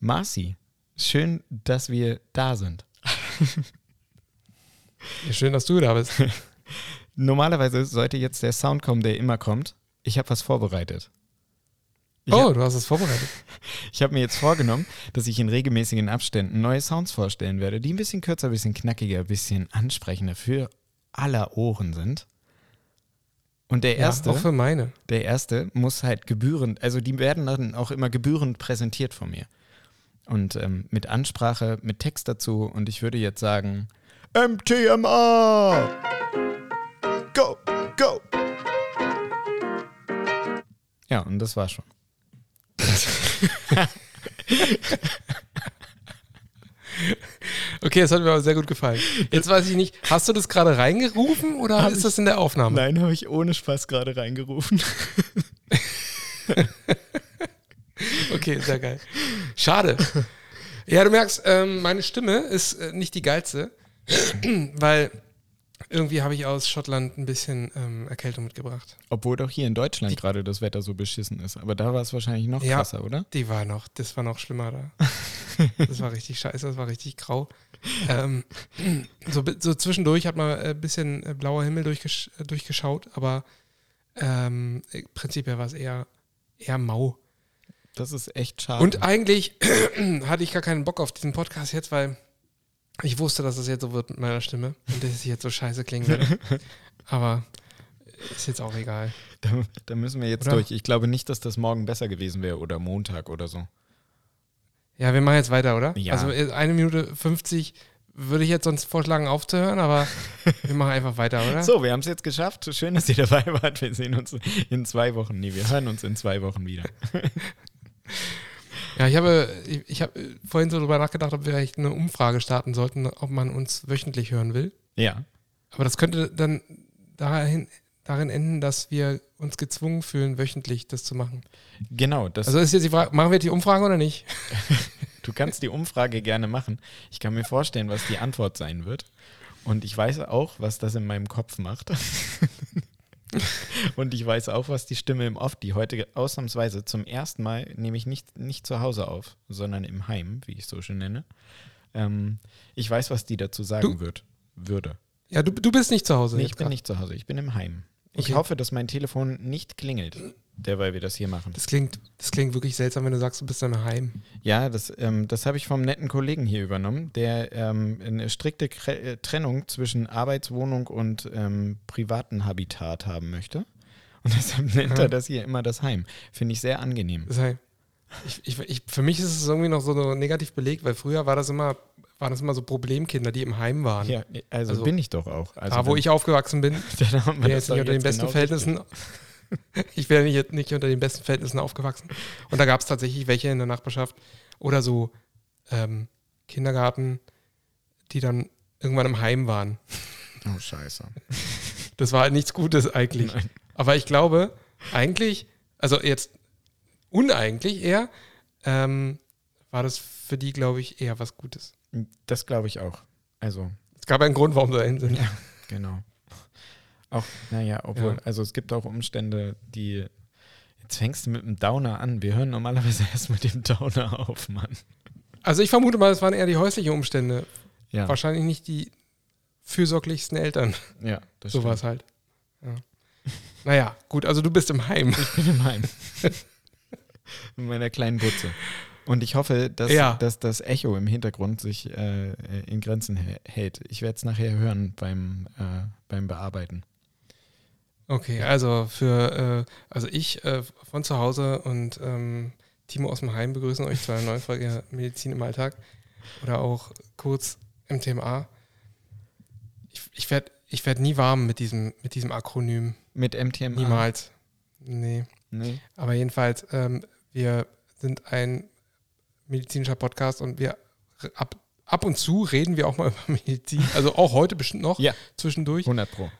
Marci, schön, dass wir da sind. Ja, schön, dass du da bist. Normalerweise sollte jetzt der Sound kommen, der immer kommt. Ich habe was vorbereitet. Ich oh, hab- du hast es vorbereitet. Ich habe mir jetzt vorgenommen, dass ich in regelmäßigen Abständen neue Sounds vorstellen werde, die ein bisschen kürzer, ein bisschen knackiger, ein bisschen ansprechender für aller Ohren sind. Und der erste, Ja, auch für meine. der erste muss halt gebührend, also die werden dann auch immer gebührend präsentiert von mir. Und ähm, mit Ansprache, mit Text dazu. Und ich würde jetzt sagen, MTMA! Go, go! Ja, und das war schon. Okay, das hat mir aber sehr gut gefallen. Jetzt weiß ich nicht, hast du das gerade reingerufen oder Hab ist ich- das in der Aufnahme? Nein, habe ich ohne Spaß gerade reingerufen. Okay, sehr geil. Schade. Ja, du merkst, ähm, meine Stimme ist äh, nicht die geilste, weil irgendwie habe ich aus Schottland ein bisschen ähm, Erkältung mitgebracht. Obwohl doch hier in Deutschland gerade das Wetter so beschissen ist. Aber da war es wahrscheinlich noch Ja. krasser, oder? Die war noch, das war noch schlimmer da. Das war richtig scheiße, das war richtig grau. Ähm, so, so zwischendurch hat man ein bisschen äh, blauer Himmel durchgesch durchgeschaut, aber ähm, äh, prinzipiell war es eher, eher mau. Das ist echt schade. Und eigentlich hatte ich gar keinen Bock auf diesen Podcast jetzt, weil ich wusste, dass es jetzt so wird mit meiner Stimme und dass ich jetzt so scheiße klingen werde. Aber ist jetzt auch egal. da, da müssen wir jetzt Oder? durch. Ich glaube nicht, dass das morgen besser gewesen wäre oder Montag oder so. Ja, wir machen jetzt weiter, oder? Ja. Also äh, eine Minute 50 würde ich jetzt sonst vorschlagen aufzuhören, aber wir machen einfach weiter, oder? So, wir haben es jetzt geschafft. Schön, dass ihr dabei wart. Wir sehen uns in zwei Wochen. Nee, wir hören uns in zwei Wochen wieder. Ja, ich habe, ich, ich habe vorhin so drüber nachgedacht, ob wir vielleicht eine Umfrage starten sollten, ob man uns wöchentlich hören will. Ja. Aber das könnte dann dahin, darin enden, dass wir uns gezwungen fühlen, wöchentlich das zu machen. Genau. Das, Also ist jetzt die Frage, machen wir die Umfrage oder nicht? du kannst die Umfrage gerne machen. Ich kann mir vorstellen, was die Antwort sein wird. Und ich weiß auch, was das in meinem Kopf macht. Und ich weiß auch, was die Stimme im Off, die heute ausnahmsweise zum ersten Mal, nehme ich nicht, nicht zu Hause auf, sondern im Heim, wie ich es so schön nenne. Ähm, ich weiß, was die dazu sagen Du- wird, würde. Ja, du, du bist nicht zu Hause. Nee, ich bin grad. nicht zu Hause, ich bin im Heim. Ich Okay. hoffe, dass mein Telefon nicht klingelt, derweil wir das hier machen. Das klingt, das klingt wirklich seltsam, wenn du sagst, du bist dann heim. Ja, das, ähm, das habe ich vom netten Kollegen hier übernommen, der ähm, eine strikte Kre äh, Trennung zwischen Arbeitswohnung und ähm, privaten Habitat haben möchte. Und deshalb nennt Ja. er das hier immer das Heim. Finde ich sehr angenehm. Das heißt, ich, ich, ich, für mich ist es irgendwie noch so negativ belegt, weil früher war das immer, waren das immer so Problemkinder, die im Heim waren. Ja, also, Also- bin ich doch auch. Also da, wo ich aufgewachsen bin, dann haben wir jetzt nicht unter den besten genau Verhältnissen. Ich wäre nicht, nicht unter den besten Verhältnissen aufgewachsen. Und da gab es tatsächlich welche in der Nachbarschaft oder so ähm, Kindergarten, die dann irgendwann im Heim waren. Oh, scheiße. Das war halt nichts Gutes eigentlich. Nein. Aber ich glaube, eigentlich, also jetzt uneigentlich eher, ähm, war das für die, glaube ich, eher was Gutes. Das glaube ich auch. Also, Es gab einen Grund, warum sie dahin sind. Genau. Auch, naja, obwohl, Ja. also es gibt auch Umstände, die. Jetzt fängst du mit dem Downer an. Wir hören normalerweise erst mit dem Downer auf, Mann. Also ich vermute mal, es waren eher die häuslichen Umstände. Ja, Wahrscheinlich nicht die fürsorglichsten Eltern. ja das Sowas halt. Ja. Naja, gut, also du bist im Heim. Ich bin im Heim. In meiner kleinen Butze. Und ich hoffe, dass, Ja. dass das Echo im Hintergrund sich äh, in Grenzen hä- hält. Ich werde es nachher hören beim, äh, beim Bearbeiten. Okay, also für, äh, also ich äh, von zu Hause und ähm, Timo aus dem Heim begrüßen euch zu einer neuen Folge Medizin im Alltag oder auch kurz MTMA. Ich, ich werde ich werd nie warm mit diesem, mit diesem Akronym. Mit MTMA? Niemals. Nee. Nee. Aber jedenfalls, ähm, wir sind ein medizinischer Podcast und wir ab, ab und zu reden wir auch mal über Medizin. Also auch heute bestimmt noch Ja. zwischendurch. 100 Pro.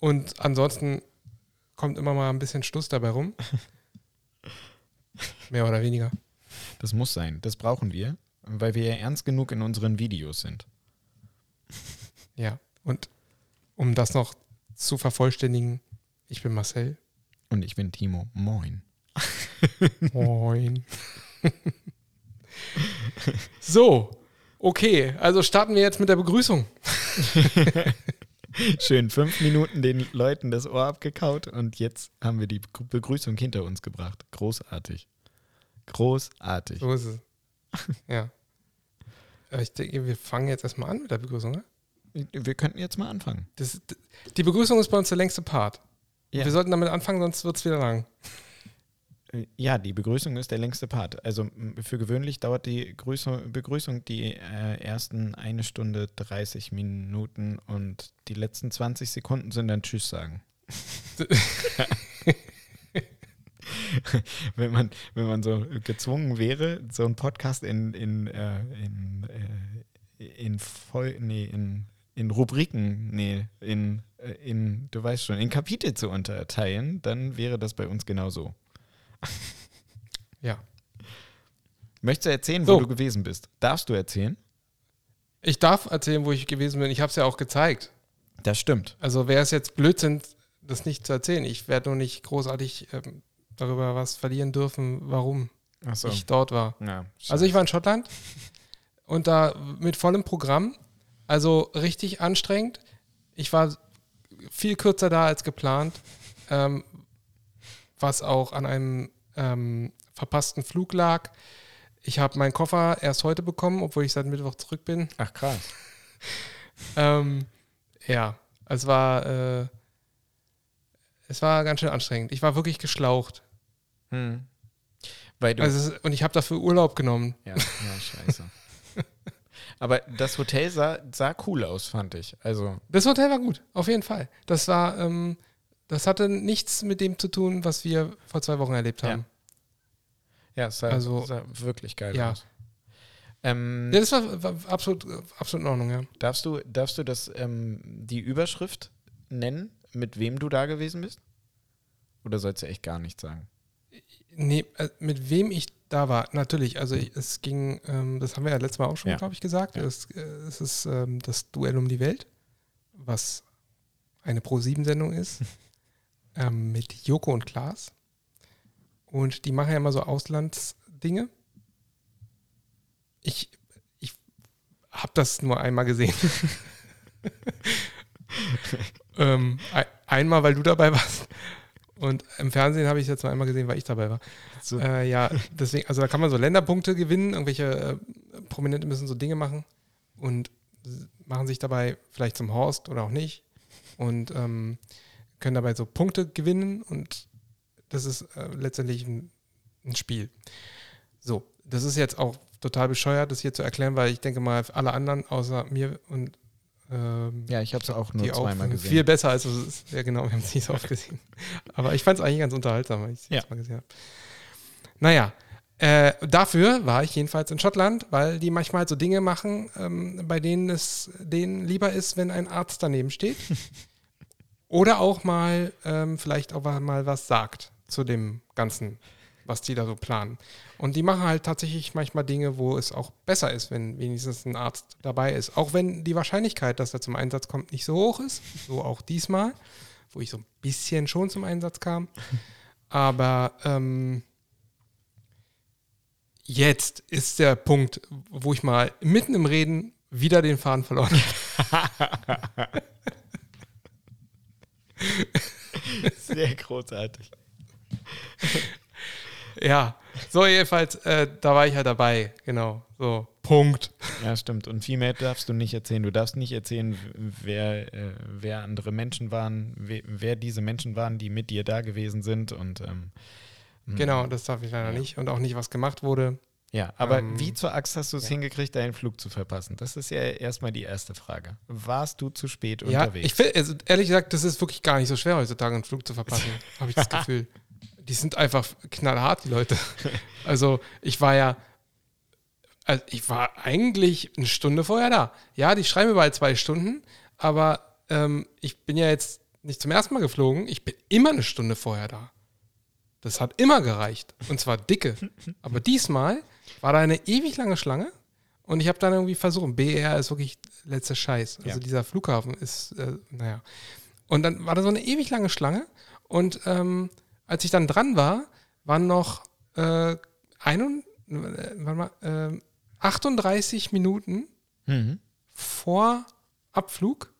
Und ansonsten kommt immer mal ein bisschen Stuss dabei rum. Mehr oder weniger. Das muss sein. Das brauchen wir, weil wir ja ernst genug in unseren Videos sind. Ja. Und um das noch zu vervollständigen, ich bin Marcel. Und ich bin Timo. Moin. Moin. So, okay, also starten wir jetzt mit der Begrüßung. Schön fünf Minuten den Leuten das Ohr abgekaut und jetzt haben wir die Begrüßung hinter uns gebracht. Großartig. Großartig. So ist es. Ja. Ich denke, wir fangen jetzt erstmal an mit der Begrüßung, ne? Wir könnten jetzt mal anfangen. Das, die Begrüßung ist bei uns der längste Part. Ja. Wir sollten damit anfangen, sonst wird es wieder lang. Äh, Ja, die Begrüßung ist der längste Part. Also für gewöhnlich dauert die Grüßung, Begrüßung die äh, ersten eine Stunde 30 Minuten und die letzten 20 Sekunden sind dann Tschüss sagen. wenn, man, wenn man so gezwungen wäre, so einen Podcast in, in, äh, in, äh, in, Vol nee, in, in Rubriken, nee, in, äh, in, du weißt schon, in Kapitel zu unterteilen, dann wäre das bei uns genau so. Ja. Möchtest du erzählen, So. wo du gewesen bist? Darfst du erzählen? Ich darf erzählen, wo ich gewesen bin. Ich habe es ja auch gezeigt. Das stimmt. Also wäre es jetzt Blödsinn, das nicht zu erzählen. Ich werde nur nicht großartig ähm, darüber was verlieren dürfen, warum Achso. ich dort war. Ja, Also ich war in Schottland und da mit vollem Programm, also richtig anstrengend. Ich war viel kürzer da als geplant, ähm, was auch an einem ähm, verpassten Flug lag. Ich habe meinen Koffer erst heute bekommen, obwohl ich seit Mittwoch zurück bin. Ach krass. Ähm, ja, es war, äh, es war ganz schön anstrengend. Ich war wirklich geschlaucht. Hm. Also und ich habe dafür Urlaub genommen. ja, ja, scheiße. Aber das Hotel sah, sah cool aus, fand ich. Also, Das Hotel war gut, auf jeden Fall. Das war, ähm, das hatte nichts mit dem zu tun, was wir vor zwei Wochen erlebt Ja. haben. ja, es sah, Also, sah wirklich geil ja. aus. Ähm, Ja, das war, war absolut, absolut in Ordnung, ja. darfst, du, darfst du das, ähm, die Überschrift nennen, mit wem du da gewesen bist? Oder sollst du echt gar nichts sagen? Nee, äh, mit wem ich da war, natürlich. Also ich, es ging, ähm, das haben wir ja letztes Mal auch schon, Ja. glaube ich, gesagt. Ja. Es, äh, es ist ähm, das Duell um die Welt, was eine Pro-7-Sendung ist, ähm, mit Joko und Klaas. Und die machen ja immer so Auslandsdinge. Ich, ich habe das nur einmal gesehen. ähm, ein, einmal, weil du dabei warst. Und im Fernsehen habe ich es jetzt nur einmal gesehen, weil ich dabei war. So, Äh, ja, deswegen, also da kann man so Länderpunkte gewinnen, irgendwelche äh, Prominente müssen so Dinge machen und machen sich dabei vielleicht zum Horst oder auch nicht und ähm, können dabei so Punkte gewinnen und das ist äh, letztendlich ein, ein Spiel. So, das ist jetzt auch total bescheuert, das hier zu erklären, weil ich denke mal, alle anderen außer mir und ähm, ja, ich habe es auch nur die auch zweimal gesehen. viel besser als es ist. Ja, genau, wir haben es nicht so oft gesehen. Aber ich fand es eigentlich ganz unterhaltsam, weil ich es Ja. mal gesehen habe. Naja, äh, dafür war ich jedenfalls in Schottland, weil die manchmal so Dinge machen, ähm, bei denen es denen lieber ist, wenn ein Arzt daneben steht. Oder auch mal ähm, vielleicht auch mal was sagt zu dem Ganzen, was die da so planen. Und die machen halt tatsächlich manchmal Dinge, wo es auch besser ist, wenn wenigstens ein Arzt dabei ist. Auch wenn die Wahrscheinlichkeit, dass er zum Einsatz kommt, nicht so hoch ist. So auch diesmal, wo ich so ein bisschen schon zum Einsatz kam. Aber ähm, jetzt ist der Punkt, wo ich mal mitten im Reden wieder den Faden verloren habe. Sehr großartig. Ja, so jedenfalls, äh, da war ich halt dabei. Genau, so, Punkt. Ja, stimmt. Und viel mehr darfst du nicht erzählen. Du darfst nicht erzählen, wer, äh, wer andere Menschen waren, wer, wer diese Menschen waren, die mit dir da gewesen sind. Und ähm, Genau, das darf ich leider Ja. nicht. Und auch nicht, was gemacht wurde. Ja, aber Ähm, wie zur Axt hast du es ja. hingekriegt, deinen Flug zu verpassen? Das ist ja erstmal die erste Frage. Warst du zu spät Ja, unterwegs? ich finde, also ehrlich gesagt, das ist wirklich gar nicht so schwer heutzutage, einen Flug zu verpassen, habe ich das Gefühl. Die sind einfach knallhart, die Leute. Also ich war ja, also ich war eigentlich eine Stunde vorher da. Ja, die schreiben überall zwei Stunden, aber ähm, ich bin ja jetzt nicht zum ersten Mal geflogen, ich bin immer eine Stunde vorher da. Das hat immer gereicht. Und zwar dicke. Aber diesmal war da eine ewig lange Schlange und ich habe dann irgendwie versucht, BR ist wirklich letzter Scheiß. Also Ja. dieser Flughafen ist, äh, naja. Und dann war da so eine ewig lange Schlange und ähm, als ich dann dran war, waren noch äh, ein, äh, mal, äh, 38 Minuten Mhm. vor Abflug.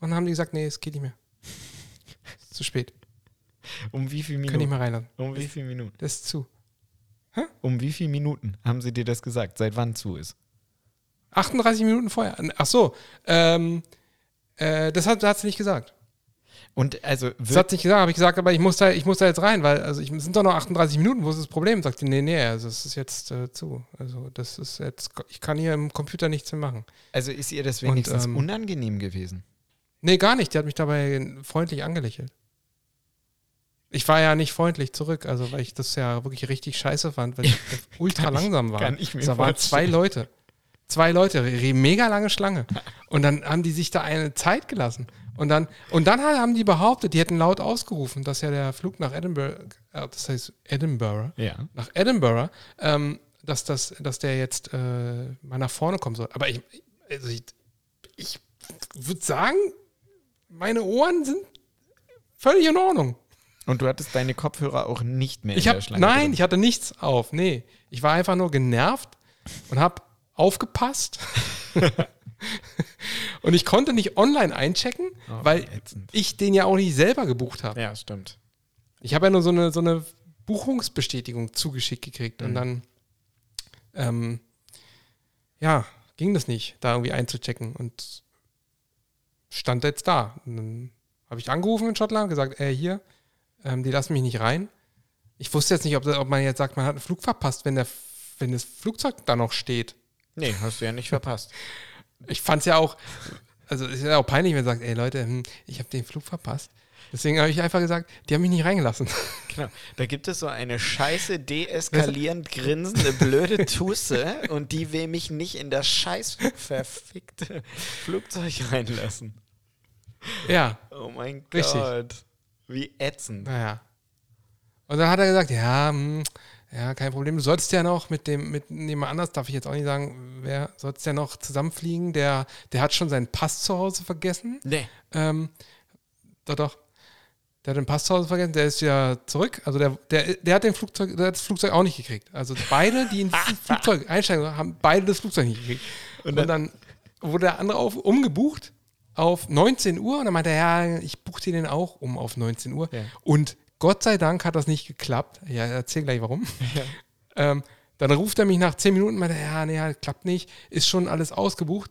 Und dann haben die gesagt, nee, es geht nicht mehr. Zu spät. Um wie viele Können nicht Minuten? mehr reinlassen. Um wie viele Minuten? Das ist zu. Um wie viele Minuten haben sie dir das gesagt, seit wann zu ist? 38 Minuten vorher. Ach so. Ähm, äh, das hat, hat sie nicht gesagt. Und also Das hat sie nicht gesagt, habe ich gesagt, aber ich muss da, ich muss da jetzt rein, weil also ich, es sind doch noch 38 Minuten, wo ist das Problem? Sagt sie, nee, nee, also es ist jetzt äh, zu. Also das ist jetzt, ich kann hier im Computer nichts mehr machen. also ist ihr das Und, wenigstens ähm, unangenehm gewesen? Nee, gar nicht. Die hat mich dabei freundlich angelächelt. Ich war ja nicht freundlich zurück, also weil ich das ja wirklich richtig scheiße fand, weil ich ultra langsam war. kann ich mir da waren zwei. Leute. Zwei Leute, mega lange Schlange. Und dann haben die sich da eine Zeit gelassen. Und dann, und dann haben die behauptet, die hätten laut ausgerufen, dass ja der Flug nach Edinburgh, äh, das heißt Edinburgh, Ja. nach Edinburgh, ähm, dass, das, dass der jetzt äh, mal nach vorne kommen soll. Aber ich, also ich, ich würde sagen, meine Ohren sind völlig in Ordnung. Und du hattest deine Kopfhörer auch nicht mehr Ich hab, nein, drin. ich hatte nichts auf. Nee, ich war einfach nur genervt und habe aufgepasst. und ich konnte nicht online einchecken, Oh, weil ätzend. ich den ja auch nicht selber gebucht habe. Ja, stimmt. Ich habe ja nur so eine, so eine Buchungsbestätigung zugeschickt gekriegt und Mhm. dann, ähm, ja, ging das nicht, da irgendwie einzuchecken und stand jetzt da. Und dann habe ich angerufen in Schottland, gesagt, äh, hier, ähm, die lassen mich nicht rein. Ich wusste jetzt nicht, ob, ob man jetzt sagt, man hat einen Flug verpasst, wenn, der, wenn das Flugzeug da noch steht. Nee, hast du ja nicht verpasst. Ich fand es ja auch, also es ist ja auch peinlich, wenn man sagt, ey Leute, hm, ich habe den Flug verpasst. Deswegen habe ich einfach gesagt, die haben mich nicht reingelassen. Genau. Da gibt es so eine scheiße, deeskalierend grinsende, blöde Tusse und die will mich nicht in das scheiß verfickte Flugzeug reinlassen. ja, Oh mein Richtig. Gott. Wie ätzend. naja. Und dann hat er gesagt, ja, hm, ja, kein Problem. Du solltest ja noch mit dem, mit jemand anders, darf ich jetzt auch nicht sagen, wer sollst ja noch zusammenfliegen, der, der hat schon seinen Pass zu Hause vergessen. Nee. Ähm, doch, doch. Der hat den Pass zu Hause vergessen, der ist ja zurück. Also der, der, der hat den Flugzeug, der hat das Flugzeug auch nicht gekriegt. Also beide, die in dieses Flugzeug einsteigen, haben beide das Flugzeug nicht gekriegt. Und dann, wurde der andere auf, umgebucht auf 19 Uhr und dann meinte er, ja, ich buche dir den auch um auf 19 Uhr. Ja. Und Gott sei Dank hat das nicht geklappt. Ja, erzähl gleich warum. Ähm, dann ruft er mich nach 10 Minuten und meinte, ja, nee, ja, klappt nicht, ist schon alles ausgebucht.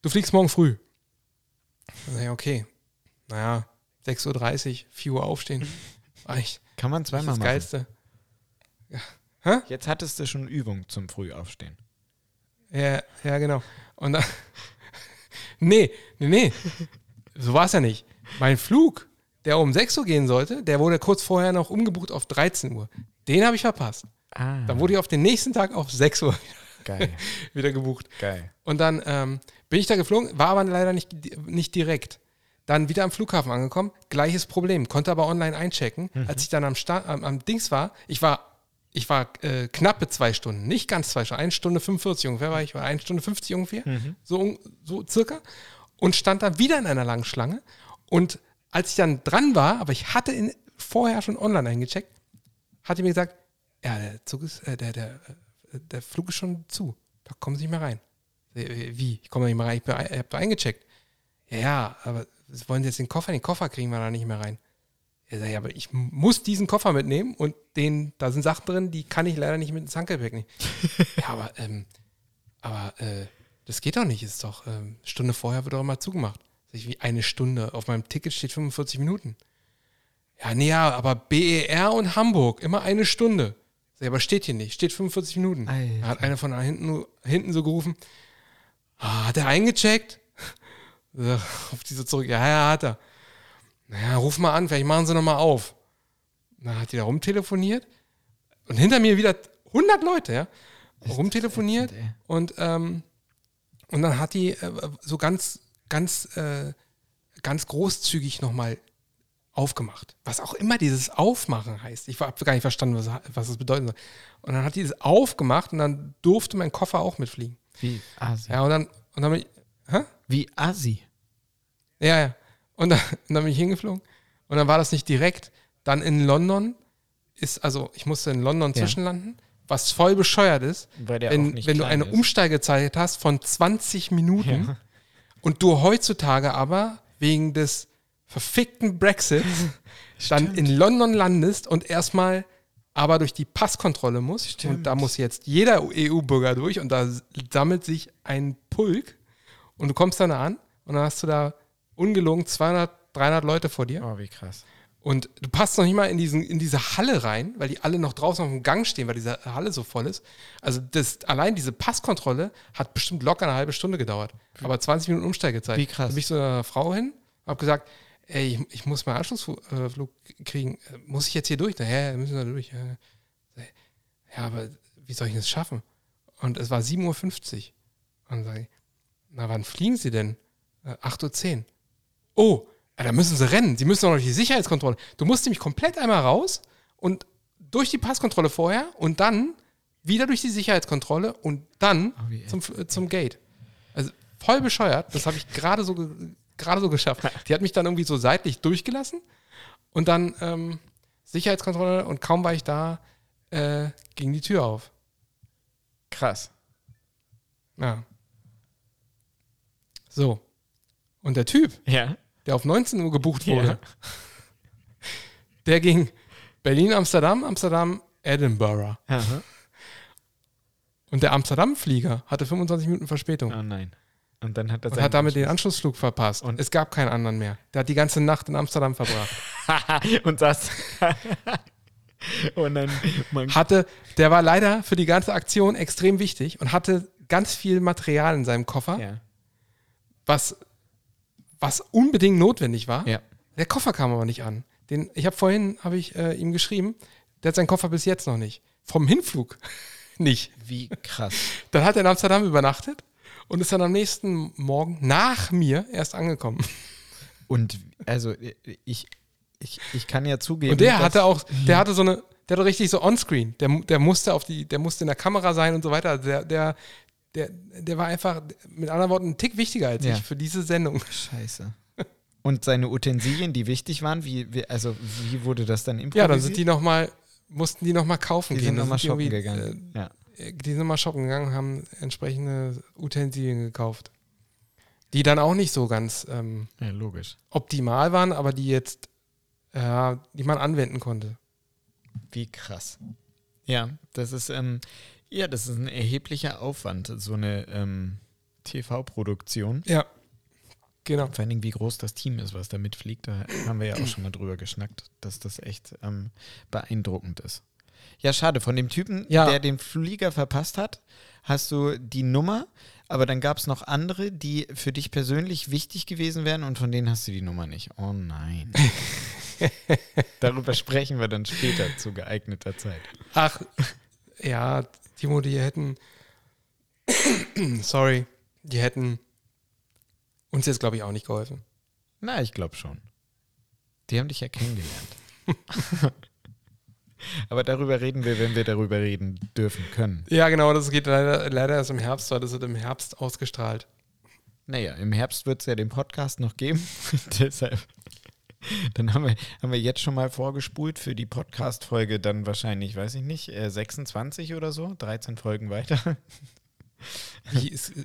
Du fliegst morgen früh. Ich, okay. Naja, 6.30 Uhr, 4 Uhr aufstehen. Echt Kann man zweimal das machen. Geilste. Jetzt hattest du schon Übung zum Frühaufstehen. Ja, ja, genau. Und dann, nee, nee, nee. So war es ja nicht. Mein Flug, der um 6 Uhr gehen sollte, der wurde kurz vorher noch umgebucht auf 13 Uhr. Den habe ich verpasst. Ah. Dann wurde ich auf den nächsten Tag auf 6 Uhr geil. wieder gebucht. Geil. Und dann ähm, bin ich da geflogen, war aber leider nicht, nicht direkt. Dann wieder am Flughafen angekommen, gleiches Problem, konnte aber online einchecken. Als ich dann am, Start, am, am Dings war, ich war, ich war äh, knappe zwei Stunden, nicht ganz zwei Stunden, eine Stunde 45 ungefähr war ich, war eine Stunde 50 ungefähr, so, un- so circa. Und stand da wieder in einer langen Schlange. Und als ich dann dran war, aber ich hatte in, vorher schon online eingecheckt, hat die mir gesagt, ja, der Zug ist, äh, der, der, äh, der Flug ist schon zu. Da kommen Sie nicht mehr rein. Äh, Wie? Ich komme da nicht mehr rein. Ich, ich habe da eingecheckt. Ja, ja, aber wollen Sie jetzt den Koffer? Den Koffer kriegen wir da nicht mehr rein. Ja, sag ich, aber ich muss diesen Koffer mitnehmen und den, da sind Sachen drin, die kann ich leider nicht mit ins Handgepäck nehmen. ja, aber, ähm, aber äh, das geht doch nicht. Ist doch, ähm, Stunde vorher wird doch immer zugemacht. Sag ich, wie eine Stunde. Auf meinem Ticket steht 45 Minuten. Ja, nee, ja, aber BER und Hamburg, immer eine Stunde. Sag ich, aber steht hier nicht, steht 45 Minuten. Alter. Da hat einer von da hinten, hinten so gerufen, ah, hat er eingecheckt? Auf diese zurück, ja, ja, hat er. Naja, ruf mal an, vielleicht machen sie nochmal auf. Dann hat die da rumtelefoniert und hinter mir wieder 100 Leute, ja, rumtelefoniert ätzend, und, ähm, und dann hat die äh, so ganz, ganz, äh, ganz großzügig nochmal aufgemacht. Was auch immer dieses Aufmachen heißt. Ich habe gar nicht verstanden, was, was das bedeuten soll. Und dann hat die das aufgemacht und dann durfte mein Koffer auch mitfliegen. Wie Asi. Ja, und dann, und dann hä? Wie Asi. Ja, ja. Und dann, und dann bin ich hingeflogen. Und dann war das nicht direkt. Dann in London ist, also ich musste in London Ja. zwischenlanden. was voll bescheuert ist, wenn, wenn du eine ist. Umsteigezeit hast von 20 Minuten Ja. und du heutzutage aber wegen des verfickten Brexits dann in London landest und erstmal aber durch die Passkontrolle musst. Stimmt. Und da muss jetzt jeder EU-Bürger durch und da sammelt sich ein Pulk und du kommst dann an und dann hast du da ungelogen 200, 300 Leute vor dir. Oh, wie krass. Und du passt noch nicht mal in, diesen, in diese Halle rein, weil die alle noch draußen auf dem Gang stehen, weil diese Halle so voll ist. Also das, allein diese Passkontrolle hat bestimmt locker eine halbe Stunde gedauert. Aber 20 Minuten Umsteigezeit. Wie krass. Da bin ich zu einer Frau hin, habe gesagt, ey, ich, ich muss meinen Anschlussflug kriegen. Äh, Muss ich jetzt hier durch? Na, ja, müssen wir durch. Ja, aber wie soll ich das schaffen? Und es war 7.50 Uhr. Und dann sage ich, na, wann fliegen Sie denn? "Äh, 8.10 Uhr. Oh, da müssen Sie rennen. Sie müssen doch noch durch die Sicherheitskontrolle. Du musst nämlich komplett einmal raus und durch die Passkontrolle vorher und dann wieder durch die Sicherheitskontrolle und dann Oh, zum, äh, zum Gate. Also voll bescheuert. Das habe ich gerade so, ge- gerade so geschafft. Die hat mich dann irgendwie so seitlich durchgelassen und dann ähm, Sicherheitskontrolle und kaum war ich da, äh, ging die Tür auf. Krass. Ja. So. Und der Typ, Ja. Der auf 19 Uhr gebucht wurde, Ja. der ging Berlin, Amsterdam, Amsterdam, Edinburgh. Aha. Und der Amsterdam-Flieger hatte 25 Minuten Verspätung Oh nein. Und dann hat er und hat damit den Anschlussflug verpasst. Und- es gab keinen anderen mehr. Der hat die ganze Nacht in Amsterdam verbracht. und das. und dann Hatte, der war leider für die ganze Aktion extrem wichtig und hatte ganz viel Material in seinem Koffer, ja. was, was unbedingt notwendig war. Ja. Der Koffer kam aber nicht an. Den, ich habe vorhin habe ich äh, ihm geschrieben, der hat seinen Koffer bis jetzt noch nicht. Vom Hinflug nicht. Wie krass. Dann hat er in Amsterdam übernachtet und ist dann am nächsten Morgen nach mir erst angekommen. Und also ich, ich, ich kann ja zugeben. Und der hatte auch, der hatte so eine, der hatte richtig so onscreen. Der, der musste auf die, der musste in der Kamera sein und so weiter. Der, der, der, der war einfach, mit anderen Worten, ein Tick wichtiger als Ja. ich für diese Sendung. Scheiße. Und seine Utensilien, die wichtig waren, wie, wie also wie wurde das dann improvisiert? Ja, dann sind die nochmal, mussten die nochmal kaufen die gehen. sind nochmal sind shoppen die gegangen. ja. Äh, die sind nochmal shoppen gegangen, haben entsprechende Utensilien gekauft. Die dann auch nicht so ganz ähm, ja, logisch. optimal waren, aber die jetzt, ja, die man anwenden konnte. Wie krass. Ja, das ist, ähm, ja, das ist ein erheblicher Aufwand, so eine ähm, TV-Produktion. Ja. Genau. Vor allen Dingen, wie groß das Team ist, was da mitfliegt. Da haben wir ja auch schon mal drüber geschnackt, dass das echt ähm, beeindruckend ist. Ja, schade. Von dem Typen, Ja. der den Flieger verpasst hat, hast du die Nummer, aber dann gab es noch andere, die für dich persönlich wichtig gewesen wären und von denen hast du die Nummer nicht. Oh nein. Darüber sprechen wir dann später zu geeigneter Zeit. Ach, ja, Timo, die hätten, sorry, die hätten uns jetzt, glaube ich, auch nicht geholfen. Na, ich glaube schon. Die haben dich ja kennengelernt. Aber darüber reden wir, wenn wir darüber reden dürfen können. Ja, genau, das geht leider, leider erst im Herbst, weil das wird im Herbst ausgestrahlt. Naja, im Herbst wird es ja den Podcast noch geben. Deshalb. Dann haben wir, haben wir jetzt schon mal vorgespult für die Podcast-Folge, dann wahrscheinlich, weiß ich nicht, äh, 26 oder so, 13 Folgen weiter. Wie ist äh,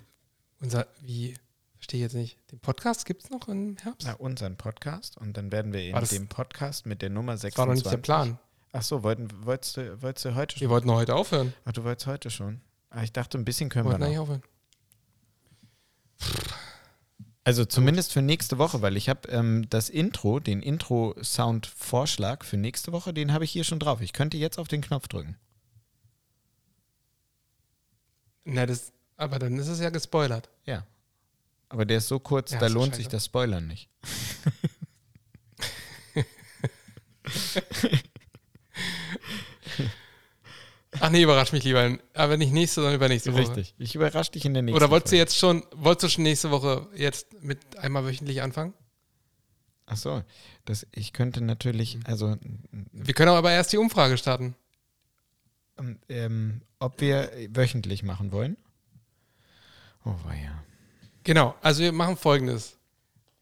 unser, wie, verstehe ich jetzt nicht, den Podcast gibt es noch im Herbst? Na, unseren Podcast. Und dann werden wir in War das- dem Podcast mit der Nummer das war noch 26. nicht der Plan. Ach so, wollten, wolltest, du, wolltest du heute schon? Wir wollten noch heute aufhören. Ach, du wolltest heute schon. Ah, ich dachte, ein bisschen können wir noch. aufhören. Also zumindest für nächste Woche, weil ich habe ähm, das Intro, den Intro-Sound-Vorschlag für nächste Woche, den habe ich hier schon drauf. Ich könnte jetzt auf den Knopf drücken. Na, das, aber dann ist es ja gespoilert. Ja. Aber der ist so kurz, Ja, da lohnt scheiße. sich das Spoilern nicht. Ach nee, überrasch mich lieber. Aber nicht nächste, sondern übernächste Woche. Ich überrasche dich in der nächsten Oder wolltest du jetzt schon, wolltest du schon nächste Woche jetzt mit einmal wöchentlich anfangen? Ach so, das, ich könnte natürlich, also, Wir können aber erst die Umfrage starten. ähm, ähm, ob wir wöchentlich machen wollen. Oh, weia. Genau, also wir machen folgendes.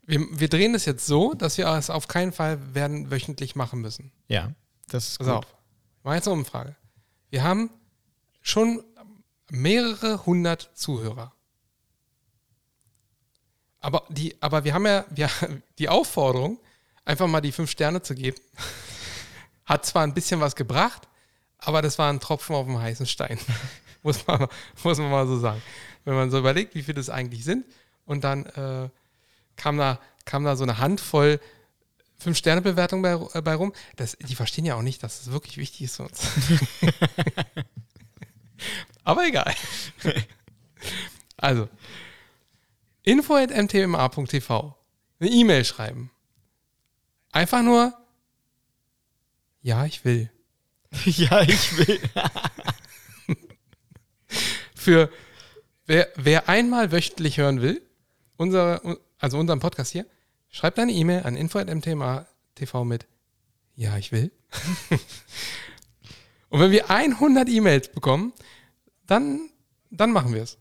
Wir, wir drehen es jetzt so, dass wir es auf keinen Fall werden wöchentlich machen müssen. Ja, das ist Pass gut. auf. Machen jetzt eine Umfrage. Wir haben schon mehrere hundert Zuhörer. Aber, die, aber wir haben ja wir, die Aufforderung, einfach mal die fünf Sterne zu geben. Hat zwar ein bisschen was gebracht, aber das war ein Tropfen auf dem heißen Stein. muss, man, muss man mal so sagen. Wenn man so überlegt, wie viele das eigentlich sind. Und dann äh, kam, da, kam da so eine Handvoll Fünf-Sterne-Bewertung bei, äh, bei rum. Das, die verstehen ja auch nicht, dass das wirklich wichtig ist für uns. aber egal. also, info.mtma.tv. Eine E-Mail schreiben. Einfach nur, ja, ich will. ja, ich will. Für wer, wer einmal wöchentlich hören will, unser, also unseren Podcast hier, schreibt eine E-Mail an info.mtma.tv mit Ja, ich will. Und wenn wir 100 E-Mails bekommen, dann, dann machen wir es.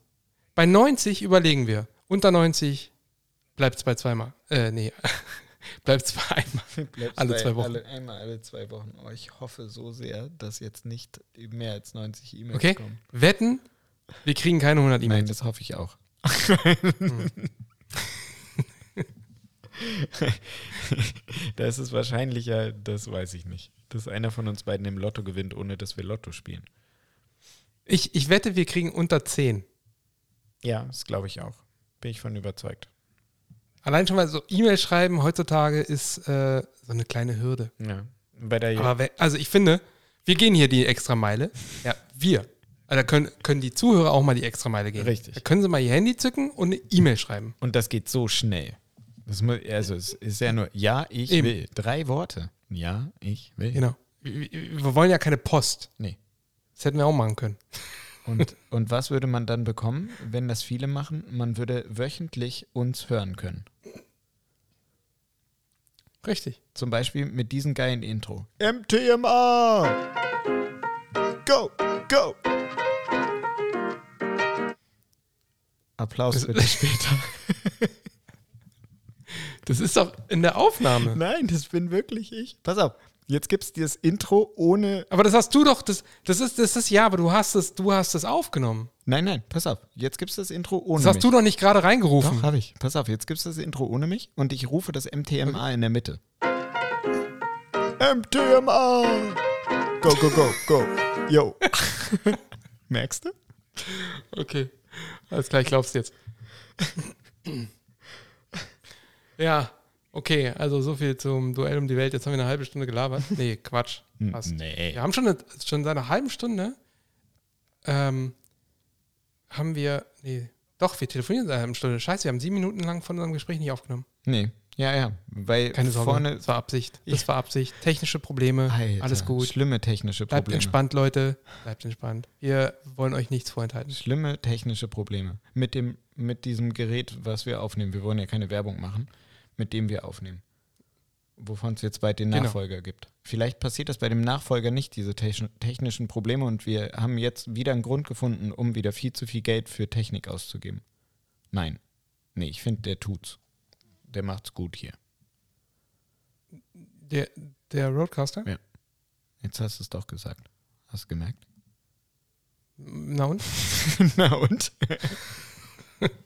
Bei 90 überlegen wir. Unter 90 bleibt es bei zweimal. Äh, nee. bleibt es bei einmal. Bleibst Alle bei zwei Wochen. Alle, einmal alle zwei Wochen. Oh, ich hoffe so sehr, dass jetzt nicht mehr als 90 E-Mails Okay? kommen. Wetten, wir kriegen keine 100 Nein, E-Mails. das hoffe ich auch. da ist es wahrscheinlicher, das weiß ich nicht, dass einer von uns beiden im Lotto gewinnt, ohne dass wir Lotto spielen. Ich, ich wette, wir kriegen unter 10. Ja, das glaube ich auch. Bin ich von überzeugt. Allein schon mal so E-Mail schreiben heutzutage ist äh, so eine kleine Hürde. Ja. Bei der Aber we- also ich finde, wir gehen hier die extra Meile. Ja, wir. Also da können, können die Zuhörer auch mal die extra Meile gehen. Richtig. Da können sie mal ihr Handy zücken und eine E-Mail schreiben. Und das geht so schnell. Das mu also es ist ja nur Ja, ich Eben. will. Drei Worte. Ja, ich will. Genau. Wir, wollen ja keine Post. Nee. Das hätten wir auch machen können. Und, und was würde man dann bekommen, wenn das viele machen? Man würde wöchentlich uns hören können. Richtig. Zum Beispiel mit diesem geilen Intro. MTMA! Go, go! Applaus Das- bitte später. Das ist doch in der Aufnahme. Nein, das bin wirklich ich. Pass auf, jetzt gibt es dieses Intro ohne. Aber das hast du doch, das, das ist, das ist ja, aber du hast es, du hast es aufgenommen. Nein, nein, pass auf. Jetzt gibt es das Intro ohne Das hast mich. du doch nicht gerade reingerufen. Doch, habe ich. Pass auf, jetzt gibt es das Intro ohne mich und ich rufe das MTMA in der Mitte. MTMA! Go, go, go, go. Yo. Merkst du? Okay. Alles klar, ich glaub's jetzt. ja, okay, also so viel zum Duell um die Welt. Jetzt haben wir eine halbe Stunde gelabert. Nee, Quatsch. Fast. Nee. Wir haben schon, eine, schon seit einer halben Stunde ähm, haben wir, nee, doch, wir telefonieren seit einer halben Stunde. Scheiße, wir haben sieben Minuten lang von unserem Gespräch nicht aufgenommen. Nee. Ja, ja. Weil Keine Sorge, vorne. das war Absicht. Das war Absicht. Technische Probleme, Alter, alles gut. Schlimme technische Bleibt Probleme. entspannt, Leute. Bleibt entspannt. Wir wollen euch nichts vorenthalten. Schlimme technische Probleme. Mit, dem, mit diesem Gerät, was wir aufnehmen. Wir wollen ja keine Werbung machen, mit dem wir aufnehmen. Wovon es jetzt bald den Genau. Nachfolger gibt. Vielleicht passiert das bei dem Nachfolger nicht, diese techn- technischen Probleme, und wir haben jetzt wieder einen Grund gefunden, um wieder viel zu viel Geld für Technik auszugeben. Nein. Nee, ich finde, der tut's. Der macht's gut hier. Der, der Roadcaster? Jetzt hast du es doch gesagt. Hast du gemerkt? Na und? Na und?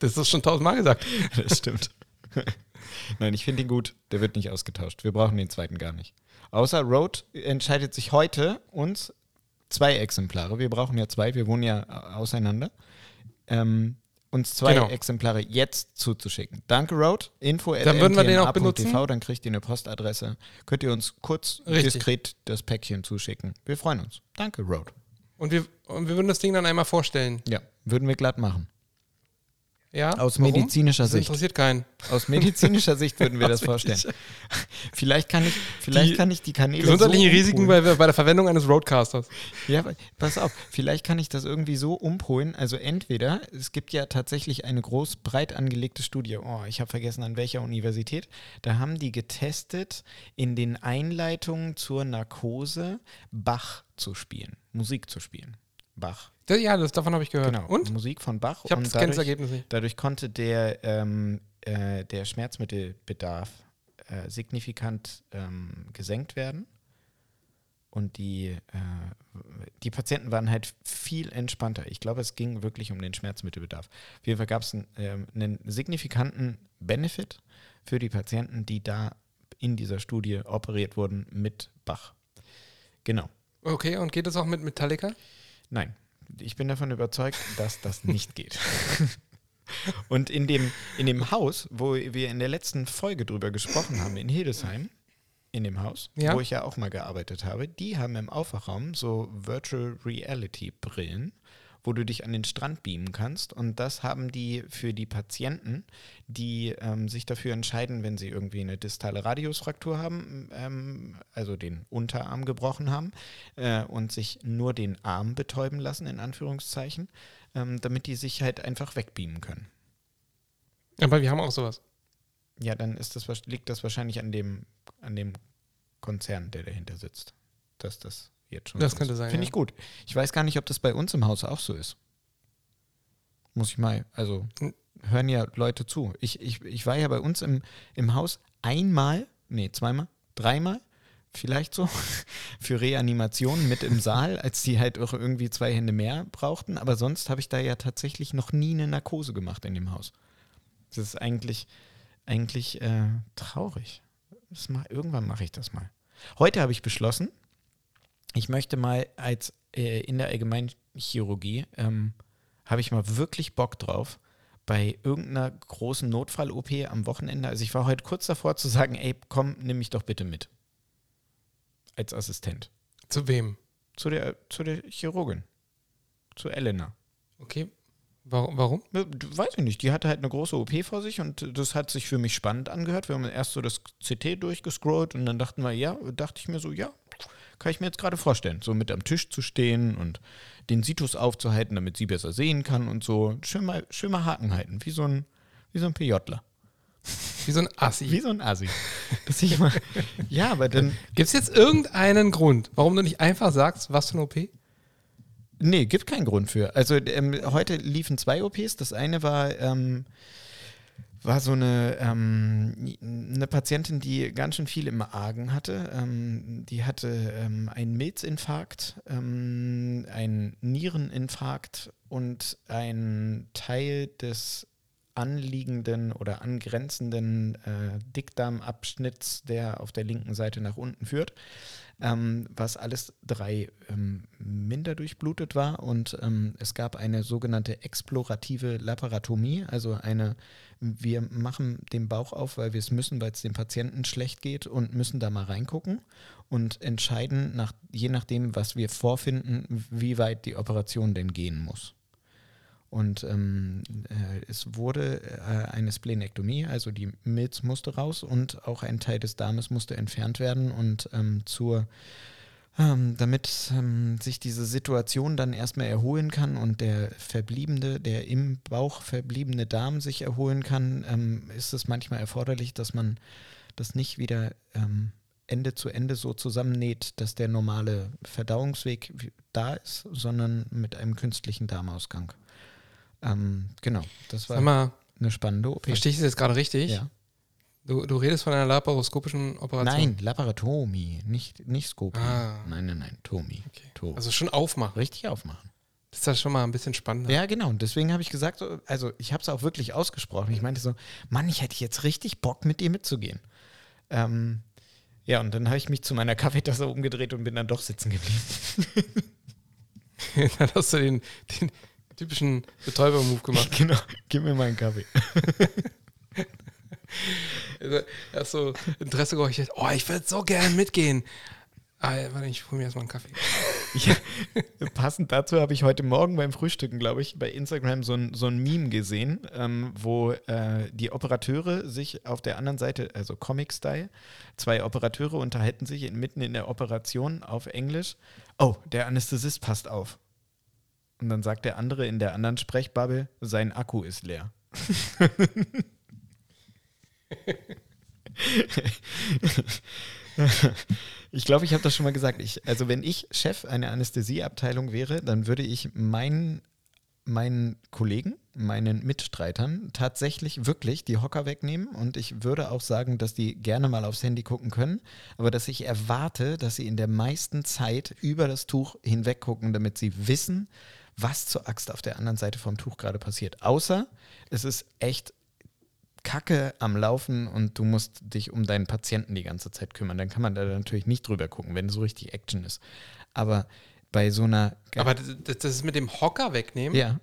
Das ist schon tausendmal gesagt. Das stimmt. Nein, ich finde ihn gut. Der wird nicht ausgetauscht. Wir brauchen den zweiten gar nicht. Außer Road entscheidet sich heute, uns zwei Exemplare, wir brauchen ja zwei, wir wohnen ja äh, auseinander, ähm, uns zwei Genau. Exemplare jetzt zuzuschicken. Danke, Road. Info Dann würden wir den auch benutzen. Dann kriegt ihr eine Postadresse. Könnt ihr uns kurz Richtig. diskret das Päckchen zuschicken. Wir freuen uns. Danke, Road. Und wir, und wir würden das Ding dann einmal vorstellen. Ja, würden wir glatt machen. Ja? Aus Warum? medizinischer Das Sicht. interessiert keinen. Aus medizinischer Sicht würden wir das vorstellen. Vielleicht kann ich, vielleicht Die kann ich die Kanäle Gesundheitliche so Risiken bei, bei der Verwendung eines Roadcasters. Ja, pass auf, vielleicht kann ich das irgendwie so umpolen. Also entweder, es gibt ja tatsächlich eine groß breit angelegte Studie, oh, ich habe vergessen an welcher Universität, da haben die getestet, in den Einleitungen zur Narkose Bach zu spielen, Musik zu spielen. Bach. Das, ja, das, davon habe ich gehört. Genau. Und? Musik von Bach. Ich habe und das, das dadurch- Ergebnis nicht. Dadurch konnte der, ähm, äh, der Schmerzmittelbedarf äh, signifikant ähm, gesenkt werden. und die, äh, die Patienten waren halt viel entspannter. Ich glaube, es ging wirklich um den Schmerzmittelbedarf. Auf jeden Fall gab es einen, äh, einen signifikanten Benefit für die Patienten, die da in dieser Studie operiert wurden mit Bach. Genau. Okay, und geht es auch mit Metallica? Nein, ich bin davon überzeugt, dass das nicht geht. Und in dem, in dem Haus, wo wir in der letzten Folge drüber gesprochen haben, in Hildesheim, in dem Haus, Ja. wo ich ja auch mal gearbeitet habe, die haben im Aufwachraum so Virtual Reality Brillen, wo du dich an den Strand beamen kannst. Und das haben die für die Patienten, die ähm, sich dafür entscheiden, wenn sie irgendwie eine distale Radiusfraktur haben, ähm, also den Unterarm gebrochen haben äh, und sich nur den Arm betäuben lassen, in Anführungszeichen, ähm, damit die sich halt einfach wegbeamen können. Aber wir haben auch sowas. Ja, dann ist das, liegt das wahrscheinlich an dem, an dem Konzern, der dahinter sitzt, dass das jetzt schon Das könnte sein, Finde ja. ich gut. Ich weiß gar nicht, ob das bei uns im Haus auch so ist. Muss ich mal, also hören ja Leute zu. Ich, ich, ich war ja bei uns im, im Haus einmal, nee, zweimal, dreimal, vielleicht so, für Reanimation mit im Saal, als die halt auch irgendwie zwei Hände mehr brauchten. Aber sonst habe ich da ja tatsächlich noch nie eine Narkose gemacht in dem Haus. Das ist eigentlich, eigentlich äh, traurig. Das mach, irgendwann mache ich das mal. Heute habe ich beschlossen, ich möchte mal als äh, in der Allgemeinchirurgie, ähm, habe ich mal wirklich Bock drauf, bei irgendeiner großen Notfall-OP am Wochenende. Also ich war heute kurz davor zu sagen, ey, komm, nimm mich doch bitte mit. Als Assistent. Zu wem? Zu der, zu der Chirurgin. Zu Elena. Okay. Warum? Weiß ich nicht, die hatte halt eine große OP vor sich und das hat sich für mich spannend angehört. Wir haben erst so das CT durchgescrollt und dann dachten wir, ja, dachte ich mir so, ja, kann ich mir jetzt gerade vorstellen, so mit am Tisch zu stehen und den Situs aufzuhalten, damit sie besser sehen kann und so. Schön mal, schön mal Haken halten, wie so ein, wie so ein PJler. Wie so ein Assi. Wie so ein Asi. Dass ich mal, ja, aber dann, Gibt es jetzt irgendeinen Grund, warum du nicht einfach sagst, was für eine OP? Nee, gibt keinen Grund für. Also ähm, heute liefen zwei OPs. Das eine war, ähm, war so eine, ähm, eine Patientin, die ganz schön viel im Argen hatte. Ähm, die hatte ähm, einen Milzinfarkt, ähm, einen Niereninfarkt und einen Teil des anliegenden oder angrenzenden äh, Dickdarmabschnitts, der auf der linken Seite nach unten führt ähm, was alles drei ähm, minder durchblutet war und es gab eine sogenannte explorative Laparotomie, also eine, wir machen den Bauch auf, weil wir es müssen, weil es dem Patienten schlecht geht und müssen da mal reingucken und entscheiden, nach, je nachdem, was wir vorfinden, wie weit die Operation denn gehen muss. Und ähm, äh, es wurde äh, eine Splenektomie, also die Milz musste raus und auch ein Teil des Darmes musste entfernt werden. Und ähm, zur, ähm, damit ähm, sich diese Situation dann erstmal erholen kann und der verbliebene, der im Bauch verbliebene Darm sich erholen kann, ähm, ist es manchmal erforderlich, dass man das nicht wieder ähm, Ende zu Ende so zusammennäht, dass der normale Verdauungsweg da ist, sondern mit einem künstlichen Darmausgang. Ähm, genau, das war mal, eine spannende OP. verstehe ich das jetzt gerade richtig? Ja. Du, du redest von einer laparoskopischen Operation? Nein, Laparotomie, nicht, nicht Skopie. Ah. Nein, nein, nein, Tomi. Okay. To. Also schon aufmachen. Richtig aufmachen. Das ist ja schon mal ein bisschen spannender. Ja, genau. Und deswegen habe ich gesagt, so, also ich habe es auch wirklich ausgesprochen. Ich meinte so, Mann, ich hätte jetzt richtig Bock, mit dir mitzugehen. Ähm, ja, und dann habe ich mich zu meiner Kaffeetasse umgedreht und bin dann doch sitzen geblieben. Dann hast du den, den typischen Betäuber-Move gemacht. genau, gib mir mal einen Kaffee. Also, Erst so Interesse gehorcht, oh, ich würde so gern mitgehen. Ah, warte, ich hole mir erstmal einen Kaffee. Ja, passend dazu habe ich heute Morgen beim Frühstücken, glaube ich, bei Instagram so ein, so ein Meme gesehen, ähm, wo äh, die Operateure sich auf der anderen Seite, also Comic-Style, zwei Operateure unterhalten sich mitten in der Operation auf Englisch. Oh, der Anästhesist passt auf. Und dann sagt der andere in der anderen Sprechbubble, sein Akku ist leer. Ich glaube, ich habe das schon mal gesagt. Ich, also wenn ich Chef einer Anästhesieabteilung wäre, dann würde ich meinen meinen Kollegen, meinen Mitstreitern tatsächlich wirklich die Hocker wegnehmen und ich würde auch sagen, dass die gerne mal aufs Handy gucken können, aber dass ich erwarte, dass sie in der meisten Zeit über das Tuch hinweg gucken, damit sie wissen, was zur Axt auf der anderen Seite vom Tuch gerade passiert. Außer es ist echt Kacke am Laufen und du musst dich um deinen Patienten die ganze Zeit kümmern. Dann kann man da natürlich nicht drüber gucken, wenn so richtig Action ist. Aber bei so einer. Aber das, das ist mit dem Hocker wegnehmen. Ja.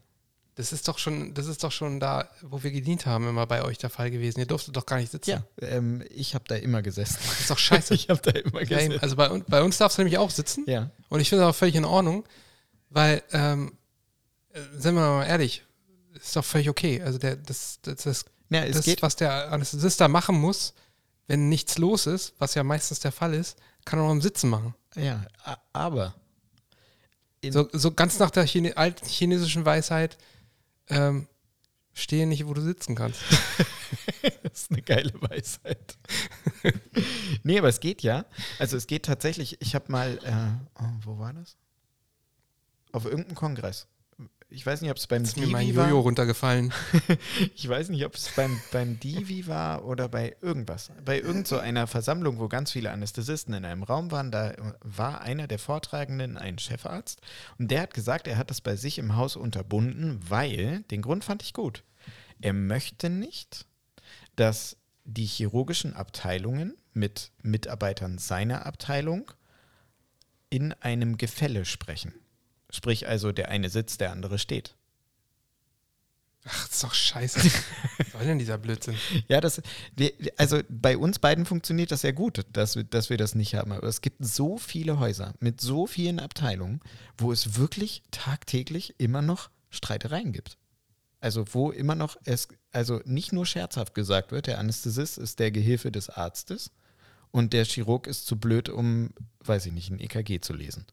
Das ist doch schon, das ist doch schon da, wo wir gedient haben, immer bei euch der Fall gewesen. Ihr durftet doch gar nicht sitzen. Ja, ähm, ich habe da immer gesessen. Das ist doch scheiße. ich habe da immer gesessen. also bei, bei uns darfst du nämlich auch sitzen. Ja. Und ich finde das auch völlig in Ordnung, weil, ähm, äh, sind wir mal ehrlich, ist doch völlig okay. Also der, das, das, das, Ja, es das geht. was der Anästhesist da machen muss, wenn nichts los ist, was ja meistens der Fall ist, kann er auch im Sitzen machen. Ja, aber. So, so ganz nach der Chine alten chinesischen Weisheit, ähm, stehe nicht, wo du sitzen kannst. Das ist eine geile Weisheit. nee, aber es geht ja. Also es geht tatsächlich, ich habe mal, äh, oh, wo war das? Auf irgendeinem Kongress. Ich weiß nicht, ob es beim Ist mir mein Divi Jojo war. runtergefallen. Ich weiß nicht, ob es beim, beim Divi war oder bei irgendwas. Bei irgend so einer Versammlung, wo ganz viele Anästhesisten in einem Raum waren, da war einer der Vortragenden ein Chefarzt und der hat gesagt, er hat das bei sich im Haus unterbunden, weil, den Grund fand ich gut, er möchte nicht, dass die chirurgischen Abteilungen mit Mitarbeitern seiner Abteilung in einem Gefälle sprechen. Sprich also, der eine sitzt, der andere steht. Ach, das ist doch scheiße. Was soll denn dieser Blödsinn? Ja, das, wir, also bei uns beiden funktioniert das sehr gut, dass, wir- dass wir das nicht haben. Aber es gibt so viele Häuser mit so vielen Abteilungen, wo es wirklich tagtäglich immer noch Streitereien gibt. Also wo immer noch es, also nicht nur scherzhaft gesagt wird, der Anästhesist ist der Gehilfe des Arztes und der Chirurg ist zu blöd, um, weiß ich nicht, ein EKG zu lesen.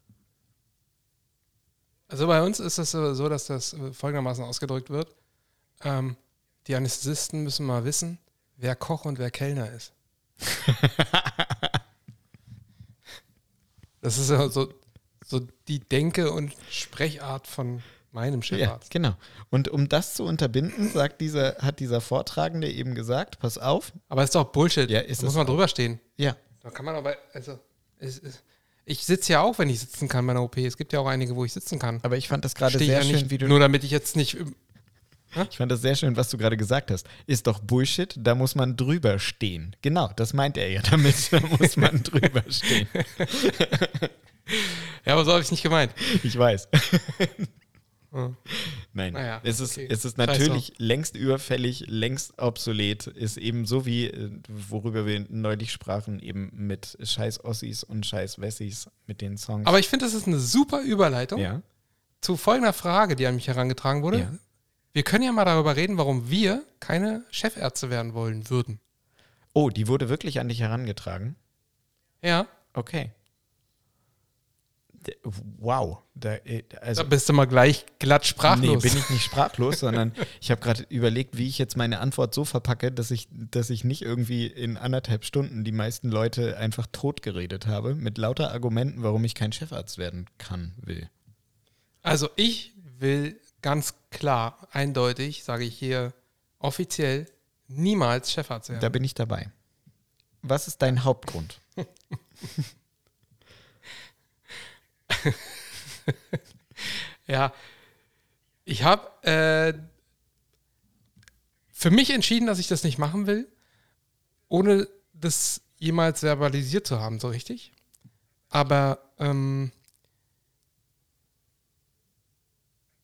Also bei uns ist es so, so, dass das äh, folgendermaßen ausgedrückt wird. Ähm, die Anästhesisten müssen mal wissen, wer Koch und wer Kellner ist. das ist ja so, so die Denke und Sprechart von meinem Ja, Chefarzt. genau. Und um das zu unterbinden, sagt dieser, hat dieser Vortragende eben gesagt, pass auf, Aber ist doch Bullshit. Ja, ist da muss man auch. drüber stehen. ja, Da kann man aber, also, es, es, ich sitze ja auch, wenn ich sitzen kann bei einer OP. Es gibt ja auch einige, wo ich sitzen kann. aber ich fand das gerade sehr ja schön, nicht, wie du nur damit ich jetzt nicht im- Ich fand das sehr schön, was du gerade gesagt hast. Ist doch Bullshit, da muss man drüber stehen. Genau, das meint er ja damit. Da muss man drüber stehen. Ja, aber so habe ich es nicht gemeint. Ich weiß. Nein, Naja, es, ist, okay. es ist natürlich längst überfällig, längst obsolet. Ist eben so wie, äh, worüber wir neulich sprachen, eben mit scheiß Ossis und scheiß Wessis mit den Songs. Aber ich finde, das ist eine super Überleitung ja, zu folgender Frage, die an mich herangetragen wurde. Ja. Wir können ja mal darüber reden, warum wir keine Chefärzte werden wollen würden. Oh, die wurde wirklich an dich herangetragen. Ja, Okay. Wow. Da, äh, also, da bist du mal gleich glatt sprachlos. Nee, bin ich nicht sprachlos, sondern ich habe gerade überlegt, wie ich jetzt meine Antwort so verpacke, dass ich, dass ich nicht irgendwie in anderthalb Stunden die meisten Leute einfach totgeredet habe, mit lauter Argumenten, warum ich kein Chefarzt werden kann, will. Also ich will ganz klar, eindeutig, sage ich hier offiziell, niemals Chefarzt werden. Da bin ich dabei. Was ist dein Hauptgrund? Ja, ich habe äh, für mich entschieden, dass ich das nicht machen will, ohne das jemals verbalisiert zu haben, so richtig. Aber ähm,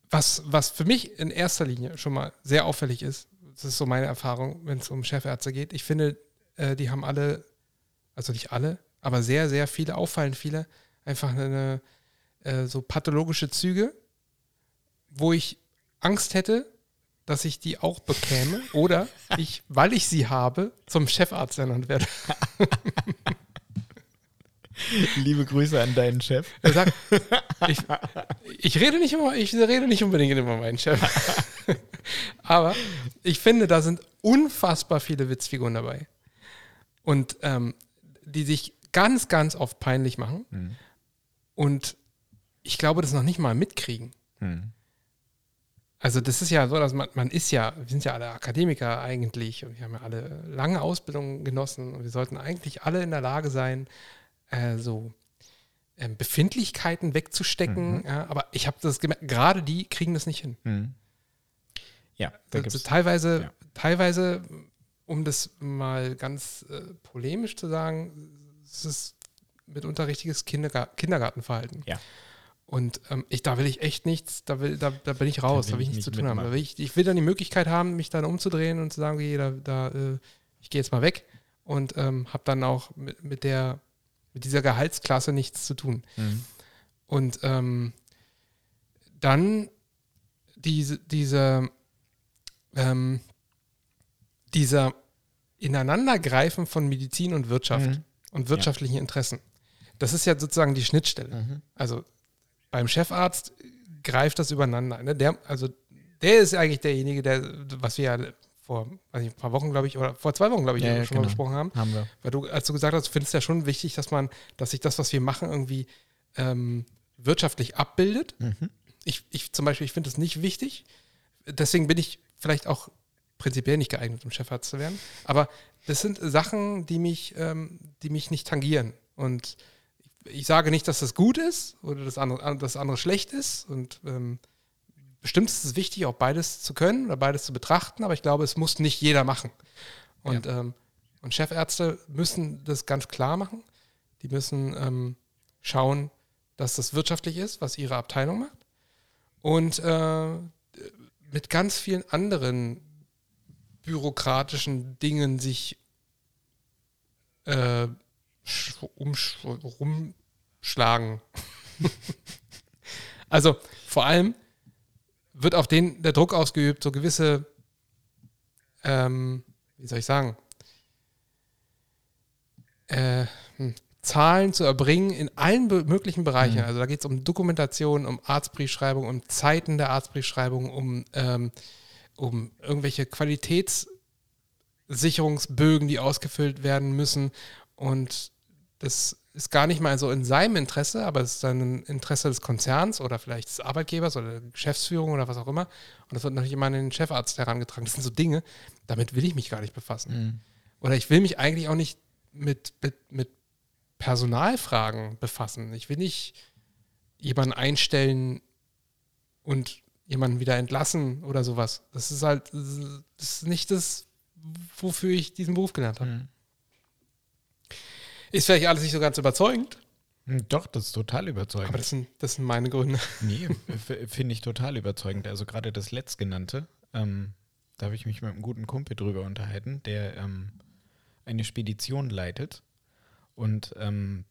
was, was für mich in erster Linie schon mal sehr auffällig ist, das ist so meine Erfahrung, wenn es um Chefärzte geht, ich finde, äh, die haben alle, also nicht alle, aber sehr, sehr viele, auffallend viele, einfach eine, äh, so pathologische Züge, wo ich Angst hätte, dass ich die auch bekäme oder ich, weil ich sie habe, zum Chefarzt ernannt werde. Liebe Grüße an deinen Chef. Er sagt, ich, ich rede nicht immer, ich rede nicht unbedingt über meinen Chef. Aber ich finde, da sind unfassbar viele Witzfiguren dabei. Und ähm, die sich ganz, ganz oft peinlich machen. Und ich glaube, das noch nicht mal mitkriegen. Hm. Also das ist ja so, dass man, man ist ja, wir sind ja alle Akademiker eigentlich und wir haben ja alle lange Ausbildungen genossen und wir sollten eigentlich alle in der Lage sein, äh, so ähm, Befindlichkeiten wegzustecken. Mhm. Ja, aber ich habe das gemerkt, gerade die kriegen das nicht hin. Mhm. Ja, da Also teilweise, ja. teilweise, um das mal ganz äh, polemisch zu sagen, es ist mitunter richtiges Kindergar Kindergartenverhalten. Ja. Und ähm, ich, da will ich echt nichts, da, will, da, da bin ich raus, will da will ich ich nichts zu tun haben. Da mitmachen. will ich, ich will dann die Möglichkeit haben, mich dann umzudrehen und zu sagen, okay, da, da, äh, ich gehe jetzt mal weg und ähm, habe dann auch mit, mit, der, mit dieser Gehaltsklasse nichts zu tun. Mhm. Und ähm, dann diese, diese, ähm, dieser Ineinandergreifen von Medizin und Wirtschaft Mhm. und wirtschaftlichen Interessen. Das ist ja sozusagen die Schnittstelle. Mhm. Also beim Chefarzt greift das übereinander. Ne? Der, also der ist eigentlich derjenige, der, was wir ja vor nicht, ein paar Wochen, glaube ich, oder vor zwei Wochen, glaube ich, Ja, ja, schon mal genau. besprochen haben. Haben wir. Weil du, als du gesagt hast, du findest ja schon wichtig, dass man, dass sich das, was wir machen, irgendwie ähm, wirtschaftlich abbildet. Mhm. Ich, ich zum Beispiel, ich finde das nicht wichtig. Deswegen bin ich vielleicht auch prinzipiell nicht geeignet, um Chefarzt zu werden. Aber das sind Sachen, die mich, ähm, die mich nicht tangieren. Und ich, sage nicht, dass das gut ist oder das andere, das andere schlecht ist. Und ähm, bestimmt ist es wichtig, auch beides zu können oder beides zu betrachten. Aber ich glaube, es muss nicht jeder machen. Und, ähm, und Chefärzte müssen das ganz klar machen. Die müssen ähm, schauen, dass das wirtschaftlich ist, was ihre Abteilung macht. Und äh, mit ganz vielen anderen bürokratischen Dingen sich äh, rumschlagen. also vor allem wird auf den der Druck ausgeübt, so gewisse, ähm, wie soll ich sagen, äh, hm, Zahlen zu erbringen in allen möglichen Bereichen. Mhm. Also da geht es um Dokumentation, um Arztbriefschreibung, um Zeiten der Arztbriefschreibung, um, ähm, um irgendwelche Qualitätssicherungsbögen, die ausgefüllt werden müssen. Und das ist gar nicht mal so in seinem Interesse, aber es ist dann ein Interesse des Konzerns oder vielleicht des Arbeitgebers oder der Geschäftsführung oder was auch immer. Und das wird natürlich immer an den Chefarzt herangetragen. Das sind so Dinge, damit will ich mich gar nicht befassen. Mhm. Oder ich will mich eigentlich auch nicht mit, mit, mit Personalfragen befassen. Ich will nicht jemanden einstellen und jemanden wieder entlassen oder sowas. Das ist halt, das ist nicht das, wofür ich diesen Beruf gelernt habe. Mhm. Ist vielleicht alles nicht so ganz überzeugend, Doch, das ist total überzeugend. aber das sind, das sind meine Gründe. Nee, finde ich total überzeugend. Also gerade das letztgenannte, ähm, da habe ich mich mit einem guten Kumpel drüber unterhalten, der ähm, eine Spedition leitet und ähm,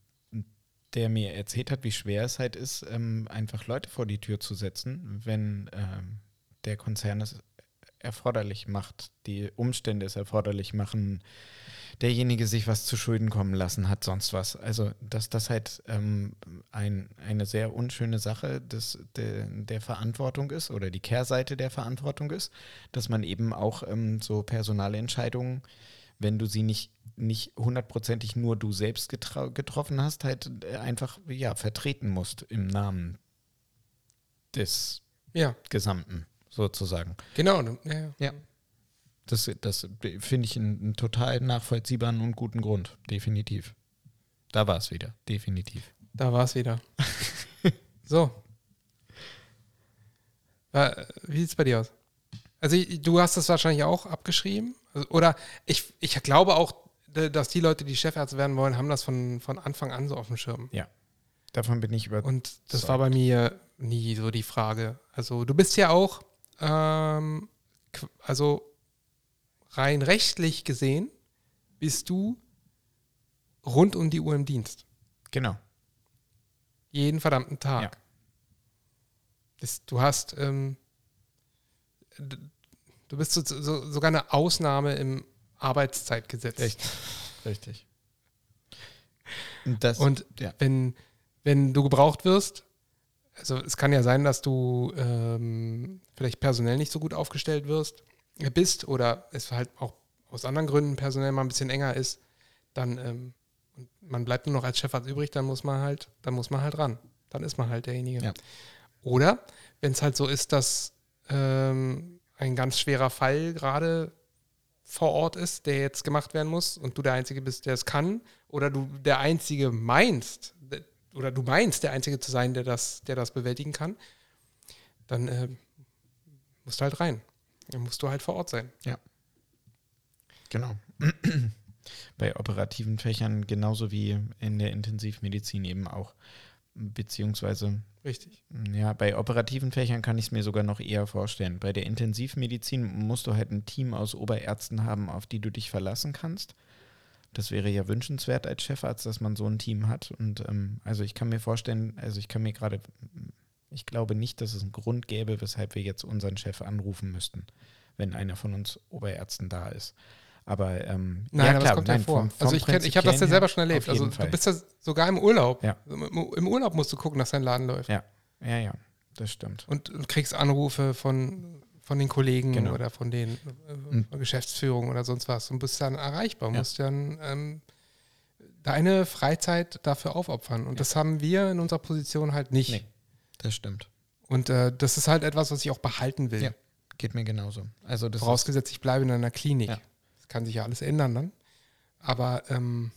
der mir erzählt hat, wie schwer es halt ist, ähm, einfach Leute vor die Tür zu setzen, wenn ähm, der Konzern es erforderlich macht, die Umstände es erforderlich machen, derjenige sich was zu Schulden kommen lassen hat, sonst was. Also, dass das halt ähm, ein, eine sehr unschöne Sache des, der, der Verantwortung ist oder die Kehrseite der Verantwortung ist, dass man eben auch ähm, so Personalentscheidungen, wenn du sie nicht, nicht hundertprozentig nur du selbst getroffen hast, halt äh, einfach ja, vertreten musst im Namen des Ja, Gesamten sozusagen. genau. Ja, ja. Ja. Das, das finde ich einen, einen total nachvollziehbaren und guten Grund. Definitiv. Da war es wieder. Definitiv. Da war es wieder. so. Äh, Wie sieht es bei dir aus? Also du hast das wahrscheinlich auch abgeschrieben. Also, oder ich, ich glaube auch, dass die Leute, die Chefärzte werden wollen, haben das von, von Anfang an so auf dem Schirm. Davon bin ich über. Und das war bei mir nie so die Frage. Also du bist ja auch, ähm, also rein rechtlich gesehen, bist du rund um die Uhr im Dienst. genau. Jeden verdammten Tag. Ja. Das, du hast, ähm, du bist so, so, sogar eine Ausnahme im Arbeitszeitgesetz. Echt. Richtig. Und das, Und ja. wenn, wenn du gebraucht wirst, also es kann ja sein, dass du ähm, vielleicht personell nicht so gut aufgestellt wirst, bist oder es halt auch aus anderen Gründen personell mal ein bisschen enger ist, dann ähm, und man bleibt nur noch als Chefarzt übrig, dann muss man halt, dann muss man halt ran. Dann ist man halt derjenige. Ja. Oder wenn es halt so ist, dass ähm, ein ganz schwerer Fall gerade vor Ort ist, der jetzt gemacht werden muss und du der Einzige bist, der es kann, oder du der Einzige meinst, oder du meinst, der Einzige zu sein, der das, der das bewältigen kann, dann äh, musst du halt rein. Dann musst du halt vor Ort sein. Ja. Genau. Bei operativen Fächern genauso wie in der Intensivmedizin eben auch. Beziehungsweise. Richtig. Ja, bei operativen Fächern kann ich es mir sogar noch eher vorstellen. Bei der Intensivmedizin musst du halt ein Team aus Oberärzten haben, auf die du dich verlassen kannst. Das wäre ja wünschenswert als Chefarzt, dass man so ein Team hat. Und ähm, also ich kann mir vorstellen, also ich kann mir gerade, ich glaube nicht, dass es einen Grund gäbe, weshalb wir jetzt unseren Chef anrufen müssten, wenn einer von uns Oberärzten da ist. Aber ähm, nein, ja, aber das kommt nein, ja vor. Vom, vom also ich, ich habe das ja selber schon erlebt. Also Fall. du bist ja sogar im Urlaub. Ja. Im Urlaub musst du gucken, dass dein Laden läuft. Ja, ja, ja, das stimmt. Und, und kriegst Anrufe von, von den Kollegen genau. oder von den äh, mhm. Geschäftsführungen oder sonst was und bist dann erreichbar. Ja. Musst dann ähm, deine Freizeit dafür aufopfern. Und das haben wir in unserer Position halt nicht. Nee, das stimmt. Und äh, das ist halt etwas, was ich auch behalten will. Ja, geht mir genauso. Also das Vorausgesetzt, ich bleibe in einer Klinik. Ja kann sich ja alles ändern dann. Aber ähm,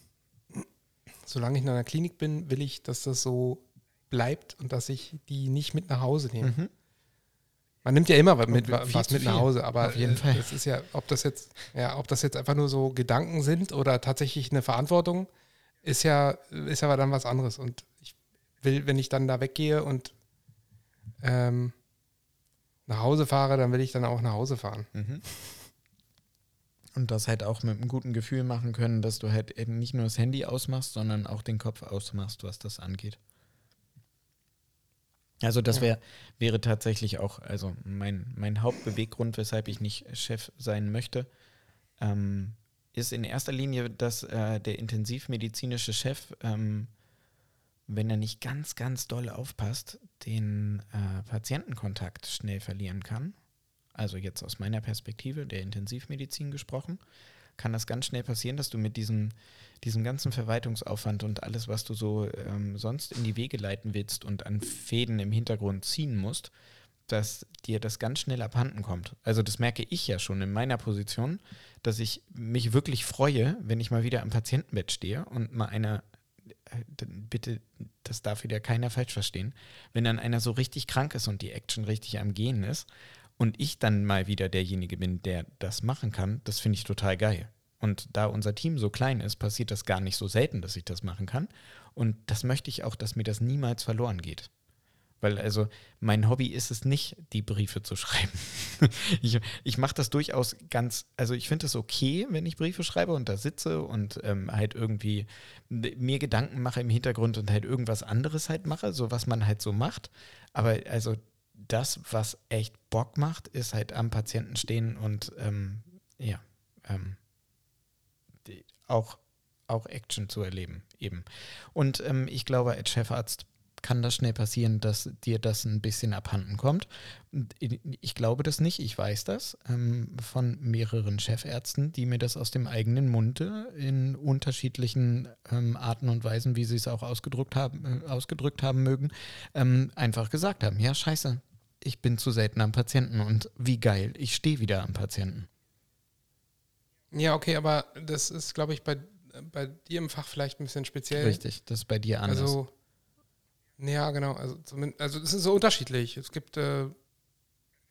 solange ich in einer Klinik bin, will ich, dass das so bleibt und dass ich die nicht mit nach Hause nehme. Mhm. Man nimmt ja immer mit, was mit nach Hause, aber Auf jeden Fall. das ist ja, ob das jetzt, ja, ob das jetzt einfach nur so Gedanken sind oder tatsächlich eine Verantwortung, ist ja, ist ja dann was anderes. Und ich will, wenn ich dann da weggehe und ähm, nach Hause fahre, dann will ich dann auch nach Hause fahren. Mhm. Und das halt auch mit einem guten Gefühl machen können, dass du halt eben nicht nur das Handy ausmachst, sondern auch den Kopf ausmachst, was das angeht. Also das wär, wäre tatsächlich auch, also mein, mein Hauptbeweggrund, weshalb ich nicht Chef sein möchte, ähm, ist in erster Linie, dass äh, der intensivmedizinische Chef, ähm, wenn er nicht ganz, ganz doll aufpasst, den äh, Patientenkontakt schnell verlieren kann also jetzt aus meiner Perspektive der Intensivmedizin gesprochen, kann das ganz schnell passieren, dass du mit diesem, diesem ganzen Verwaltungsaufwand und alles, was du so ähm, sonst in die Wege leiten willst und an Fäden im Hintergrund ziehen musst, dass dir das ganz schnell abhanden kommt. Also das merke ich ja schon in meiner Position, dass ich mich wirklich freue, wenn ich mal wieder am Patientenbett stehe und mal einer, äh, bitte, das darf wieder keiner falsch verstehen, wenn dann einer so richtig krank ist und die Action richtig am Gehen ist und ich dann mal wieder derjenige bin, der das machen kann, das finde ich total geil. Und da unser Team so klein ist, passiert das gar nicht so selten, dass ich das machen kann. Und das möchte ich auch, dass mir das niemals verloren geht. Weil also mein Hobby ist es nicht, die Briefe zu schreiben. ich ich mache das durchaus ganz, also ich finde es okay, wenn ich Briefe schreibe und da sitze und ähm, halt irgendwie mir Gedanken mache im Hintergrund und halt irgendwas anderes halt mache, so was man halt so macht. Aber also das, was echt Bock macht, ist halt am Patienten stehen und ähm, ja, ähm, die, auch, auch Action zu erleben eben. Und ähm, ich glaube, als Chefarzt kann das schnell passieren, dass dir das ein bisschen abhanden kommt. Ich glaube das nicht, ich weiß das ähm, von mehreren Chefärzten, die mir das aus dem eigenen Munde in unterschiedlichen ähm, Arten und Weisen, wie sie es auch ausgedrückt haben, äh, ausgedrückt haben mögen, ähm, einfach gesagt haben, ja scheiße, ich bin zu selten am Patienten und wie geil, ich stehe wieder am Patienten. Ja, okay, aber das ist, glaube ich, bei, bei dir im Fach vielleicht ein bisschen speziell. Richtig, das ist bei dir anders. Also, ja, genau. Also, also es ist so unterschiedlich. Es gibt äh,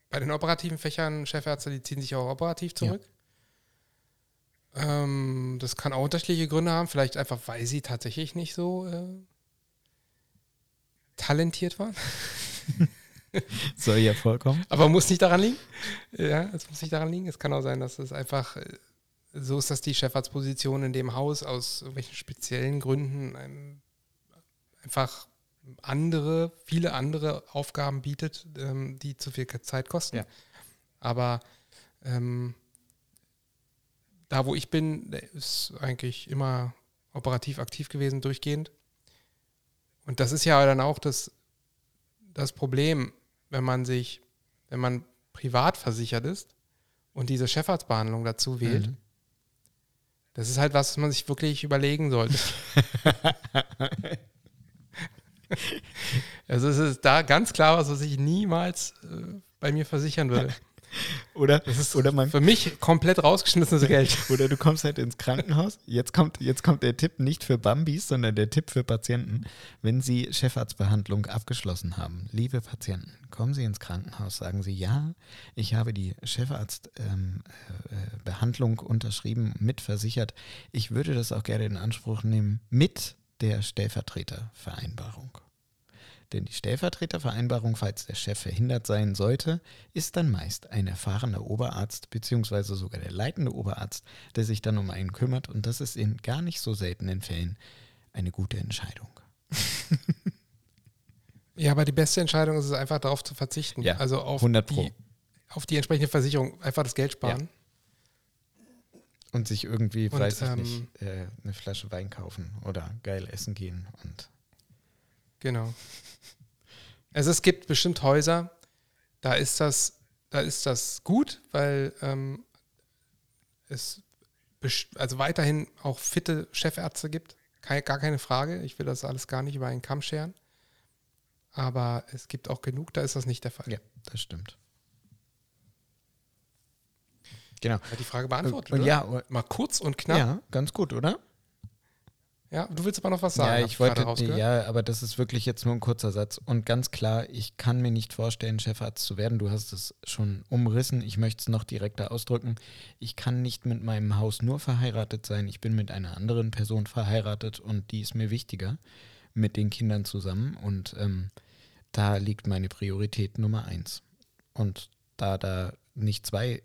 bei den operativen Fächern Chefärzte, die ziehen sich auch operativ zurück. Ja. Ähm, das kann auch unterschiedliche Gründe haben. Vielleicht einfach, weil sie tatsächlich nicht so äh, talentiert waren. Soll ja vollkommen. Aber muss nicht daran liegen. Ja, es muss nicht daran liegen. Es kann auch sein, dass es einfach äh, so ist, dass die Chefarztposition in dem Haus aus irgendwelchen speziellen Gründen einfach andere, viele andere Aufgaben bietet, ähm, die zu viel Zeit kosten. Ja. Aber ähm, da, wo ich bin, ist eigentlich immer operativ aktiv gewesen, durchgehend. Und das ist ja dann auch das, das Problem wenn man sich, wenn man privat versichert ist und diese Chefarztbehandlung dazu wählt, mhm. das ist halt was, was man sich wirklich überlegen sollte. also es ist da ganz klar was, was ich niemals äh, bei mir versichern würde. Oder, Das ist oder man für mich komplett rausgeschmissenes Geld. Oder du kommst halt ins Krankenhaus. Jetzt kommt, jetzt kommt der Tipp nicht für Bambis, sondern der Tipp für Patienten. Wenn Sie Chefarztbehandlung abgeschlossen haben, liebe Patienten, kommen Sie ins Krankenhaus, sagen Sie, ja, ich habe die Chefarztbehandlung äh, äh, Behandlung unterschrieben, mitversichert. Ich würde das auch gerne in Anspruch nehmen mit der Stellvertretervereinbarung. Denn die Stellvertretervereinbarung, falls der Chef verhindert sein sollte, ist dann meist ein erfahrener Oberarzt beziehungsweise sogar der leitende Oberarzt, der sich dann um einen kümmert. Und das ist in gar nicht so seltenen Fällen eine gute Entscheidung. Ja, aber die beste Entscheidung ist es einfach darauf zu verzichten. Ja, also auf 100 Pro. die, auf die entsprechende Versicherung einfach das Geld sparen. Und sich irgendwie, Und, weiß ich ähm, nicht, äh, eine Flasche Wein kaufen oder geil essen gehen. Und Genau. Also es gibt bestimmt Häuser, da ist das, da ist das gut, weil ähm, es also weiterhin auch fitte Chefärzte gibt. Keine, gar keine Frage. Ich will das alles gar nicht über einen Kamm scheren. Aber es gibt auch genug, da ist das nicht der Fall. ja, das stimmt. Genau. Hat die Frage beantwortet, oder? ja, Mal kurz und knapp. ja, ganz gut, oder? Ja, du willst aber noch was sagen. Ja, ich wollte, rausgehört. ja, aber das ist wirklich jetzt nur ein kurzer Satz. Und ganz klar, ich kann mir nicht vorstellen, Chefarzt zu werden. Du hast es schon umrissen. Ich möchte es noch direkter ausdrücken. Ich kann nicht mit meinem Haus nur verheiratet sein. Ich bin mit einer anderen Person verheiratet und die ist mir wichtiger mit den Kindern zusammen. Und ähm, da liegt meine Priorität Nummer eins. Und da da nicht zwei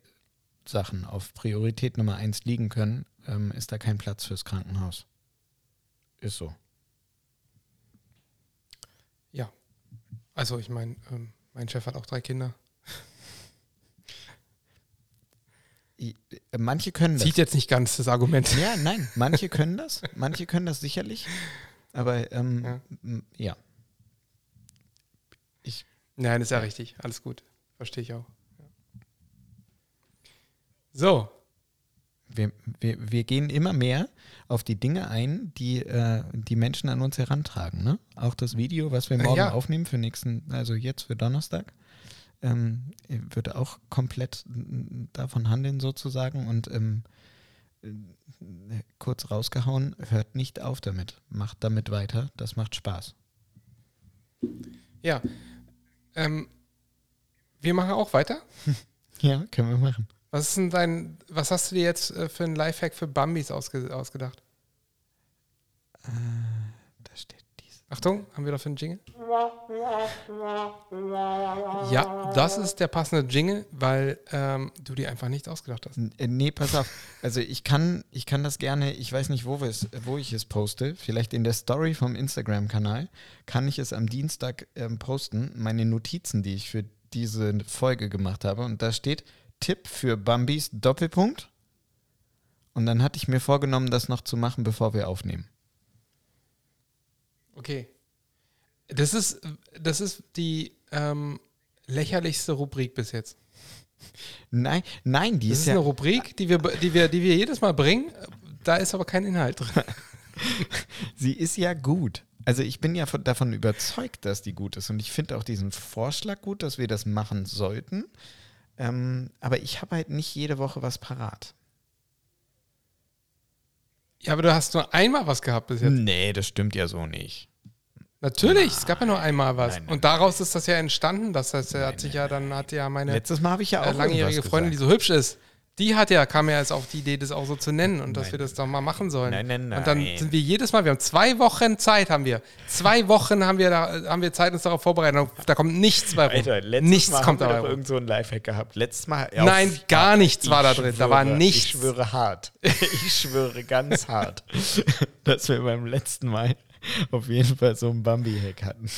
Sachen auf Priorität Nummer eins liegen können, ähm, ist da kein Platz fürs Krankenhaus. Ist so. Ja. Also ich meine, ähm, mein Chef hat auch drei Kinder. Äh, Manche können das. Zieht jetzt nicht ganz das Argument. Ja, nein, manche können das. Manche können das sicherlich. Aber ähm, Ja. ja. Nein, ist ja richtig. Alles gut. Verstehe ich auch. So, Wir, wir, wir gehen immer mehr auf die Dinge ein, die äh, die Menschen an uns herantragen. Ne? Auch das Video, was wir Äh, morgen ja. aufnehmen für nächsten, also jetzt für Donnerstag, ähm, würde auch komplett davon handeln sozusagen. Und ähm, äh, kurz rausgehauen, hört nicht auf damit. Macht damit weiter. Das macht Spaß. ja. Ähm, wir machen auch weiter. Ja, können wir machen. Was ist denn dein, was hast du dir jetzt äh, für einen Lifehack für Bambis ausge, ausgedacht? Äh, da steht dies. Achtung, haben wir dafür einen Jingle? Ja, das ist der passende Jingle, weil ähm, du dir einfach nichts ausgedacht hast. N- äh, Nee, pass auf. Also ich kann, ich kann das gerne, ich weiß nicht, wo, es, wo ich es poste. Vielleicht in der Story vom Instagram-Kanal kann ich es am Dienstag ähm, posten. Meine Notizen, die ich für diese Folge gemacht habe. Und da steht Tipp für Bambis Doppelpunkt. Und dann hatte ich mir vorgenommen, das noch zu machen, bevor wir aufnehmen. Okay. Das ist, das ist die ähm, lächerlichste Rubrik bis jetzt. Nein, nein, die Das ist, ist ja. eine Rubrik, die wir, die, wir, die wir jedes Mal bringen. Da ist aber kein Inhalt drin. Sie ist ja gut. Also ich bin ja von, davon überzeugt, dass die gut ist. Und ich finde auch diesen Vorschlag gut, dass wir das machen sollten. Ähm, aber ich habe halt nicht jede Woche was parat. Ja, aber du hast nur einmal was gehabt bis jetzt. Nee, das stimmt ja so nicht. Natürlich, es gab ja nur einmal was. Nein, nein, Und daraus ist das ja entstanden. Das heißt, er hat Nein, sich nein, ja dann, hat ja meine Letztes Mal habe ich ja auch äh, langjährige Freundin, die so hübsch ist, die hat ja, kam ja jetzt auf die Idee, das auch so zu nennen und dass Nein. wir das doch mal machen sollen. Nein, nein, Und dann nein. sind wir jedes Mal, wir haben zwei Wochen Zeit, haben wir. Zwei Wochen haben wir, da, haben wir Zeit, uns darauf vorbereiten. Da kommt nichts bei rum. Alter, letztes nichts Mal kommt haben wir dabei doch irgend so ein Lifehack gehabt. Letztes Mal. Nein, gar nichts war da drin. Da war schwöre, nichts. Ich schwöre hart. Ich schwöre ganz hart, dass wir beim letzten Mal auf jeden Fall so einen Bambi-Hack hatten.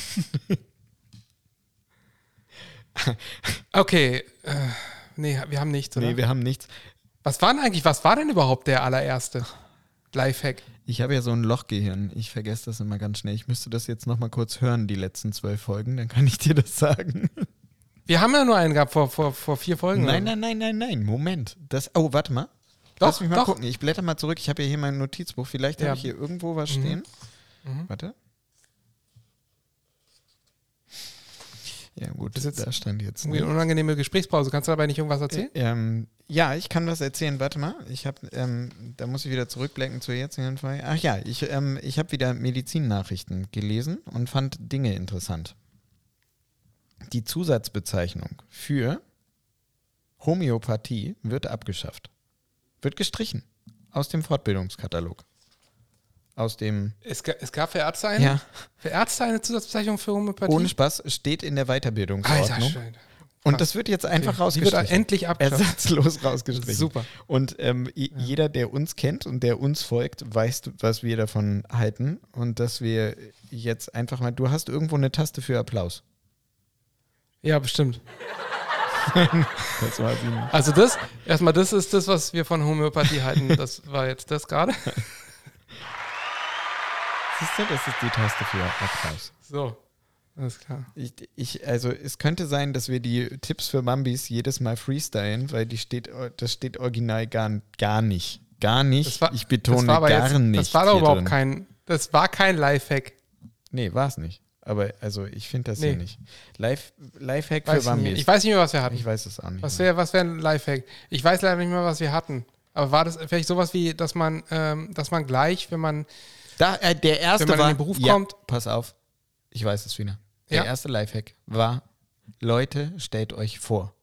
Okay, äh, nee, wir haben nichts, oder? Nee, wir haben nichts. was war denn eigentlich, was war denn überhaupt der allererste Lifehack? Ich habe ja so ein Lochgehirn. Ich vergesse das immer ganz schnell. Ich müsste das jetzt nochmal kurz hören, die letzten zwölf Folgen. Dann kann ich dir das sagen. Wir haben ja nur einen gehabt vor, vor, vor vier Folgen. Nein, nein, nein, nein, nein. Moment. Das, oh, warte mal. Doch, Lass mich mal doch. gucken. Ich blätter mal zurück. Ich habe ja hier mein Notizbuch. Vielleicht Ja. habe ich hier irgendwo was stehen. Mhm. Warte. Ja, gut, Das ist jetzt da stand jetzt. Irgendwie eine unangenehme Gesprächspause. Kannst du dabei nicht irgendwas erzählen? Ähm, ja, ich kann was erzählen. Warte mal, ich habe, ähm, da muss ich wieder zurückblicken zur jetzigen Folge. Ach ja, ich, ähm, ich habe wieder Medizinnachrichten gelesen und fand Dinge interessant. Die Zusatzbezeichnung für Homöopathie wird abgeschafft. Wird gestrichen aus dem Fortbildungskatalog. Aus dem, Es, ga- es gab für Ärzte eine? ja, Für Ärzte eine Zusatzbezeichnung für Homöopathie? ohne Spaß, steht in der Alter, Weiterbildungsordnung. Schwede. und das wird jetzt einfach Die wird rausgestrichen. endlich abgeschafft. Ersatzlos rausgestrichen. Super. Und ähm, i- jeder, der uns kennt und der uns folgt, weiß, was wir davon halten. Und dass wir jetzt einfach mal. Du hast irgendwo eine Taste für Applaus. Ja, bestimmt. Das. Also das, erstmal das ist das, was wir von Homöopathie halten. Das war jetzt das gerade. Siehst du, das ist die Taste für Applaus. So, alles klar. Ich, ich, also es könnte sein, dass wir die Tipps für Mambis jedes Mal freestylen, weil die steht, das steht original gar, gar nicht. Gar nicht. War, ich betone gar jetzt, nicht. Das war doch überhaupt drin. kein, das war kein Lifehack. Nee, war es nicht. Aber also ich finde das Nee. hier nicht. Live, Lifehack Weiß für. Mambis. ich weiß nicht mehr, was wir hatten. Ich weiß es auch nicht. Was wäre was wär ein Lifehack? Ich weiß leider nicht mehr, was wir hatten. Aber war das vielleicht sowas wie, dass man, ähm, dass man gleich, wenn man, Da, äh, der erste Wenn man in war, den Beruf ja, kommt- Pass auf, ich weiß es wieder. Der Ja. erste Lifehack war: Leute, stellt euch vor.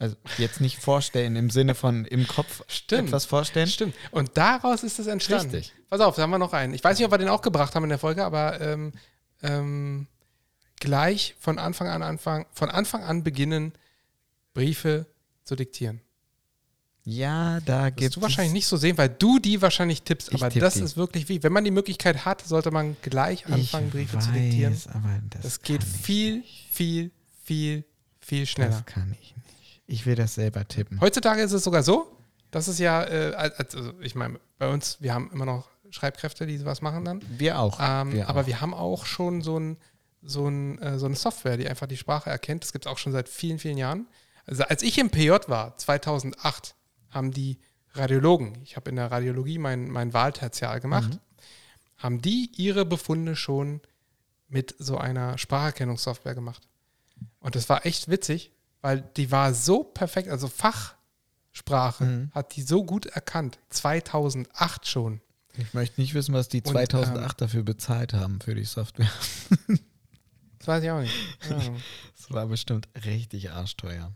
Also jetzt nicht vorstellen im Sinne von im Kopf Stimmt. etwas vorstellen. stimmt. Und daraus ist es entstanden. Richtig. Pass auf, da haben wir noch einen. Ich weiß nicht, ob wir den auch gebracht haben in der Folge, aber ähm, ähm, gleich von Anfang an Anfang, von Anfang an beginnen, Briefe zu diktieren. Ja, da Wirst gibt du wahrscheinlich nicht so sehen, weil du die wahrscheinlich tippst, Ich aber tipp das die. ist wirklich wie, wenn man die Möglichkeit hat, sollte man gleich anfangen, Briefe zu diktieren. Aber das, Das geht ich viel, viel, viel, viel schneller. Das kann ich nicht. Ich will das selber tippen. Heutzutage ist es sogar so, dass es ja, äh, also ich meine, bei uns, wir haben immer noch Schreibkräfte, die sowas machen dann. Wir auch. Ähm, wir aber auch. wir haben auch schon so, ein, so, ein, äh, so eine Software, die einfach die Sprache erkennt. Das gibt es auch schon seit vielen, vielen Jahren. Also als ich im PJ war, 2008, haben die Radiologen, ich habe in der Radiologie mein, mein Wahltertial gemacht, Mhm. haben die ihre Befunde schon mit so einer Spracherkennungssoftware gemacht. Und das war echt witzig, weil die war so perfekt, also Fachsprache Mhm. hat die so gut erkannt, 2008 schon. Ich möchte nicht wissen, was die Und, 2008 dafür bezahlt haben für die Software. Das weiß ich auch nicht. Ja. Das war bestimmt richtig arschteuer.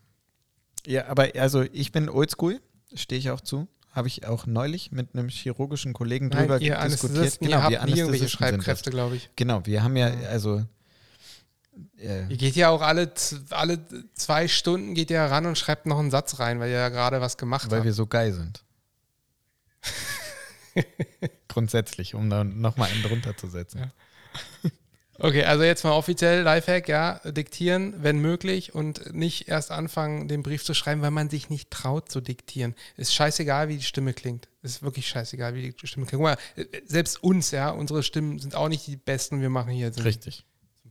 Ja, aber also ich bin oldschool, stehe ich auch zu. Habe ich auch neulich mit einem chirurgischen Kollegen drüber Nein, ihr diskutiert. Anästhesisten, ihr habt nie irgendwelche Schreibkräfte, glaube ich. Genau, wir haben ja, also äh, Ihr geht ja auch alle, alle zwei Stunden geht ihr ran und schreibt noch einen Satz rein, weil ihr ja gerade was gemacht weil habt. wir so geil sind. Grundsätzlich, um da nochmal einen drunter zu setzen. Ja. Okay, also jetzt mal offiziell Lifehack, ja, diktieren, wenn möglich und nicht erst anfangen, den Brief zu schreiben, weil man sich nicht traut zu diktieren. Ist scheißegal, wie die Stimme klingt. Ist wirklich scheißegal, wie die Stimme klingt. Guck mal, äh, selbst uns, ja, unsere Stimmen sind auch nicht die besten. Wir machen hier so Richtig.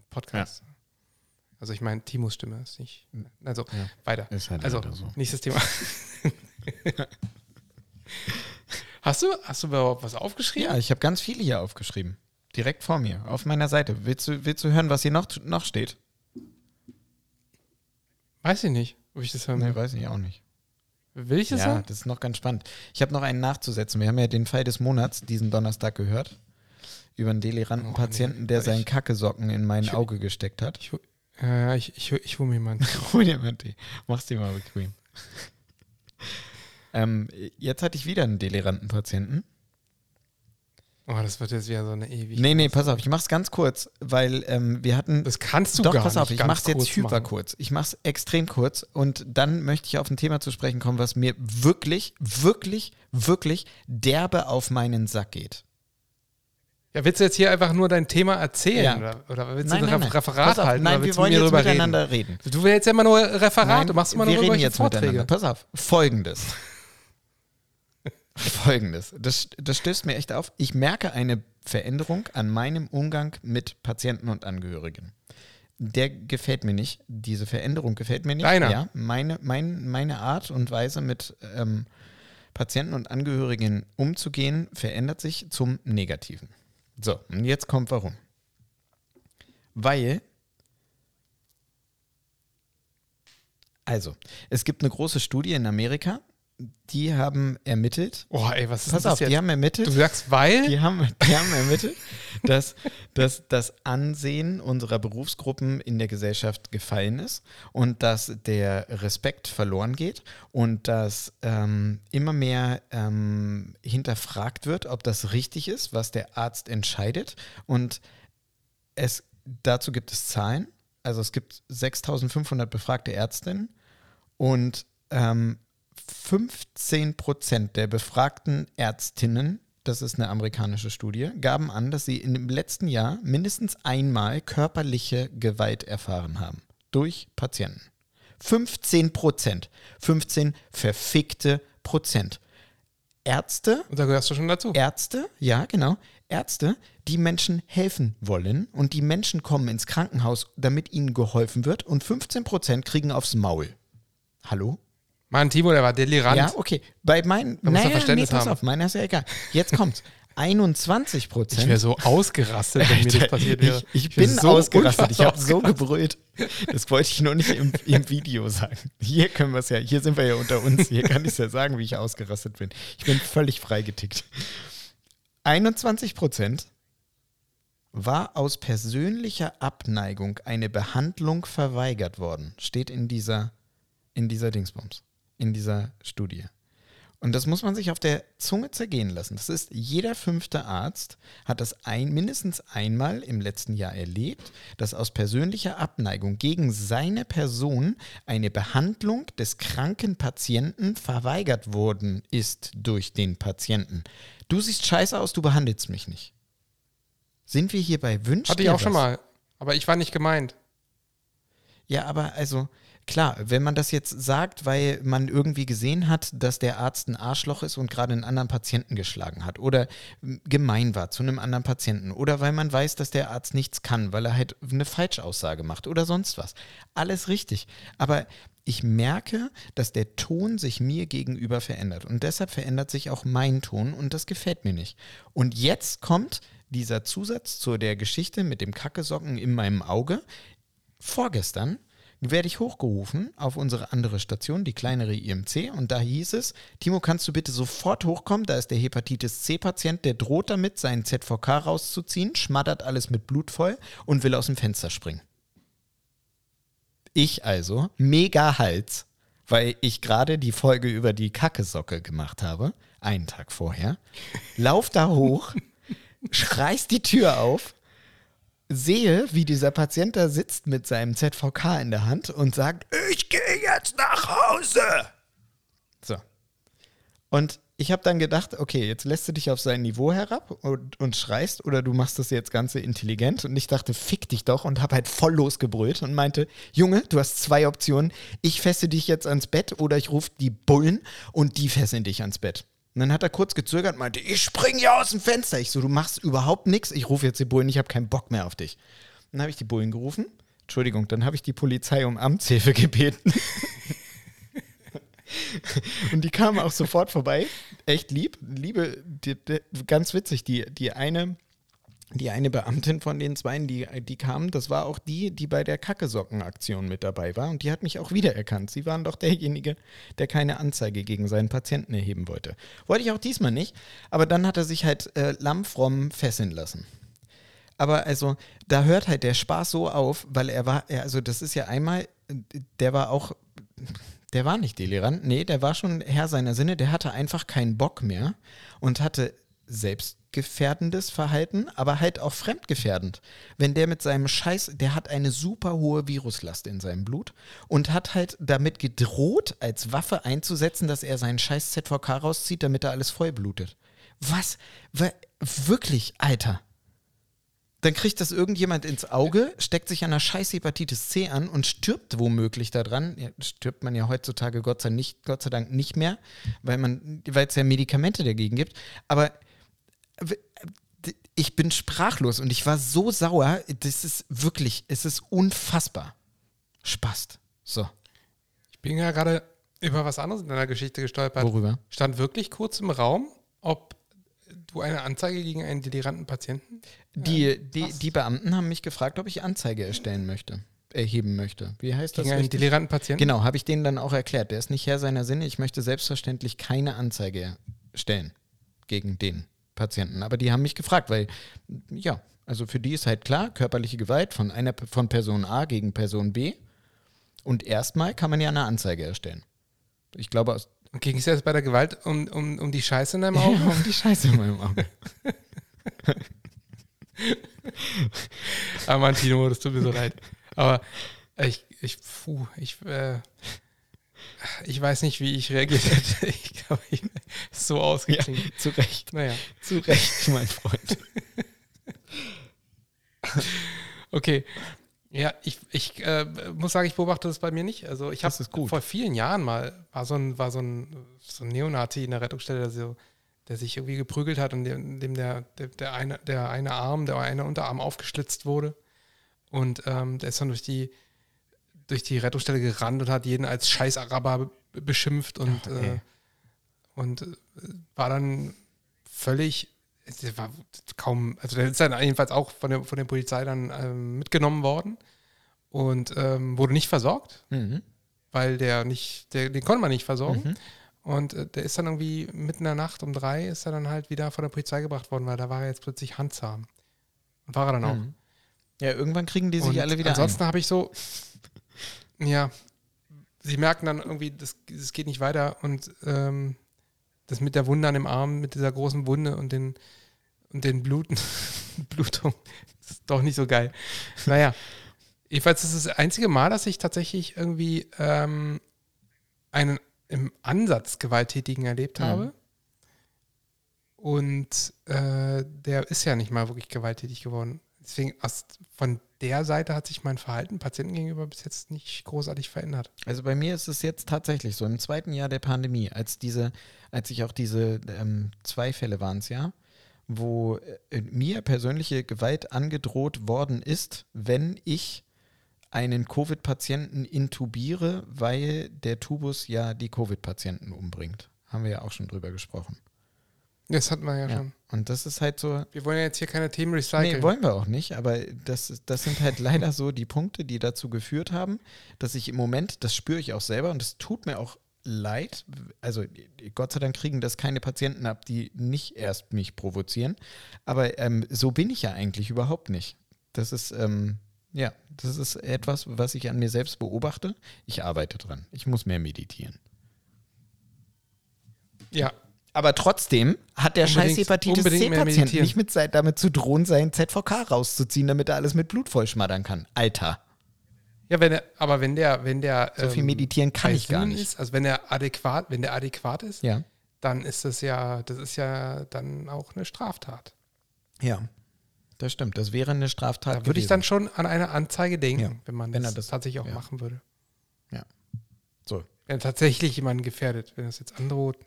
Podcast. Also ich meine, Timos Stimme ist nicht. Also Ja. weiter. Ist halt Also, so. nächstes Thema. hast, du, hast du überhaupt was aufgeschrieben? Ja, ich habe ganz viele hier aufgeschrieben. Direkt vor mir, auf meiner Seite. Willst du, willst du hören, was hier noch, noch steht? Weiß ich nicht, ob ich das hören Nee, weiß ich auch nicht. Will ich das Ja, hören? das ist noch ganz spannend. Ich habe noch einen nachzusetzen. Wir haben ja den Fall des Monats diesen Donnerstag gehört. Über einen deliranten Oh, Patienten, nee. der Ich- seinen Kackesocken in mein ich- Auge gesteckt hat. Ich, ja, ich, ich, ich hole mir mal einen. Hol dir mal einen Tee. Mach's dir mal bequem. ähm, jetzt hatte ich wieder einen deliranten Patienten. Oh, das wird jetzt wieder so eine ewig. Nee, nee, pass auf, ich mach's ganz kurz, weil ähm, wir Das kannst du Doch, gar pass auf, nicht ich mach's jetzt hyper kurz. Ich mach's extrem kurz und dann möchte ich auf ein Thema zu sprechen kommen, was mir wirklich, wirklich, wirklich derbe auf meinen Sack geht. Ja, willst du jetzt hier einfach nur dein Thema erzählen? Ja. Oder, oder willst Nein, du ein nein, Ref- nein. Referat auf, halten? nein, wir wollen jetzt drüber reden? miteinander reden. Du willst jetzt immer nur Referat, Nein, du machst immer wir nur reden jetzt miteinander. Vorträge. Pass auf, folgendes. folgendes. Das, das stößt mir echt auf. Ich merke eine Veränderung an meinem Umgang mit Patienten und Angehörigen. Der gefällt mir nicht. Diese Veränderung gefällt mir nicht. Deiner? Ja, meine, mein, meine Art und Weise mit ähm, Patienten und Angehörigen umzugehen, verändert sich zum Negativen. So, und jetzt kommt warum. Weil Also, es gibt eine große Studie in Amerika, die haben ermittelt. Oh, ey, was ist Pass das auf, jetzt? die haben ermittelt. du sagst, weil? Die haben, die haben ermittelt, dass, dass das Ansehen unserer Berufsgruppen in der Gesellschaft gefallen ist und dass der Respekt verloren geht und dass ähm, immer mehr ähm, hinterfragt wird, ob das richtig ist, was der Arzt entscheidet. Und es, dazu gibt es Zahlen. Also es gibt 6500 befragte Ärztinnen und ähm, 15 Prozent der befragten Ärztinnen, das ist eine amerikanische Studie, gaben an, dass sie in dem letzten Jahr mindestens einmal körperliche Gewalt erfahren haben. Durch Patienten. 15 Prozent. 15 verfickte Prozent. Ärzte Und da gehörst du schon dazu. Ärzte, ja, genau. Ärzte, die Menschen helfen wollen und die Menschen kommen ins Krankenhaus, damit ihnen geholfen wird und 15 Prozent kriegen aufs Maul. Hallo? Mann, Timo, der war delirant. Ja, okay. Bei meinen, naja, nee, pass haben. auf, meiner ist ja egal. Jetzt kommt's. 21% Ich wäre Prozent. so ausgerastet, wenn mir das passiert wäre. Ich, ich wär bin so ausgerastet. Ich habe so gebrüllt. Das wollte ich nur nicht im, im Video sagen. Hier können wir es ja, hier sind wir ja unter uns. Hier kann ich es ja sagen, wie ich ausgerastet bin. Ich bin völlig freigetickt. 21 Prozent war aus persönlicher Abneigung eine Behandlung verweigert worden. Steht in dieser, in dieser Dingsbums, in dieser Studie. Und das muss man sich auf der Zunge zergehen lassen. Das ist, jeder fünfte Arzt hat das ein, mindestens einmal im letzten Jahr erlebt, dass aus persönlicher Abneigung gegen seine Person eine Behandlung des kranken Patienten verweigert worden ist durch den Patienten. Du siehst scheiße aus, du behandelst mich nicht. Sind wir hier bei Wünsch Hatte ich auch schon was? mal. Aber ich war nicht gemeint. Ja, aber also klar, wenn man das jetzt sagt, weil man irgendwie gesehen hat, dass der Arzt ein Arschloch ist und gerade einen anderen Patienten geschlagen hat oder gemein war zu einem anderen Patienten oder weil man weiß, dass der Arzt nichts kann, weil er halt eine Falschaussage macht oder sonst was. Alles richtig. Aber ich merke, dass der Ton sich mir gegenüber verändert und deshalb verändert sich auch mein Ton und das gefällt mir nicht. Und jetzt kommt dieser Zusatz zu der Geschichte mit dem Kackesocken in meinem Auge. Vorgestern werde ich hochgerufen auf unsere andere Station, die kleinere IMC, und da hieß es, Timo, kannst du bitte sofort hochkommen? Da ist der Hepatitis C-Patient, der droht damit, seinen ZVK rauszuziehen, schmattert alles mit Blut voll und will aus dem Fenster springen. Ich also, mega Hals, weil ich gerade die Folge über die Kackesocke gemacht habe, einen Tag vorher, lauf da hoch, schreiß die Tür auf, sehe, wie dieser Patient da sitzt mit seinem ZVK in der Hand und sagt, ich gehe jetzt nach Hause. So. Und ich habe dann gedacht, okay, jetzt lässt du dich auf sein Niveau herab und, und schreist oder du machst das jetzt Ganze intelligent. Und ich dachte, fick dich doch und habe halt voll losgebrüllt und meinte, Junge, du hast zwei Optionen. Ich fesse dich jetzt ans Bett oder ich rufe die Bullen und die fesseln dich ans Bett. Und dann hat er kurz gezögert meinte, ich spring hier aus dem Fenster. Ich so, du machst überhaupt nichts. Ich rufe jetzt die Bullen, ich habe keinen Bock mehr auf dich. Dann habe ich die Bullen gerufen. Entschuldigung, dann habe ich die Polizei um Amtshilfe gebeten. Und die kamen auch sofort vorbei. Echt lieb. Liebe, die, die, ganz witzig, die, die eine. Die eine Beamtin von den Zweien, die, die kam, das war auch die, die bei der Kackesocken-Aktion mit dabei war. Und die hat mich auch wiedererkannt. Sie waren doch derjenige, der keine Anzeige gegen seinen Patienten erheben wollte. Wollte ich auch diesmal nicht. Aber dann hat er sich halt äh, lammfromm fesseln lassen. Aber also, da hört halt der Spaß so auf, weil er war, er, also das ist ja einmal, der war auch, der war nicht delirant, nee, der war schon Herr seiner Sinne, der hatte einfach keinen Bock mehr und hatte selbstgefährdendes Verhalten, aber halt auch fremdgefährdend. Wenn der mit seinem Scheiß, der hat eine super hohe Viruslast in seinem Blut und hat halt damit gedroht, als Waffe einzusetzen, dass er seinen Scheiß ZVK rauszieht, damit er alles vollblutet. Was? Wa- Wirklich, Alter. Dann kriegt das irgendjemand ins Auge, steckt sich an einer scheiß Hepatitis C an und stirbt womöglich daran. Ja, stirbt man ja heutzutage Gott sei, nicht, Gott sei Dank nicht mehr, weil es ja Medikamente dagegen gibt. Aber ich bin sprachlos und ich war so sauer. Das ist wirklich, es ist unfassbar. Spast. So. Ich bin ja gerade über was anderes in deiner Geschichte gestolpert. Worüber? Stand wirklich kurz im Raum, ob du eine Anzeige gegen einen deliranten Patienten? Die, die, die Beamten haben mich gefragt, ob ich Anzeige erstellen möchte. erheben möchte. Wie heißt das? Gegen einen deliranten Patienten? Genau, habe ich denen dann auch erklärt. Der ist nicht Herr seiner Sinne. Ich möchte selbstverständlich keine Anzeige stellen gegen den Patienten. Aber die haben mich gefragt, weil, ja, also für die ist halt klar, körperliche Gewalt von einer von Person A gegen Person B. Und erstmal kann man ja eine Anzeige erstellen. Ich glaube, aus ging es jetzt bei der Gewalt um, um, um die Scheiße in deinem Auge? um die Scheiße in meinem Auge. Ah, Mann, Tino, das tut mir so leid. Aber ich, ich, puh, ich, äh, ich weiß nicht, wie ich reagiert hätte. Ich glaube, ich so ausgeklingt. Zu Recht. Naja, Zu Recht, mein Freund. okay. Ja, ich, ich äh, muss sagen, ich beobachte das bei mir nicht. Also ich habe vor vielen Jahren mal, war so ein, war so ein, so ein Neonazi in der Rettungsstelle, der, so, der sich irgendwie geprügelt hat und dem, dem der, der, der, eine, der eine Arm, der eine Unterarm aufgeschlitzt wurde. Und ähm, der ist dann durch die, durch die Rettungsstelle gerannt und hat jeden als Scheiß-Araber be- beschimpft und, Ach, äh, und äh, war dann völlig, war kaum, also der ist dann jedenfalls auch von der, von der Polizei dann ähm, mitgenommen worden und ähm, wurde nicht versorgt, Mhm. weil der nicht, der, den konnte man nicht versorgen. Mhm. Und äh, der ist dann irgendwie mitten in der Nacht um drei ist er dann halt wieder von der Polizei gebracht worden, weil da war er jetzt plötzlich handzahm. Und war er dann auch. Mhm. Ja, irgendwann kriegen die sich Und alle wieder ansonsten habe ich so, ja, sie merken dann irgendwie, das, das geht nicht weiter und ähm, das mit der Wunde an dem Arm, mit dieser großen Wunde und den, und den Bluten, Blutung, ist doch nicht so geil. Naja, jedenfalls ist es das einzige Mal, dass ich tatsächlich irgendwie ähm, einen im Ansatz Gewalttätigen erlebt Mhm. habe. Und äh, der ist ja nicht mal wirklich gewalttätig geworden. Deswegen, aus, von der Seite hat sich mein Verhalten Patienten gegenüber bis jetzt nicht großartig verändert. Also bei mir ist es jetzt tatsächlich so, im zweiten Jahr der Pandemie, als diese, als ich auch diese ähm, zwei Fälle waren es ja, wo äh, mir persönliche Gewalt angedroht worden ist, wenn ich einen Covid-Patienten intubiere, weil der Tubus ja die Covid-Patienten umbringt. Haben wir ja auch schon drüber gesprochen. Das hatten wir ja, Ja. schon. Und das ist halt so, Wir wollen ja jetzt hier keine Themen recyceln. Nee, wollen wir auch nicht, aber das, das sind halt leider so die Punkte, die dazu geführt haben, dass ich im Moment, das spüre ich auch selber und es tut mir auch leid, also Gott sei Dank kriegen das keine Patienten ab, die nicht erst mich provozieren, aber ähm, so bin ich ja eigentlich überhaupt nicht. Das ist, ähm, ja, das ist etwas, was ich an mir selbst beobachte. Ich arbeite dran. Ich muss mehr meditieren. ja, Aber trotzdem hat der Unbedingt- scheiß Hepatitis C-Patient nicht mit, damit zu drohen, seinen ZVK rauszuziehen, damit er alles mit Blut vollschmattern kann. Alter, ja, wenn er, aber wenn der, wenn der so viel ähm, meditieren kann ich gar nicht. Ist, also wenn er adäquat, wenn der adäquat ist, Ja, dann ist das ja, das ist ja dann auch eine Straftat. ja, das stimmt. Das wäre eine Straftat. Da würde ich dann schon an eine Anzeige denken, Ja, wenn man wenn das, das- tatsächlich auch ja. machen würde. so. Wenn er tatsächlich jemanden gefährdet, wenn das jetzt androht.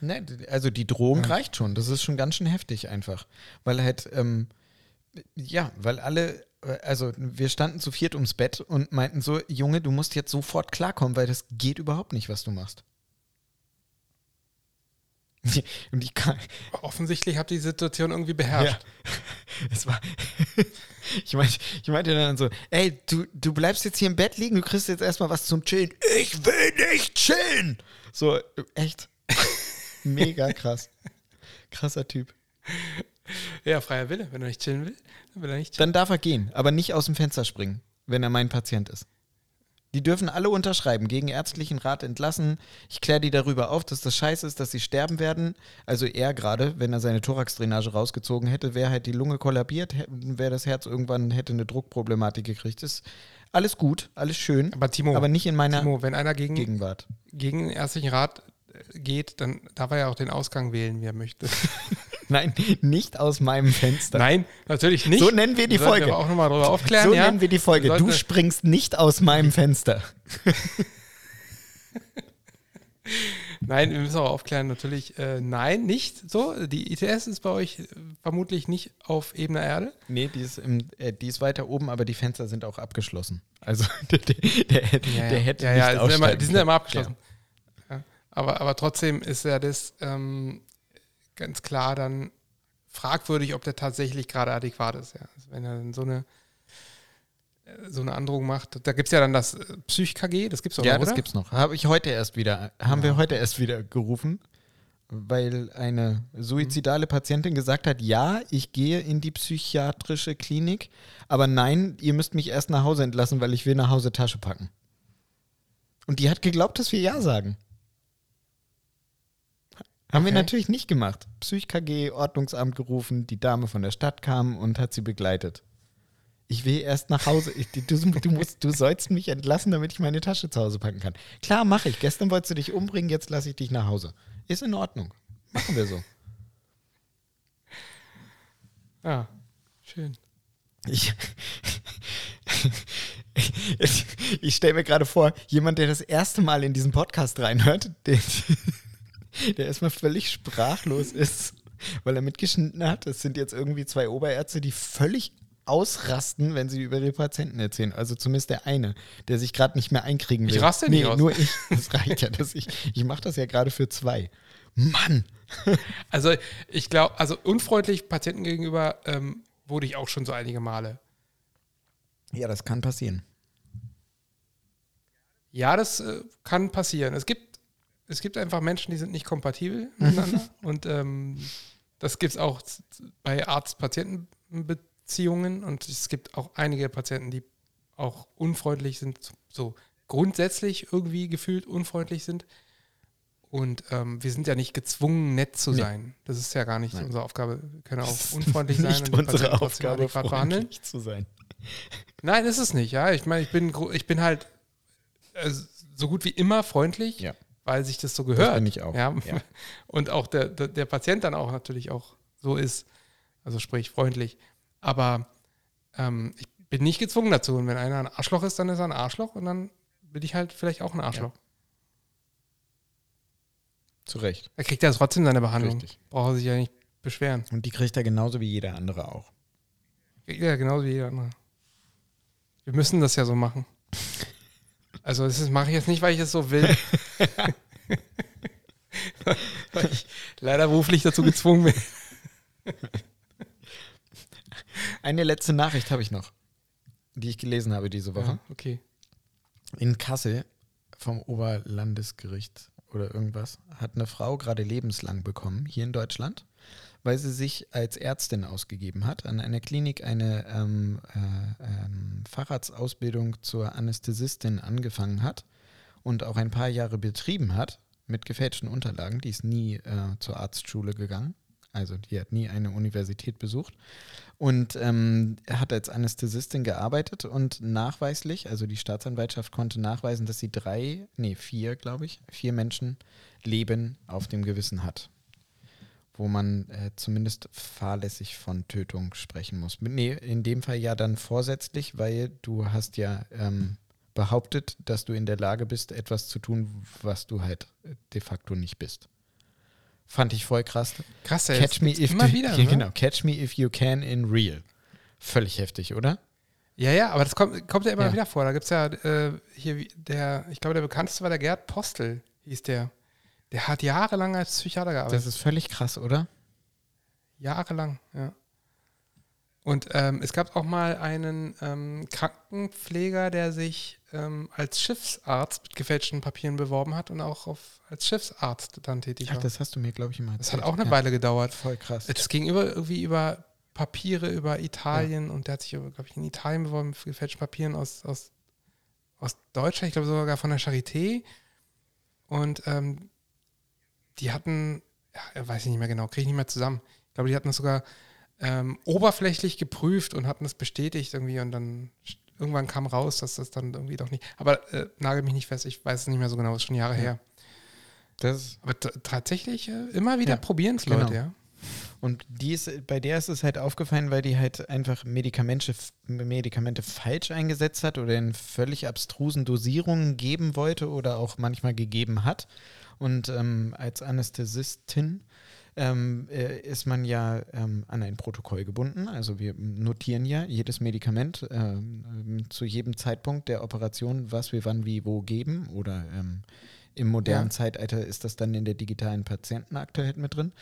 Ne, also die Drohung Ja. reicht schon. Das ist schon ganz schön heftig einfach. Weil halt, ähm, ja, weil alle, äh, also wir standen zu viert ums Bett und meinten so, Junge, du musst jetzt sofort klarkommen, weil das geht überhaupt nicht, was du machst. Und ich kann, Offensichtlich habt ihr die Situation irgendwie beherrscht. es war, ich meinte, ich meinte dann so, ey, du, du bleibst jetzt hier im Bett liegen, du kriegst jetzt erstmal was zum Chillen. Ich will nicht chillen! So, echt. Mega krass. Krasser Typ. Ja, freier Wille. Wenn er nicht chillen will, dann will er nicht chillen. Dann darf er gehen, aber nicht aus dem Fenster springen, wenn er mein Patient ist. Die dürfen alle unterschreiben, gegen ärztlichen Rat entlassen. Ich kläre die darüber auf, dass das scheiße ist, dass sie sterben werden. Also er gerade, wenn er seine Thoraxdrainage rausgezogen hätte, wäre halt die Lunge kollabiert, wäre das Herz irgendwann, hätte eine Druckproblematik gekriegt. Ist alles gut, alles schön, Aber Timo, aber nicht in meiner Timo, wenn einer gegen, Gegenwart. gegen den ärztlichen Rat geht, dann darf er ja auch den Ausgang wählen, wie er möchte. Nein, nicht aus meinem Fenster. Nein, natürlich nicht. So nennen wir die Sollten Folge. Wir auch nochmal darüber aufklären. so ja? nennen wir die Folge. Du springst nicht aus meinem Fenster. Nein, wir müssen auch aufklären, natürlich, äh, nein, nicht so. Die ITS ist bei euch äh, vermutlich nicht auf ebener Erde. Nee, die ist, im, äh, die ist weiter oben, aber die Fenster sind auch abgeschlossen. Also der, der, der, hätte- der hätte ja, nicht ja, die sind, ja immer abgeschlossen. Ja. Aber, aber trotzdem ist ja das ähm, ganz klar dann fragwürdig, ob der tatsächlich gerade adäquat ist. Ja. Also wenn er dann so eine so eine Androhung macht. Da gibt es ja dann das äh, Psych-KG, das gibt es auch ja, noch, das oder? gibt's noch. Habe ich heute erst wieder, haben wir Ja. heute erst wieder gerufen, weil eine suizidale Patientin gesagt hat, ja, ich gehe in die psychiatrische Klinik, aber nein, ihr müsst mich erst nach Hause entlassen, weil ich will nach Hause Tasche packen. Und die hat geglaubt, dass wir ja sagen. Haben wir Okay. natürlich nicht gemacht. Psych-KG, Ordnungsamt gerufen, die Dame von der Stadt kam und hat sie begleitet. Ich will erst nach Hause. Ich, du, du, musst, du sollst mich entlassen, damit ich meine Tasche zu Hause packen kann. Klar, mache ich. Gestern wolltest du dich umbringen, jetzt lasse ich dich nach Hause. Ist in Ordnung. Machen wir so. Ja, schön. Ich, ich, ich stelle mir gerade vor, jemand, der das erste Mal in diesen Podcast reinhört, der, der erstmal völlig sprachlos ist, weil er mitgeschnitten hat. Es sind jetzt irgendwie zwei Oberärzte, die völlig ausrasten, wenn sie über ihre Patienten erzählen. Also zumindest der eine, der sich gerade nicht mehr einkriegen will. Ich raste nee, nicht aus. nur ich. Das reicht ja, dass ich. Ich mache das ja gerade für zwei. Mann! Also ich glaube, also unfreundlich Patienten gegenüber ähm, wurde ich auch schon so einige Male. Ja, das kann passieren. Ja, das äh, kann passieren. Es gibt, es gibt einfach Menschen, die sind nicht kompatibel miteinander. Und ähm, das gibt es auch bei Arzt-Patienten-Beziehungen. Und es gibt auch einige Patienten, die auch unfreundlich sind, so grundsätzlich irgendwie gefühlt unfreundlich sind. Und ähm, wir sind ja nicht gezwungen, nett zu Nee. sein. Das ist ja gar nicht Nein. unsere Aufgabe. Wir können auch unfreundlich sein Nicht und unsere Aufgabe, behandeln. freundlich zu sein. Nein, ist es nicht, ja. Ich meine, ich bin, ich bin halt äh, so gut wie immer freundlich, Ja. Weil sich das so gehört. bin ich auch, Ja. ja. Und auch der, der, der Patient dann auch natürlich auch so ist. Also sprich freundlich. Aber ähm, ich bin nicht gezwungen dazu. Und wenn einer ein Arschloch ist, dann ist er ein Arschloch und dann bin ich halt vielleicht auch ein Arschloch. Zu Recht. Er kriegt ja trotzdem seine Behandlung. Richtig. Braucht er sich ja nicht beschweren. Und die kriegt er genauso wie jeder andere auch. Er ja genauso wie jeder andere. Wir müssen das ja so machen. Also das mache ich jetzt nicht, weil ich es so will. weil ich leider beruflich dazu gezwungen bin. Eine letzte Nachricht habe ich noch, die ich gelesen habe diese Woche. Ja, okay. In Kassel vom Oberlandesgericht oder irgendwas hat eine Frau gerade lebenslang bekommen, hier in Deutschland, weil sie sich als Ärztin ausgegeben hat, an einer Klinik eine ähm, äh, ähm, Facharztausbildung zur Anästhesistin angefangen hat und auch ein paar Jahre betrieben hat mit gefälschten Unterlagen. Die ist nie äh, zur Arztschule gegangen. Also die hat nie eine Universität besucht und ähm, hat als Anästhesistin gearbeitet und nachweislich, also die Staatsanwaltschaft konnte nachweisen, dass sie drei, nee, vier, glaube ich, vier Menschen Leben auf dem Gewissen hat. Wo man äh, zumindest fahrlässig von Tötung sprechen muss. Nee, in dem Fall ja dann vorsätzlich, weil du hast ja ähm, behauptet, dass du in der Lage bist, etwas zu tun, was du halt äh, de facto nicht bist. Fand ich voll krass. Krass, ey, Catch me if immer du, wieder. ja, ne? genau, catch me if you can in real. Völlig heftig, oder? Ja, ja, aber das kommt, kommt ja immer Ja. wieder vor. Da gibt es ja äh, hier der, ich glaube, der bekannteste war der Gerd Postel, hieß der. Der hat jahrelang als Psychiater gearbeitet. Das ist völlig krass, oder? Jahrelang, ja. Und ähm, es gab auch mal einen ähm, Krankenpfleger, der sich ähm, als Schiffsarzt mit gefälschten Papieren beworben hat und auch auf, als Schiffsarzt dann tätig Ach, war. das hast du mir, glaube ich, immer Das erzählt. hat auch eine ja. Weile gedauert. Voll krass. Das ging über, irgendwie über Papiere, über Italien und der hat sich, glaube ich, in Italien beworben mit gefälschten Papieren aus, aus, aus Deutschland, ich glaube sogar von der Charité. Und ähm, die hatten, ja, weiß ich nicht mehr genau, kriege ich nicht mehr zusammen. Ich glaube, die hatten das sogar ähm, oberflächlich geprüft und hatten das bestätigt irgendwie und dann irgendwann kam raus, dass das dann irgendwie doch nicht. Aber äh, nagel mich nicht fest, ich weiß es nicht mehr so genau, ist schon Jahre Ja. her. Das Aber tatsächlich äh, immer wieder Ja, probieren es genau. Leute, ja. und die ist, bei der ist es halt aufgefallen, weil die halt einfach Medikamente, Medikamente falsch eingesetzt hat oder in völlig abstrusen Dosierungen geben wollte oder auch manchmal gegeben hat. Und ähm, als Anästhesistin ähm, äh, ist man ja ähm, an ein Protokoll gebunden. Also wir notieren ja jedes Medikament ähm, zu jedem Zeitpunkt der Operation, was wir wann wie wo geben. Oder ähm, im modernen Ja. Zeitalter ist das dann in der digitalen Patientenakte halt mit drin.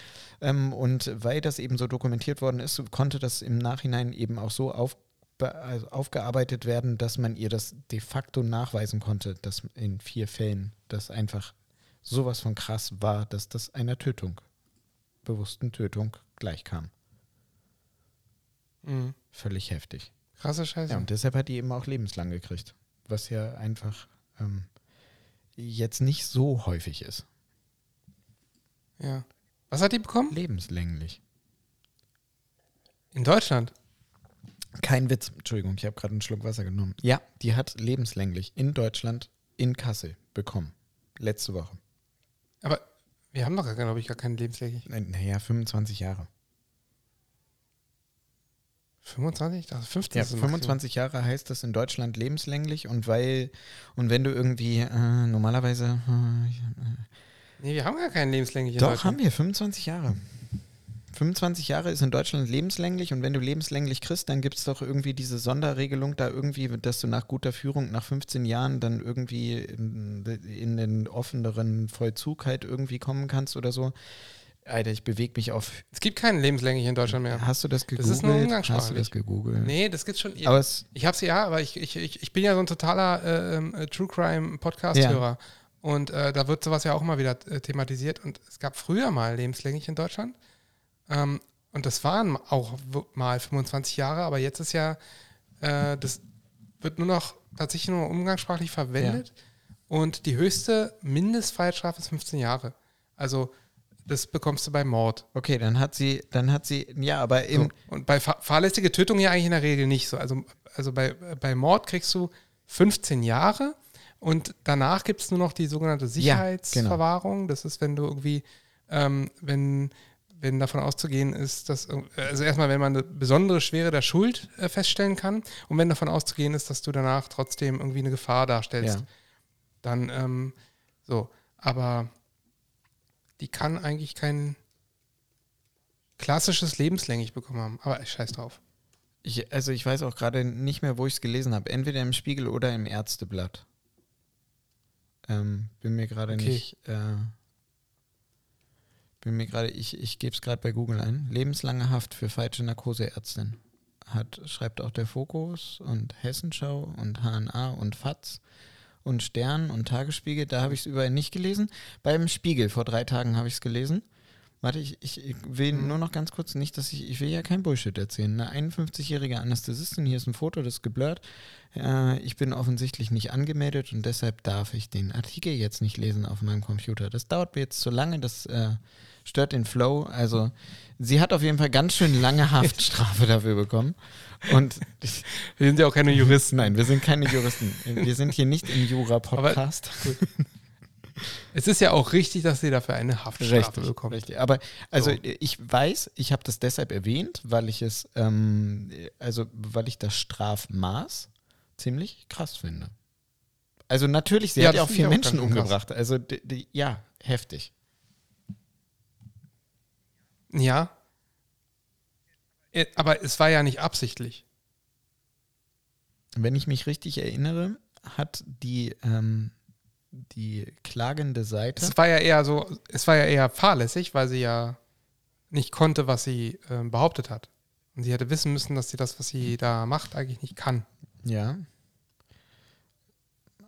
Ähm, und weil das eben so dokumentiert worden ist, konnte das im Nachhinein eben auch so also aufgearbeitet werden, dass man ihr das de facto nachweisen konnte, dass in vier Fällen das einfach sowas von krass war, dass das einer Tötung, bewussten Tötung gleichkam. Mhm. Völlig heftig. Krasse Scheiße. Ja, und deshalb hat die eben auch lebenslang gekriegt. Was ja einfach ähm, jetzt nicht so häufig ist. ja. Was hat die bekommen? Lebenslänglich. In Deutschland. Kein Witz. Entschuldigung, ich habe gerade einen Schluck Wasser genommen. Ja, die hat lebenslänglich in Deutschland in Kassel bekommen. Letzte Woche. Aber wir haben doch, glaube ich, gar keine lebenslänglich. Naja, 25 Jahre. 25? Ich dachte 15 Ja, ist das Maximum. 25 Jahre heißt das in Deutschland lebenslänglich und weil, und wenn du irgendwie äh, normalerweise. Äh, Nee, wir haben gar keinen lebenslänglich doch, haben wir 25 Jahre. 25 Jahre ist in Deutschland lebenslänglich und wenn du lebenslänglich kriegst, dann gibt es doch irgendwie diese Sonderregelung da irgendwie, dass du nach guter Führung nach 15 Jahren dann irgendwie in, in den offeneren Vollzug halt irgendwie kommen kannst oder so. Alter, ich bewege mich auf. Es gibt keinen lebenslänglich in Deutschland mehr. Hast du das Das gegoogelt? ist nur Hast du das gegoogelt? Nee, das gibt's schon. Aber es, Ich hab's ja, aber ich, ich, ich, ich bin ja so ein totaler äh, ähm, äh, True Crime Podcast-Hörer. Und äh, da wird sowas ja auch immer wieder äh, thematisiert. Und es gab früher mal lebenslänglich in Deutschland. Ähm, und das waren auch mal 25 Jahre, aber jetzt ist ja, äh, das wird nur noch tatsächlich nur umgangssprachlich verwendet. Und die höchste Mindestfreiheitsstrafe ist 15 Jahre. Also das bekommst du bei Mord. okay, dann hat sie, dann hat sie, ja, aber im, So. Und bei fahr fahrlässige Tötung ja eigentlich in der Regel nicht so. Also, also bei, bei Mord kriegst du 15 Jahre und danach gibt es nur noch die sogenannte Sicherheitsverwahrung. Das ist, wenn du irgendwie, ähm, wenn, wenn davon auszugehen ist, dass, also erstmal, wenn man eine besondere Schwere der Schuld äh, feststellen kann und wenn davon auszugehen ist, dass du danach trotzdem irgendwie eine Gefahr darstellst, Ja. dann ähm, so. Aber die kann eigentlich kein klassisches lebenslänglich bekommen haben. Aber ich scheiß drauf. Ich, also ich weiß auch gerade nicht mehr, wo ich es gelesen habe. Entweder im Spiegel oder im Ärzteblatt. Ähm, bin mir gerade Okay. nicht. Äh, bin mir gerade, ich, ich gebe es gerade bei Google ein. Lebenslange Haft für falsche Narkoseärztin. Hat, schreibt auch der Fokus und Hessenschau und HNA und FATS und Stern und Tagesspiegel. Da habe ich es überall nicht gelesen. Beim Spiegel vor drei Tagen habe ich es gelesen. Warte, ich, ich, ich will Mhm. nur noch ganz kurz nicht, dass ich, ich will ja kein Bullshit erzählen. Eine 51-jährige Anästhesistin, hier ist ein Foto, das ist geblurrt. Äh, ich bin offensichtlich nicht angemeldet und deshalb darf ich den Artikel jetzt nicht lesen auf meinem Computer. Das dauert mir jetzt zu lange, das äh, stört den Flow. Also sie hat auf jeden Fall ganz schön lange Haftstrafe dafür bekommen. Und Wir sind ja auch keine Juristen. nein, wir sind keine Juristen. Wir sind hier nicht im Jura-Podcast. Es ist ja auch richtig, dass sie dafür eine Haftstrafe Richtig, bekommt. richtig. Aber also So. ich weiß, ich habe das deshalb erwähnt, weil ich es, ähm, also weil ich das Strafmaß ziemlich krass finde. Also natürlich, sie Ja, hat ja auch vier Menschen umgebracht. Also die, die, ja, heftig. Ja. Äh, Aber es war ja nicht absichtlich. Wenn ich mich richtig erinnere, hat die, ähm, die klagende Seite. Es war ja eher so, es war ja eher fahrlässig, weil sie ja nicht konnte, was sie ähm, behauptet hat. Und sie hätte wissen müssen, dass sie das, was sie da macht, eigentlich nicht kann. Ja.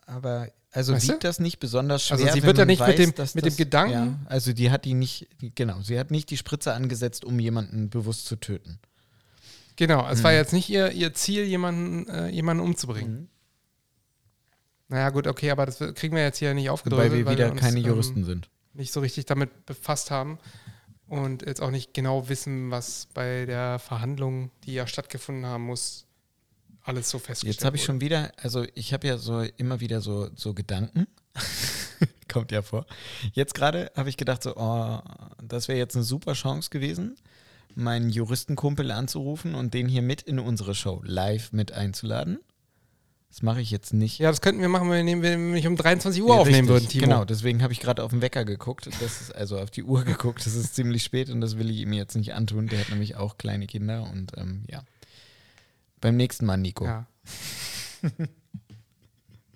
Aber also Weißt du? wiegt das nicht besonders schwer. Also sie wird ja nicht mit weiß, dem- dass mit dem Gedanken- Ja, also die hat die nicht, genau, sie hat nicht die Spritze angesetzt, um jemanden bewusst zu töten. Genau, es Mhm. war jetzt nicht ihr, ihr Ziel, jemanden, äh, jemanden umzubringen. Naja, gut, okay, aber das kriegen wir jetzt hier nicht aufgedröselt, Weil wir wieder uns, keine ähm, Juristen sind. nicht so richtig damit befasst haben und jetzt auch nicht genau wissen, was bei der Verhandlung, die ja stattgefunden haben muss, alles so festgestellt Jetzt habe ich schon wieder, also ich habe ja so immer wieder so, so Gedanken. Kommt ja vor. Jetzt gerade habe ich gedacht, so, oh, das wäre jetzt eine super Chance gewesen, meinen Juristenkumpel anzurufen und den hier mit in unsere Show live mit einzuladen. Das mache ich jetzt nicht. Ja, das könnten wir machen, wenn wir nämlich um 23 Uhr Ja, aufnehmen richtig. würden, Timo. Genau, deswegen habe ich gerade auf den Wecker geguckt. Das ist also auf die Uhr geguckt. Das ist ziemlich spät und das will ich ihm jetzt nicht antun. Der hat nämlich auch kleine Kinder und ähm, ja. Beim nächsten Mal, Nico. Ja.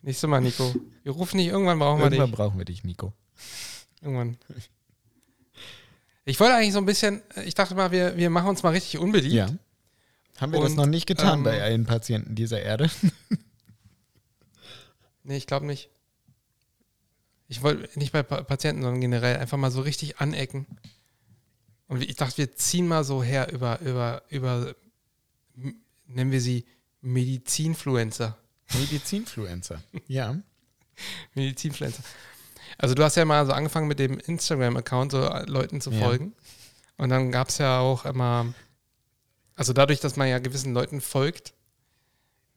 Nächstes Mal, Nico. Wir rufen dich, irgendwann brauchen wir Irgendwann dich. brauchen wir dich, Nico. Irgendwann. Ich wollte eigentlich so ein bisschen, ich dachte mal, wir, wir machen uns mal richtig unbeliebt. Ja. Haben wir das Und, noch nicht getan ähm, bei allen Patienten dieser Erde? Nee, ich glaube nicht. Ich wollte nicht bei Pa- Patienten, sondern generell einfach mal so richtig anecken. Und ich dachte, wir ziehen mal so her über, über, über, nennen wir sie Medizinfluencer. Medizinfluencer. Ja. Medizinfluencer. Also du hast ja mal so angefangen mit dem Instagram-Account so äh, Leuten zu Ja. folgen. Und dann gab es ja auch immer, also dadurch, dass man ja gewissen Leuten folgt,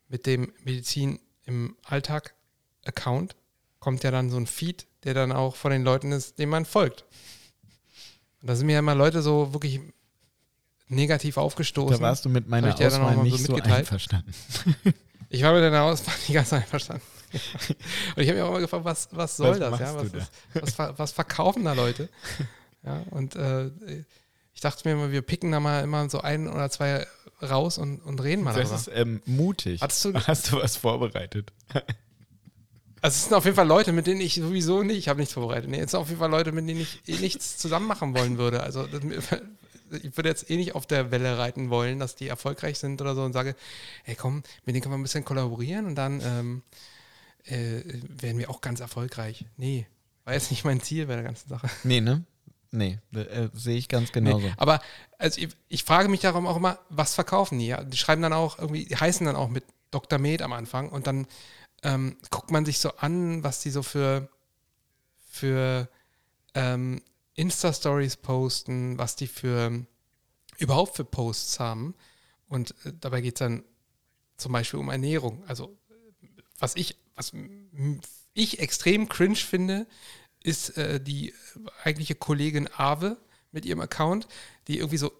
mit dem Medizin im Alltag-Account, kommt ja dann so ein Feed, der dann auch von den Leuten ist, dem man folgt. Und da sind mir ja immer Leute so wirklich negativ aufgestoßen. Da warst du mit meiner Hab ich Auswahl so nicht so mitgeteilt? einverstanden. Ich war mit deiner Auswahl nicht ganz einverstanden. Und ich habe mich auch immer gefragt, was, was soll Was das? Ja? Was, ist, was, ver- was verkaufen da Leute? Ja, und äh, ich dachte mir immer, wir picken da mal immer so ein oder zwei raus und, und reden mal Das darüber. ist ähm, mutig. Du- Hast du was vorbereitet? Also es sind auf jeden Fall Leute, mit denen ich sowieso nicht, ich habe nichts vorbereitet. Nee, es sind auf jeden Fall Leute, mit denen ich eh nichts zusammen machen wollen würde. Also das, ich würde jetzt eh nicht auf der Welle reiten wollen, dass die erfolgreich sind oder so und sage, hey komm, mit denen können wir ein bisschen kollaborieren und dann ähm, äh, werden wir auch ganz erfolgreich. Nee, war jetzt nicht mein Ziel bei der ganzen Sache. Nee, ne? Nee, äh, sehe ich ganz genauso. Nee, aber also ich, ich frage mich darum auch immer, was verkaufen die? Ja? Die schreiben dann auch irgendwie, die heißen dann auch mit Dr. Med am Anfang und dann ähm, guckt man sich so an, was die so für, für ähm, Insta-Stories posten, was die für überhaupt für Posts haben. Und äh, dabei geht es dann zum Beispiel um Ernährung. Also was ich, was ich extrem cringe finde, ist äh, die eigentliche Kollegin Ave mit ihrem Account, die irgendwie so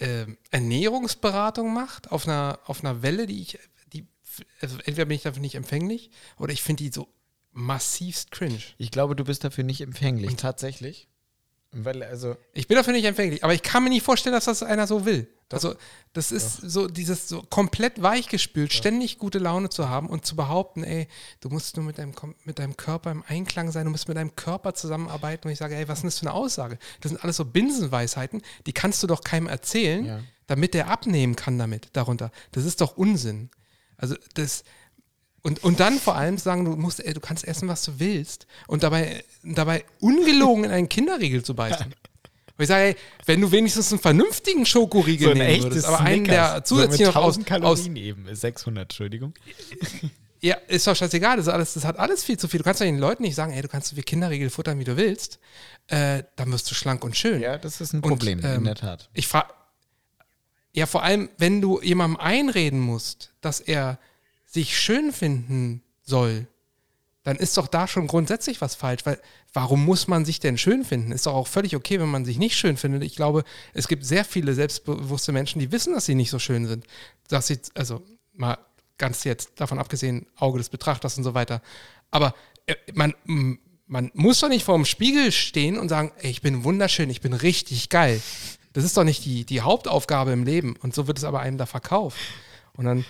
ähm, Ernährungsberatung macht auf einer, auf einer Welle, die ich, die, also entweder bin ich dafür nicht empfänglich oder ich finde die so massivst cringe. Ich glaube, du bist dafür nicht empfänglich. Tatsächlich. Weil, also, Ich bin dafür nicht empfänglich, aber ich kann mir nicht vorstellen, dass das einer so will. Also, das ist so dieses so komplett weichgespült, ständig gute Laune zu haben und zu behaupten, ey, du musst nur mit deinem, mit deinem Körper im Einklang sein, du musst mit deinem Körper zusammenarbeiten. Und ich sage, ey, was ist denn das für eine Aussage? Das sind alles so Binsenweisheiten, die kannst du doch keinem erzählen, Ja. damit der abnehmen kann damit, darunter. Das ist doch Unsinn. Also, das. Und, und dann vor allem sagen, du musst, ey, du kannst essen, was du willst. Und dabei, dabei ungelogen in einen Kinderriegel zu beißen. Und ich sage, ey, wenn du wenigstens einen vernünftigen Schokoriegel nehmen würdest, aber einen, der zusätzlich noch aus, 1000 aus Kalorien eben. 600, Entschuldigung. ja, ist doch scheißegal, das, alles, das hat alles viel zu viel. Du kannst doch den Leuten nicht sagen, ey, du kannst so viel Kinderriegel futtern, wie du willst. Äh, dann wirst du schlank und schön. Ja, das ist ein Und, Problem, in ähm, der Tat. Ich frage, ja, vor allem, wenn du jemandem einreden musst, dass er sich schön finden soll, dann ist doch da schon grundsätzlich was falsch, weil warum muss man sich denn schön finden? Ist doch auch völlig okay, wenn man sich nicht schön findet. Ich glaube, es gibt sehr viele selbstbewusste Menschen, die wissen, dass sie nicht so schön sind. Dass sie, also mal ganz jetzt davon abgesehen, Auge des Betrachters und so weiter. Aber äh, man, man muss doch nicht vor dem Spiegel stehen und sagen, ey, ich bin wunderschön, ich bin richtig geil. Das ist doch nicht die, die Hauptaufgabe im Leben. Und so wird es aber einem da verkauft. Und dann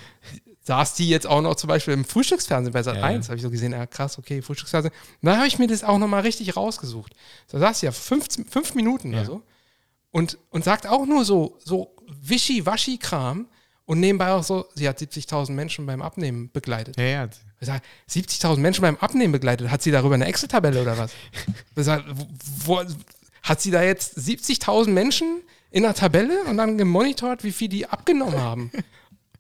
saß die jetzt auch noch zum Beispiel im Frühstücksfernsehen bei Sat Ja, 1, ja. habe ich so gesehen, ja krass, okay, Frühstücksfernsehen. Dann habe ich mir das auch nochmal richtig rausgesucht. Da saß sie ja fünf, fünf Minuten Ja. oder so und, und sagt auch nur so, so Wischi-Waschi-Kram und nebenbei auch so, sie hat 70.000 Menschen beim Abnehmen begleitet. Ja, ja. Ich sag, 70.000 Menschen beim Abnehmen begleitet. Hat sie darüber eine Excel-Tabelle oder was? Ich sag, wo, wo, hat sie da jetzt 70.000 Menschen in einer Tabelle und dann gemonitort, wie viel die abgenommen haben?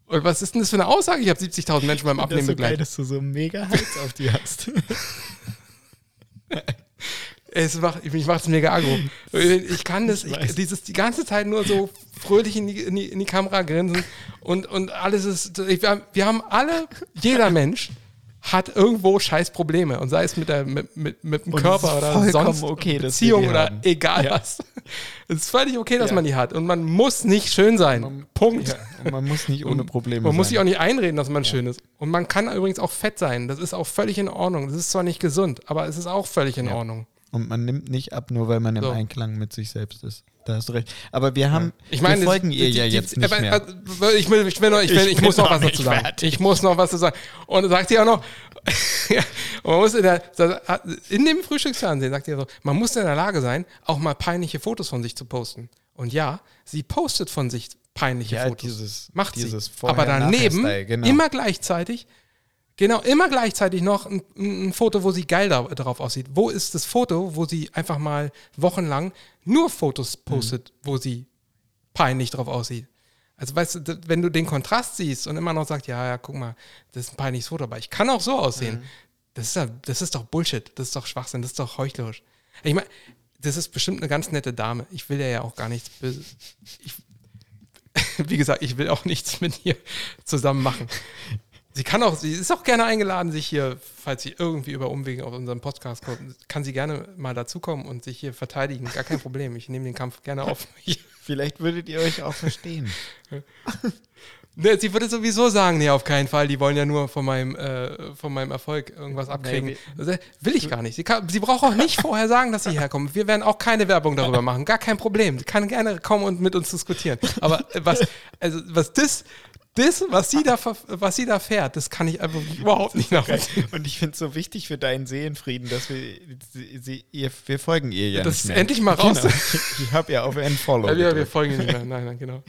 Und was ist denn das für eine Aussage? Ich habe 70.000 Menschen beim Das Abnehmen ist so geil, begleitet. dass du so mega Hals auf die hast. Es macht, ich mache es mega aggro. Ich kann das, Ich dieses die ganze Zeit nur so fröhlich in die, in die, in die Kamera grinsen und, und alles ist, ich, wir haben alle, jeder Mensch hat irgendwo scheiß Probleme und sei es mit, der, mit, mit, mit dem Und Körper oder sonst okay, Beziehung oder haben. egal Ja. was. Es ist völlig okay, dass Ja. man die hat und man muss nicht schön sein. Man- Punkt. Ja, man muss nicht ohne Probleme Man muss sein. sich auch nicht einreden, dass man schön ist. Und man kann übrigens auch fett sein. Das ist auch völlig in Ordnung. Das ist zwar nicht gesund, aber es ist auch völlig in. Ordnung. Und man nimmt nicht ab, nur weil man im So. Einklang mit sich selbst ist. Da hast du recht. Aber wir haben, Ich meine, wir folgen ihr ja jetzt die- nicht mehr. Ich, will, ich, will noch, ich, will, Ich ich, bin muss noch noch was dazu sagen. fertig. Ich muss noch was dazu sagen. Und sagt sie auch noch, ja, man muss in, der, in dem Frühstücksfernsehen sagt sie so, man muss in der Lage sein, auch mal peinliche Fotos von sich zu posten. Und ja, sie postet von sich peinliche Ja, Fotos. dieses, Macht dieses sie. Aber daneben genau. immer gleichzeitig, genau, immer gleichzeitig noch ein, ein Foto, wo sie geil da, darauf aussieht. Wo ist das Foto, wo sie einfach mal wochenlang nur Fotos postet, wo sie peinlich drauf aussieht? Also weißt du, wenn du den Kontrast siehst und immer noch sagst, ja, ja, guck mal, das ist ein peinliches Foto, aber ich kann auch so aussehen. Das, ist ja, das ist doch Bullshit, das ist doch Schwachsinn, das ist doch heuchlerisch. Ich meine, das ist bestimmt eine ganz nette Dame. Ich will ja auch gar nichts. Ich, wie gesagt, ich will auch nichts mit ihr zusammen machen. Sie kann auch, sie ist auch gerne eingeladen, sich hier, falls sie irgendwie über Umwege auf unseren Podcast kommt, kann sie gerne mal dazukommen und sich hier verteidigen. Gar kein Problem. Ich nehme den Kampf gerne auf mich. Vielleicht würdet ihr euch auch verstehen. Ne, sie würde sowieso sagen, nee, auf keinen Fall. Die wollen ja nur von meinem, äh, von meinem Erfolg irgendwas abkriegen. Also, will ich gar nicht. Sie, kann, sie braucht auch nicht vorher sagen, dass sie herkommt. Wir werden auch keine Werbung darüber machen. Gar kein Problem. Sie kann gerne kommen und mit uns diskutieren. Aber äh, was, also, was das, das, was sie da, was sie da fährt, das kann ich einfach überhaupt nicht nachvollziehen. Und ich finde es so wichtig für deinen Seelenfrieden, dass wir, sie, sie, ihr, wir folgen ihr ja Das ist endlich mal raus. Genau. Ich habe ja auf Unfollow Ja, wir, folgen ihr nicht mehr. Nein, nein, genau.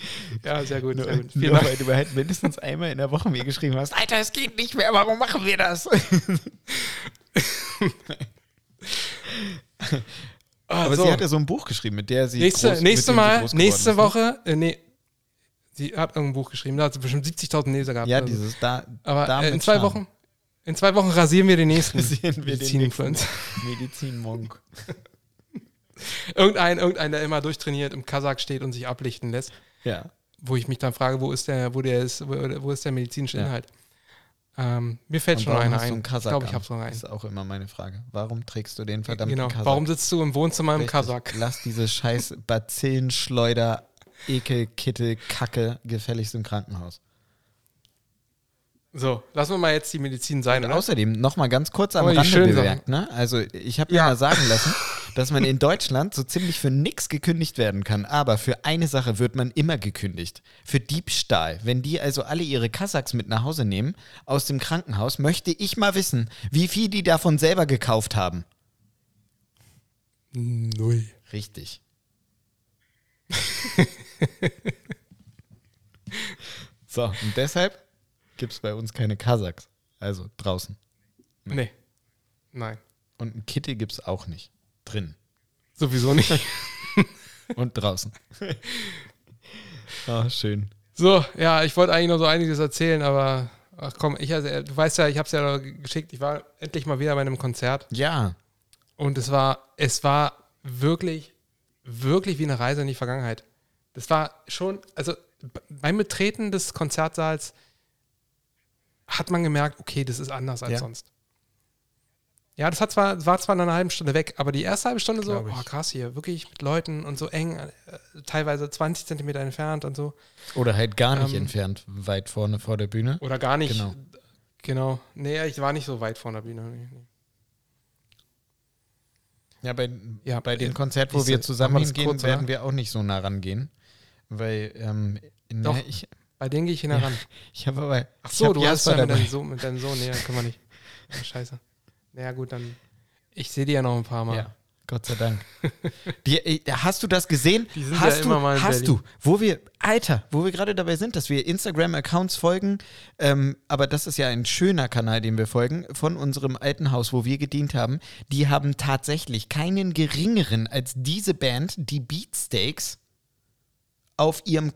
Ja, sehr gut. Nur, Sehr gut. Vielen nur Dank. weil du halt mindestens einmal in der Woche mir geschrieben hast, Alter, es geht nicht mehr, warum machen wir das? Ah, Aber so. sie hat ja so ein Buch geschrieben, mit der sie Nächste, groß, nächste mit dem sie Mal, nächste ist, ne? Woche, äh, nee, sie hat irgendein Buch geschrieben, da hat sie bestimmt 70.000 Leser gehabt. Ja, oder so. dieses da. Aber äh, in zwei. Wochen, in zwei Wochen rasieren wir den nächsten Sehen wir den Medizininfluencer. Medizinmonk. Irgendein, irgendein, der immer durchtrainiert im Kasach steht und sich ablichten lässt, Ja. wo ich mich dann frage, wo ist der, wo der ist, wo, wo ist der medizinische Ja. Inhalt? Ähm, mir fällt Und schon einer ein. Ich glaube, ich habe so einen. Das ist auch immer meine Frage. Warum trägst du den verdammten Genau. Kasach? Warum sitzt du im Wohnzimmer im. Kasach? Lass diese scheiß Bazillenschleuder, Ekel, Kittel, Kacke gefälligst im Krankenhaus. So, lassen wir mal jetzt die Medizin sein, Und oder? außerdem noch mal ganz kurz am Oh, Rande bemerkt, ne? Also ich habe mir Ja. mal sagen lassen, dass man in Deutschland so ziemlich für nichts gekündigt werden kann, aber für eine Sache wird man immer gekündigt. Für Diebstahl. Wenn die also alle ihre Kasachs mit nach Hause nehmen aus dem Krankenhaus, möchte ich mal wissen, wie viel die davon selber gekauft haben. Null. Richtig. so, und deshalb gibt es bei uns keine Kasachs. Also draußen. Nee. Nein. Und ein Kittel gibt es auch nicht. Drin. Sowieso nicht. Und draußen. Ah, schön. So, ja, ich wollte eigentlich noch so einiges erzählen, aber ach komm, ich, also, du weißt ja, ich habe es ja geschickt, ich war endlich mal wieder bei einem Konzert Ja, und es war, es war wirklich, wirklich wie eine Reise in die Vergangenheit. Das war schon, also beim Betreten des Konzertsaals hat man gemerkt, okay, das ist anders als Ja. sonst. Ja, das hat zwar, war zwar nach einer halben Stunde weg, aber die erste halbe Stunde so, ich. oh krass hier, wirklich mit Leuten und so eng, äh, teilweise 20 Zentimeter entfernt und so. oder halt gar nicht Ähm, entfernt, weit vorne vor der Bühne. Oder gar nicht. Genau. Genau. Nee, ich war nicht so weit vor der Bühne. Ja, bei, Ja, bei dem äh, Konzert, wo wir zusammen hingehen, kurz, werden wir auch nicht so nah rangehen. Weil, ähm, ne, Doch. ich, Bei denen gehe ich hin heran. ich habe aber. Ach so, du hast ja mit deinem, Sohn, mit deinem Sohn. Nee, können wir nicht. Ja, scheiße. Naja, gut, dann. Ich sehe die ja noch ein paar Mal. Ja, Gott sei Dank. Die, äh, hast du das gesehen? Die sind hast ja du, immer mal in hast Berlin. du, wo wir, Alter, wo wir gerade dabei sind, dass wir Instagram-Accounts folgen, ähm, aber das ist ja ein schöner Kanal, den wir folgen, von unserem alten Haus, wo wir gedient haben. Die haben tatsächlich keinen geringeren als diese Band, die Beatsteaks, auf ihrem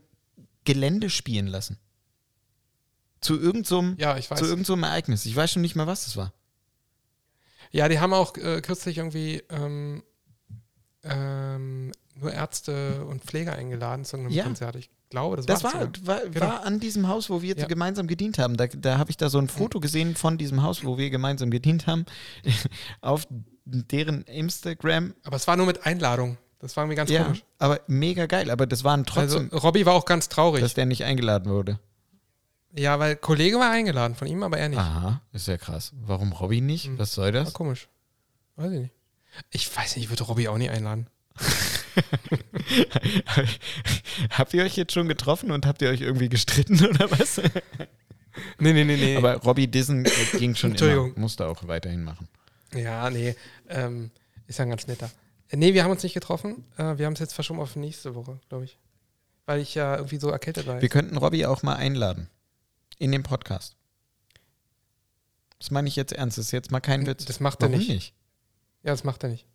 Gelände spielen lassen. Zu irgendeinem Ja, zu irgend so einem Ereignis. Ich weiß schon nicht mehr, was das war. Ja, die haben auch äh, kürzlich irgendwie ähm, ähm, nur Ärzte und Pfleger eingeladen zu einem Ja. Konzert. Ich glaube, das, Das war, sogar. war, Genau. war an diesem Haus, wo wir Ja. gemeinsam gedient haben. Da, da habe ich da so ein Foto gesehen von diesem Haus, wo wir gemeinsam gedient haben, auf deren Instagram. Aber es war nur mit Einladung. Das war mir ganz Ja, komisch. aber mega geil. Aber das waren trotzdem, also, Robby war auch ganz traurig. dass der nicht eingeladen wurde. ja, weil Kollege war eingeladen, von ihm aber er nicht. Aha, ist ja krass. Warum Robby nicht? Mhm. Was soll War das? komisch. Weiß ich nicht. Ich weiß nicht, ich würde Robby auch nie einladen. habt ihr euch jetzt schon getroffen und habt ihr euch irgendwie gestritten oder was? Nee, nee, nee, nee. Aber Robby Dissen äh, ging schon immer. Entschuldigung. Musste auch weiterhin machen. ja, nee. Ähm, ist ja ein ganz netter. Äh, Nee, wir haben uns nicht getroffen. Äh, wir haben es jetzt verschoben auf nächste Woche, glaube ich. weil ich ja irgendwie so erkältet war. Wir könnten Robby auch mal einladen. In den Podcast. Das meine ich jetzt ernst. Das ist jetzt mal kein Witz. Das macht er Warum nicht. nicht? Ja, das macht er nicht.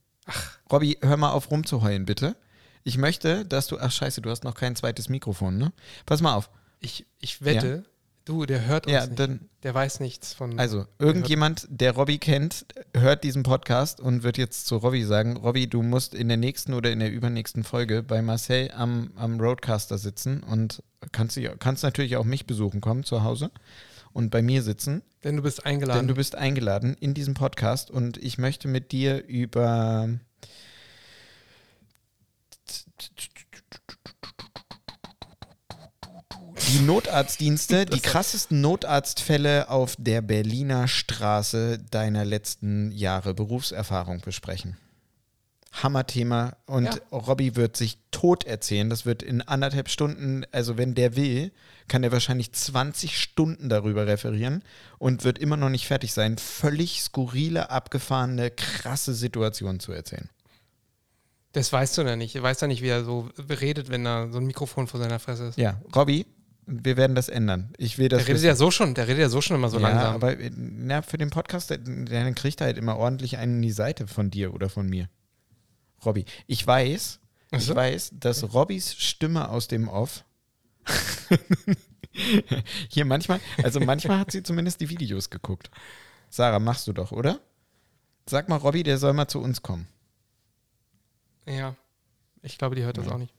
Robby, hör mal auf rumzuheulen, bitte. Ich möchte, dass du. Ach, scheiße, du hast noch kein zweites Mikrofon, ne? Pass mal auf. Ich, ich wette, du, der hört uns Ja, nicht. dann. Der weiß nichts von. Also, irgendjemand, der Robby kennt, hört diesen Podcast und wird jetzt zu Robby sagen: Robby, du musst in der nächsten oder in der übernächsten Folge bei Marcel am, am Roadcaster sitzen und kannst, kannst natürlich auch mich besuchen kommen zu Hause und bei mir sitzen. denn du bist eingeladen. Denn du bist eingeladen in diesem Podcast und ich möchte mit dir über die Notarztdienste, die krassesten Notarztfälle auf der Berliner Straße deiner letzten Jahre Berufserfahrung besprechen. Hammerthema und Ja. Robby wird sich tot erzählen. Das wird in anderthalb Stunden, also wenn der will, kann er wahrscheinlich 20 Stunden darüber referieren und wird immer noch nicht fertig sein, völlig skurrile, abgefahrene, krasse Situationen zu erzählen. das weißt du ja nicht. Du weißt ja nicht, wie er so redet, wenn da so ein Mikrofon vor seiner Fresse ist. Ja, Robby, wir werden das ändern. Ich will das der redet ja so schon, der redet ja so schon immer so ja, langsam. aber äh, na, für den Podcast, der, der kriegt er halt immer ordentlich einen in die Seite von dir oder von mir. Robby, ich weiß, Ach ich so? weiß, dass Robbys Stimme aus dem Off hier manchmal, also manchmal hat sie zumindest die Videos geguckt. Sarah, machst du doch, oder? Sag mal, Robby, der soll mal zu uns kommen. Ja, ich glaube, die hört das Ja. auch nicht.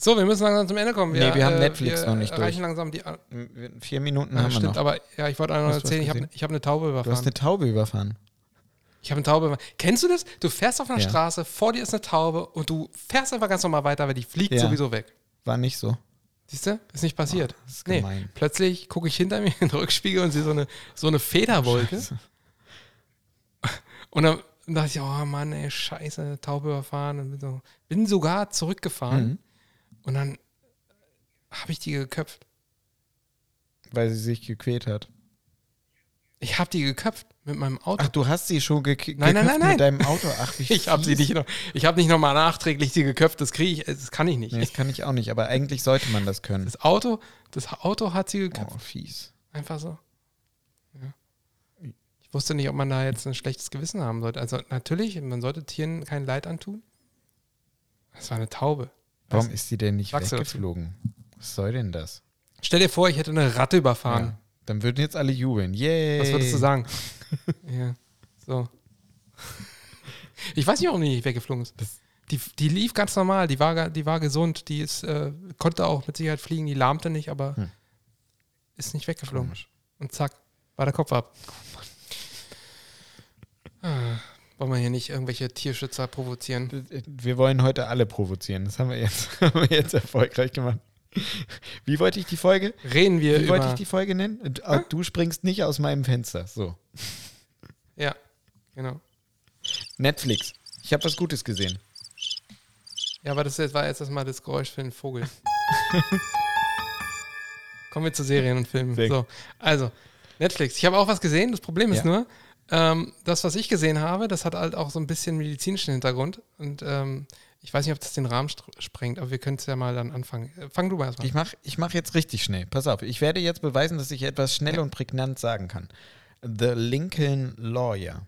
So, wir müssen langsam zum Ende kommen. Nee, wir haben Netflix noch nicht durch. langsam die. Vier Minuten Ja, haben wir stimmt, noch. aber ja, ich wollte noch erzählen, ich habe ich hab eine Taube Du hast überfahren. eine Taube überfahren. Ich habe eine Taube überfahren. Kennst du das? Du fährst auf einer Ja. Straße, vor dir ist eine Taube und du fährst einfach ganz normal weiter, weil die fliegt Ja. sowieso weg. War nicht so. Siehst du? Ist nicht passiert. Oh, ist nee, plötzlich gucke ich hinter mir in den Rückspiegel und sehe so eine, so eine Federwolke. Scheiße. Und dann dachte ich, oh Mann, ey, scheiße, Taube überfahren. Und bin, so, bin sogar zurückgefahren. Mhm. Und dann habe ich die geköpft. Weil sie sich gequält hat. Ich habe die geköpft mit meinem Auto. Ach, du hast sie schon ge Nein, nein, geköpft nein, mit deinem Auto. Ach, wie ich habe sie nicht noch, ich habe nicht nochmal nachträglich sie geköpft. Das kriege ich, das kann ich nicht. Nee, das kann ich auch nicht, aber eigentlich sollte man das können. Das Auto, das Auto hat sie geköpft. Oh, fies. Einfach so. Ja. Ich wusste nicht, ob man da jetzt ein schlechtes Gewissen haben sollte. Also natürlich, man sollte Tieren kein Leid antun. Das war eine Taube. Warum Weiß- ist sie denn nicht Sagst weggeflogen? Was soll denn das? Stell dir vor, ich hätte eine Ratte überfahren. Ja, dann würden jetzt alle jubeln. Yay. Was würdest du sagen? ja, so. Ich weiß nicht, warum die nicht weggeflogen ist. Das- Die, die lief ganz normal, die war, die war gesund, die ist, äh, konnte auch mit Sicherheit fliegen, die lahmte nicht, aber Hm. ist nicht weggeflogen. Komisch. Und zack, war der Kopf ab. Ah, wollen wir hier nicht irgendwelche Tierschützer provozieren? Wir wollen heute alle provozieren. Das haben wir jetzt, haben wir jetzt erfolgreich gemacht. Wie wollte ich die Folge? Reden wir Wie über. wollte ich die Folge nennen? Du, du springst nicht aus meinem Fenster. So. ja, genau. Netflix. Ich habe was Gutes gesehen. Ja, aber das war jetzt erstmal das Geräusch für den Vogel. Kommen wir zu Serien und Filmen. Sehr So, also, Netflix. Ich habe auch was gesehen. Das Problem ist Ja. nur, ähm, das, was ich gesehen habe, das hat halt auch so ein bisschen medizinischen Hintergrund. Und ähm, ich weiß nicht, ob das den Rahmen sprengt, aber wir können es ja mal dann anfangen. Äh, Fang du mal erstmal Ich mache ich mach jetzt richtig schnell. Pass auf, ich werde jetzt beweisen, dass ich etwas schnell und prägnant sagen kann. The Lincoln Lawyer.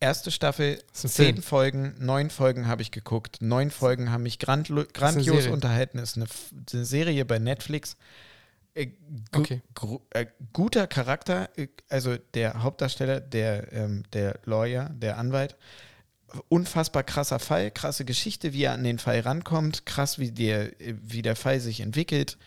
Erste Staffel, zehn Film. Folgen, neun Folgen habe ich geguckt. Neun Folgen haben mich grandlo- grandios unterhalten. Ist eine, eine Serie bei Netflix. Äh, gu Okay. äh, guter Charakter, äh, also der Hauptdarsteller, der, ähm, der Lawyer, der Anwalt. Unfassbar krasser Fall, krasse Geschichte, wie er an den Fall rankommt, krass, wie der, äh, wie der Fall sich entwickelt.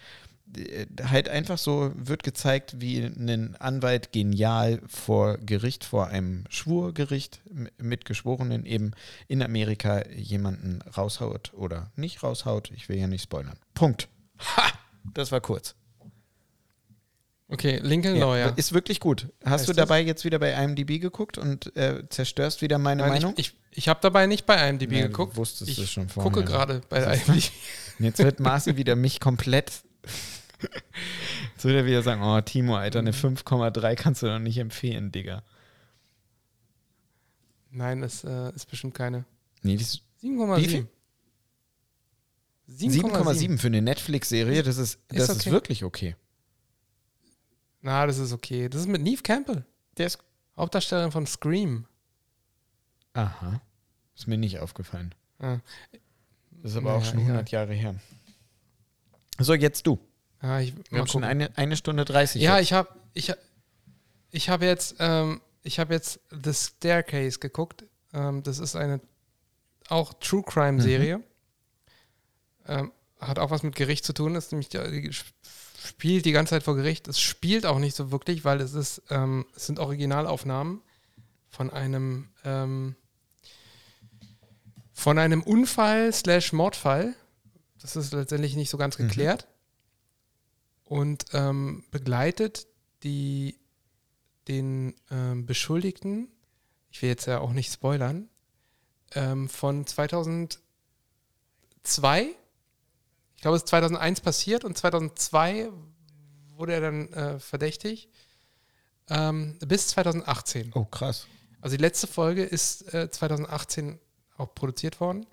Halt einfach so wird gezeigt, wie ein Anwalt genial vor Gericht, vor einem Schwurgericht mit Geschworenen eben in Amerika jemanden raushaut oder nicht raushaut. Ich will ja nicht spoilern. Punkt. Ha! Das war kurz. Okay, Lincoln Ja, Lawyer. Ist wirklich gut. Hast Heißt du das? dabei jetzt wieder bei IMDb geguckt und äh, zerstörst wieder meine Nein, Meinung? ich ich, ich habe dabei nicht bei IMDb du geguckt. wusstest ich schon vorher. gucke gerade bei du? IMDb. Jetzt wird Marcel wieder mich komplett. Jetzt wird er wieder sagen: Oh, Timo, Alter, eine 5,3 kannst du doch nicht empfehlen, Digga. Nein, das äh, ist bestimmt keine. Nee, das, Wie 7,7. viel? 7,7 für eine Netflix-Serie, das ist, das ist, okay. wirklich okay. Na, das ist okay. Das ist mit Neve Campbell, Der ist. Hauptdarstellerin von Scream. Aha. Ist mir nicht aufgefallen. Ah. Das ist aber auch Naja, schon egal. 100 Jahre her. So, jetzt du. Ja, ich, Wir haben schon eine, eine Stunde 30. ja jetzt. ich habe ich, hab- ich hab jetzt, ähm, ich habe jetzt The Staircase geguckt. Ähm, das ist eine auch True Crime Serie. Ähm, hat auch was mit Gericht zu tun. Ist nämlich die, die spielt die ganze Zeit vor Gericht. Es spielt auch nicht so wirklich, weil es ist, ähm, es sind Originalaufnahmen von einem ähm, von einem Unfall slash Mordfall. Das ist letztendlich nicht so ganz Mhm. geklärt. Und ähm, begleitet die, den ähm, Beschuldigten, ich will jetzt ja auch nicht spoilern, ähm, von 2002. Ich glaube, es ist 2001 passiert und 2002 wurde er dann äh, verdächtig. Ähm, bis 2018. Oh, krass. Also die letzte Folge ist äh, 2018 auch produziert worden.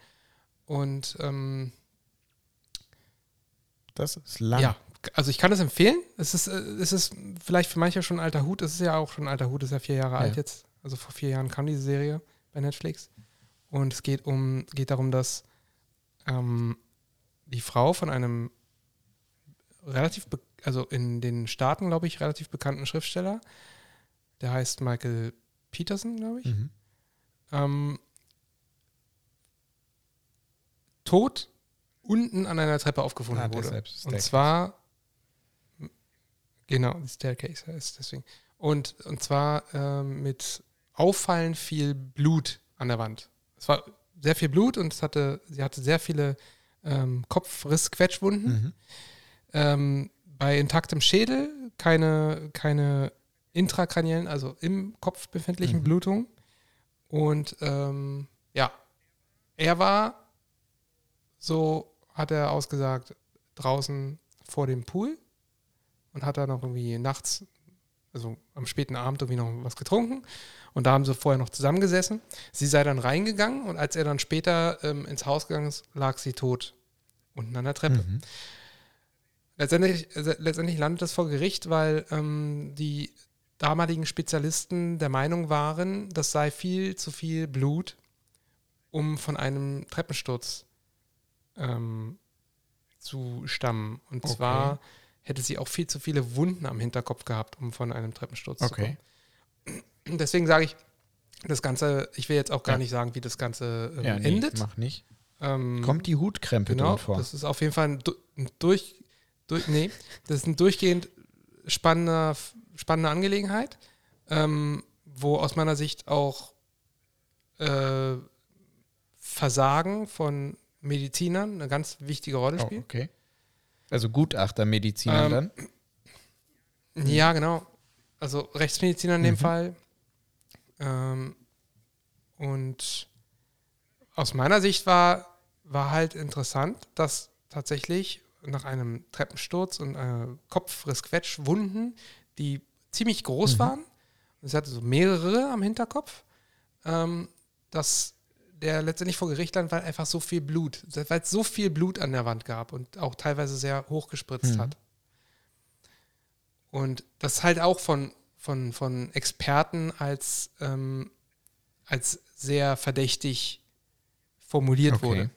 Und ähm, Das ist lang. ja, also ich kann es empfehlen. Es ist, äh, es ist vielleicht für manche schon ein alter Hut. Es ist ja auch schon ein alter Hut, es ist ja vier Jahre Ja. alt jetzt. Also vor vier Jahren kam diese Serie bei Netflix. Und es geht um, geht darum, dass ähm, die Frau von einem relativ, also in den Staaten, glaube ich, relativ bekannten Schriftsteller, der heißt Michael Peterson, glaube ich, Mhm. ähm, tot unten an einer Treppe aufgefunden Ah, wurde. Und zwar, genau, die Staircase heißt deswegen. Und, und zwar ähm, mit auffallend viel Blut an der Wand. Es war sehr viel Blut und es hatte, sie hatte sehr viele ähm, Kopfriss-Quetschwunden. Mhm. Ähm, bei intaktem Schädel keine, keine intrakraniellen, also im Kopf befindlichen Mhm. Blutungen. Und ähm, ja, er war, so hat er ausgesagt, draußen vor dem Pool und hat da noch irgendwie nachts, also am späten Abend irgendwie noch was getrunken. Und da haben sie vorher noch zusammengesessen. Sie sei dann reingegangen und als er dann später ähm, ins Haus gegangen ist, lag sie tot unten an der Treppe. Mhm. Letztendlich, äh, letztendlich landet es vor Gericht, weil ähm, die damaligen Spezialisten der Meinung waren, das sei viel zu viel Blut, um von einem Treppensturz ähm, zu stammen. Und Okay. zwar hätte sie auch viel zu viele Wunden am Hinterkopf gehabt, um von einem Treppensturz zu Okay. kommen. Und Deswegen sage ich, das Ganze, ich will jetzt auch gar Ja. nicht sagen, wie das Ganze ähm, Ja, nee, endet. mach nicht. Ähm, Kommt die Hutkrempe Genau, drin vor? das ist auf jeden Fall ein, du- ein durch, durch, nee, das ist ein durchgehend spannender, spannende Angelegenheit, ähm, wo aus meiner Sicht auch äh, Versagen von Medizinern eine ganz wichtige Rolle oh, spielt. okay. Also Gutachtermediziner Ähm, dann? Ja, genau. Also Rechtsmediziner in dem Mhm. Fall. Ähm, und aus meiner Sicht war, war halt interessant, dass tatsächlich nach einem Treppensturz und äh, Kopfrissquetschwunden, die ziemlich groß Mhm. waren, und sie hatte so mehrere am Hinterkopf, ähm, dass der letztendlich vor Gericht land, weil einfach so viel Blut, weil es so viel Blut an der Wand gab und auch teilweise sehr hoch gespritzt Mhm. hat. Und das halt auch von, von, von Experten als, ähm, als sehr verdächtig formuliert Okay. wurde.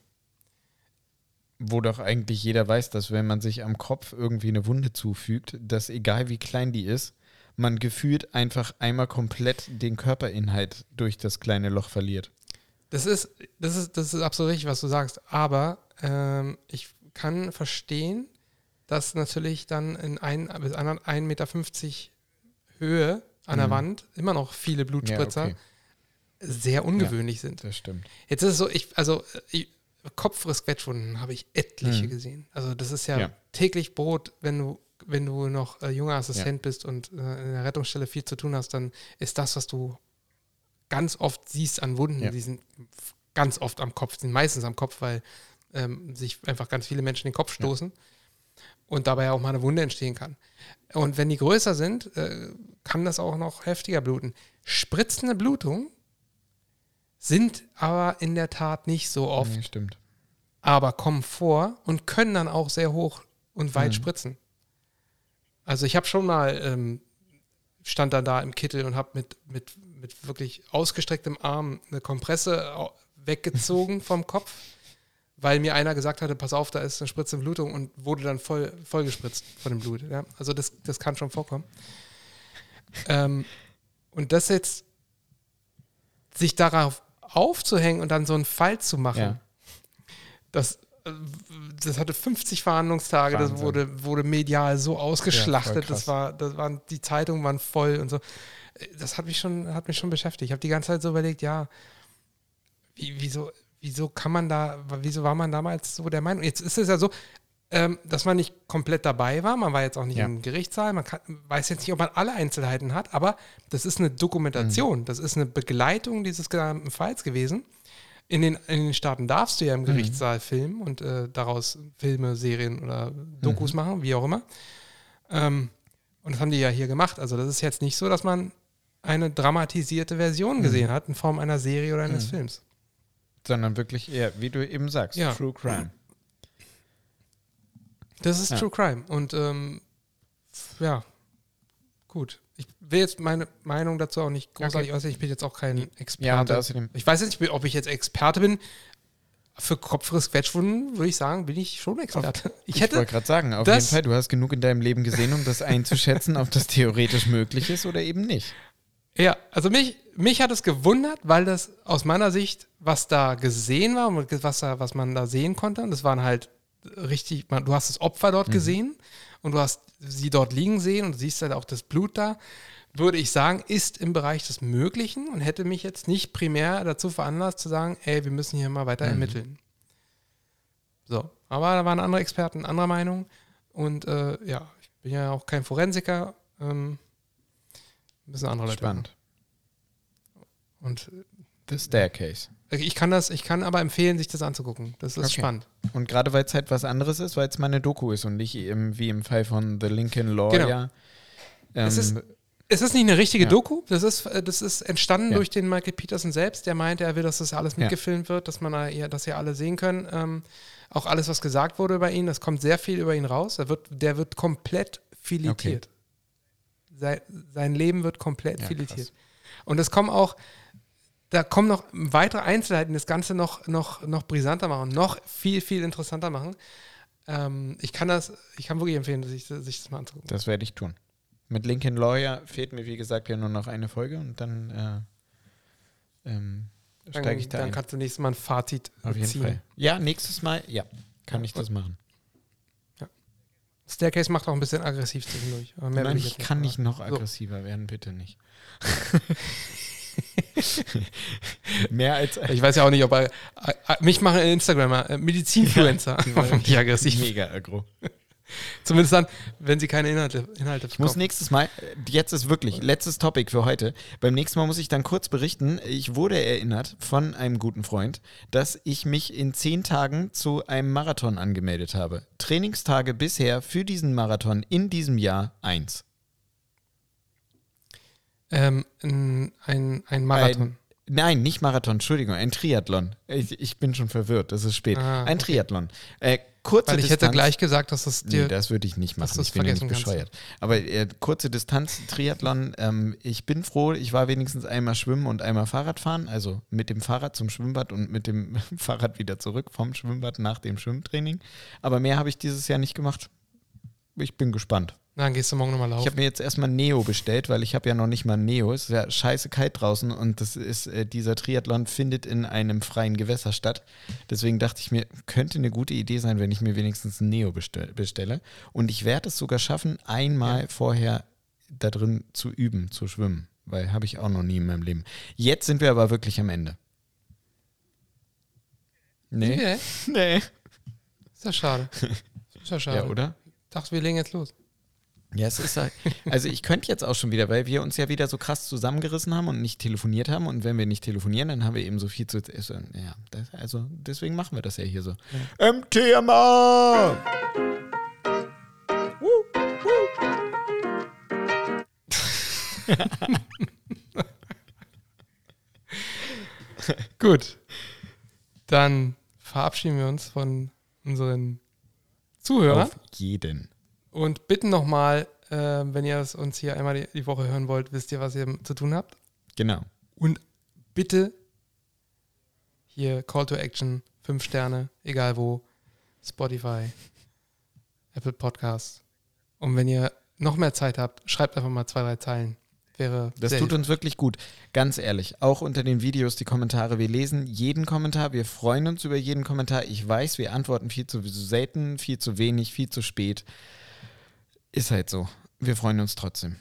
Wo doch eigentlich jeder weiß, dass wenn man sich am Kopf irgendwie eine Wunde zufügt, dass egal wie klein die ist, man gefühlt einfach einmal komplett den Körperinhalt durch das kleine Loch verliert. Das ist, das ist, das ist absolut richtig, was du sagst. Aber ähm, ich kann verstehen, dass natürlich dann in ein, bis 1,50 Meter Höhe an der Mhm. Wand immer noch viele Blutspritzer okay. sehr ungewöhnlich sind. Das stimmt. Jetzt ist es so, ich, also ich, Kopfrissquetschwunden habe ich etliche Mhm. gesehen. Also das ist ja, Ja. täglich Brot, wenn du, wenn du noch äh, junger Assistent bist und äh, in der Rettungsstelle viel zu tun hast, dann ist das, was du ganz oft siehst an Wunden, Ja. die sind ganz oft am Kopf, sind meistens am Kopf, weil ähm, sich einfach ganz viele Menschen den Kopf Ja. stoßen und dabei auch mal eine Wunde entstehen kann. Und wenn die größer sind, äh, kann das auch noch heftiger bluten. Spritzende Blutung sind aber in der Tat nicht so oft. Nee, stimmt. aber kommen vor und können dann auch sehr hoch und weit Mhm. spritzen. Also ich habe schon mal, ähm, stand dann da im Kittel und habe mit, mit, mit wirklich ausgestrecktem Arm eine Kompresse weggezogen vom Kopf, weil mir einer gesagt hatte, pass auf, da ist eine Spritze Blutung und wurde dann voll, voll gespritzt von dem Blut. Ja? Also das, das kann schon vorkommen. Ähm, und das jetzt sich darauf aufzuhängen und dann so einen Fall zu machen, Ja. das, das hatte 50 Verhandlungstage, das Wahnsinn. wurde, wurde medial so ausgeschlachtet, krass. das war, das waren, die Zeitungen waren voll und so. Das hat mich schon, hat mich schon beschäftigt. Ich habe die ganze Zeit so überlegt, ja, wie, wieso, wieso kann man da, wieso war man damals so der Meinung? Jetzt ist es ja so, ähm, dass man nicht komplett dabei war, man war jetzt auch nicht Ja. im Gerichtssaal, man kann, weiß jetzt nicht, ob man alle Einzelheiten hat, aber das ist eine Dokumentation, das ist eine Begleitung dieses gesamten Falls gewesen. In den, in den Staaten darfst du ja im Gerichtssaal filmen und äh, daraus Filme, Serien oder Dokus machen, wie auch immer. Ähm, und das haben die ja hier gemacht. Also das ist jetzt nicht so, dass man eine dramatisierte Version gesehen hat in Form einer Serie oder eines Mhm. Films. Sondern wirklich eher, wie du eben sagst, Ja. True Crime. Das ist Ja. True Crime. Und ähm, ja, gut. Ich will jetzt meine Meinung dazu auch nicht großartig äußern. Ich bin jetzt auch kein Experte. Ja, außerdem, ich weiß jetzt nicht, ob ich jetzt Experte bin. Für Kopfriss-Quetschwunden würde ich sagen, bin ich schon Experte. Ich ich hätte, wollte gerade sagen, auf jeden Fall, du hast genug in deinem Leben gesehen, um das einzuschätzen, ob das theoretisch möglich ist oder eben nicht. Ja, also mich, mich hat es gewundert, weil das aus meiner Sicht, was da gesehen war und was, da, was man da sehen konnte, und das waren halt richtig, man, du hast das Opfer dort gesehen und du hast sie dort liegen sehen und du siehst halt auch das Blut da, würde ich sagen, ist im Bereich des Möglichen und hätte mich jetzt nicht primär dazu veranlasst zu sagen, ey, wir müssen hier mal weiter Mhm. ermitteln. So, aber da waren andere Experten anderer Meinung und äh, ja, ich bin ja auch kein Forensiker, ähm, müssen andere Leute. Spannend. Und The Staircase. äh, ich kann das, ich kann aber empfehlen, sich das anzugucken. Das ist Okay. spannend. Und gerade weil es halt was anderes ist, weil es mal eine Doku ist und nicht eben wie im Fall von The Lincoln Lawyer. Ähm, Es ist- Es ist nicht eine richtige Ja. Doku, das ist, äh, das ist entstanden Ja. durch den Michael Peterson selbst, der meinte, er will, dass das alles Ja. mitgefilmt wird, dass man eher, dass ihr alle sehen können. Ähm, auch alles, was gesagt wurde über ihn, das kommt sehr viel über ihn raus. Er wird, der wird komplett filetiert. Sein, sein Leben wird komplett Ja, filetiert. krass. Und es kommen auch, da kommen noch weitere Einzelheiten, die das Ganze noch, noch, noch brisanter machen, noch viel, viel interessanter machen. Ähm, ich kann das, ich kann wirklich empfehlen, sich, sich das mal anzugucken. das werde ich tun. Mit Lincoln Lawyer fehlt mir, wie gesagt, ja nur noch eine Folge und dann äh, ähm, steige ich da dann ein. kannst du nächstes Mal ein Fazit Auf jeden ziehen. Fall. Ja, nächstes Mal, ja, kann ich das machen. Staircase macht auch ein bisschen aggressiv zwischendurch. Nein, ich ich kann nicht sagen. noch So. aggressiver werden, bitte nicht. Mehr als Ich weiß ja auch nicht, ob er, äh, äh, mich machen Instagramer, äh, Medizinfluencer, die wollen machen die aggressiv. mega aggro. Zumindest dann, wenn sie keine Inhalte, Inhalte Ich muss nächstes Mal, jetzt ist wirklich letztes Topic für heute. Beim nächsten Mal muss ich dann kurz berichten. Ich wurde erinnert von einem guten Freund, dass ich mich in zehn Tagen zu einem Marathon angemeldet habe. Trainingstage bisher für diesen Marathon in diesem Jahr eins. Ähm, ein, ein, ein Marathon. Nein, nicht Marathon, Entschuldigung, ein Triathlon. Ich, ich bin schon verwirrt, es ist spät. Ah, ein okay. Triathlon. Äh, kurze Weil ich hätte Distanz. gleich gesagt, dass es dir. Nee, das würde ich nicht machen. Ich bin ja nicht kannst. bescheuert. Aber äh, kurze Distanz, Triathlon. Ähm, ich bin froh, ich war wenigstens einmal schwimmen und einmal Fahrrad fahren. Also mit dem Fahrrad zum Schwimmbad und mit dem Fahrrad wieder zurück vom Schwimmbad nach dem Schwimmtraining. Aber mehr habe ich dieses Jahr nicht gemacht. Ich bin gespannt. Na, dann gehst du morgen nochmal Ich laufen. habe mir jetzt erstmal Neo bestellt, weil ich habe ja noch nicht mal Neo. Es ist ja scheiße kalt draußen und das ist, äh, dieser Triathlon findet in einem freien Gewässer statt. Deswegen dachte ich mir, könnte eine gute Idee sein, wenn ich mir wenigstens ein Neo bestell, bestelle. Und ich werde es sogar schaffen, einmal vorher da drin zu üben, zu schwimmen. Weil habe ich auch noch nie in meinem Leben. Jetzt sind wir aber wirklich am Ende. Nee. Okay. Nee. Ist ja schade. Ist ja schade. Ja, oder? Ich dachte, wir legen jetzt los. Ja, es ist halt, also ich könnte jetzt auch schon wieder, weil wir uns ja wieder so krass zusammengerissen haben und nicht telefoniert haben. Und wenn wir nicht telefonieren, dann haben wir eben so viel zu. Also, ja, das, also deswegen machen wir das ja hier so. MTMA! Gut. Dann verabschieden wir uns von unseren Zuhörern. Auf jeden. Und bitten nochmal, äh, wenn ihr es uns hier einmal die, die Woche hören wollt, wisst ihr, was ihr zu tun habt. Genau. Und bitte hier Call to Action, fünf Sterne, egal wo, Spotify, Apple Podcasts. Und wenn ihr noch mehr Zeit habt, schreibt einfach mal zwei, drei Zeilen. Wäre Das tut uns wirklich gut. Ganz ehrlich. Auch unter den Videos die Kommentare. Wir lesen jeden Kommentar. Wir freuen uns über jeden Kommentar. Ich weiß, wir antworten viel zu selten, viel zu wenig, viel zu spät. Ist halt so. Wir freuen uns trotzdem.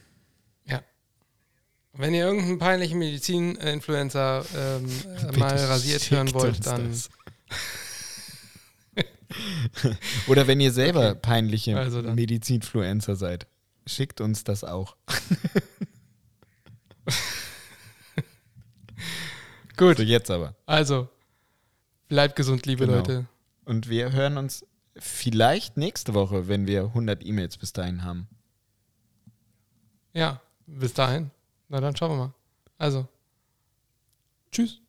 Wenn ihr irgendeinen peinlichen Medizin-Influencer ähm, äh, mal rasiert hören wollt, dann. Oder wenn ihr selber Okay. peinliche Also. Medizinfluencer seid, schickt uns das auch. gut. So jetzt aber. Also, bleibt gesund, liebe Genau. Leute. Und wir hören uns vielleicht nächste Woche, wenn wir 100 E-Mails bis dahin haben. Ja, bis dahin. Na dann schauen wir mal. Also, tschüss.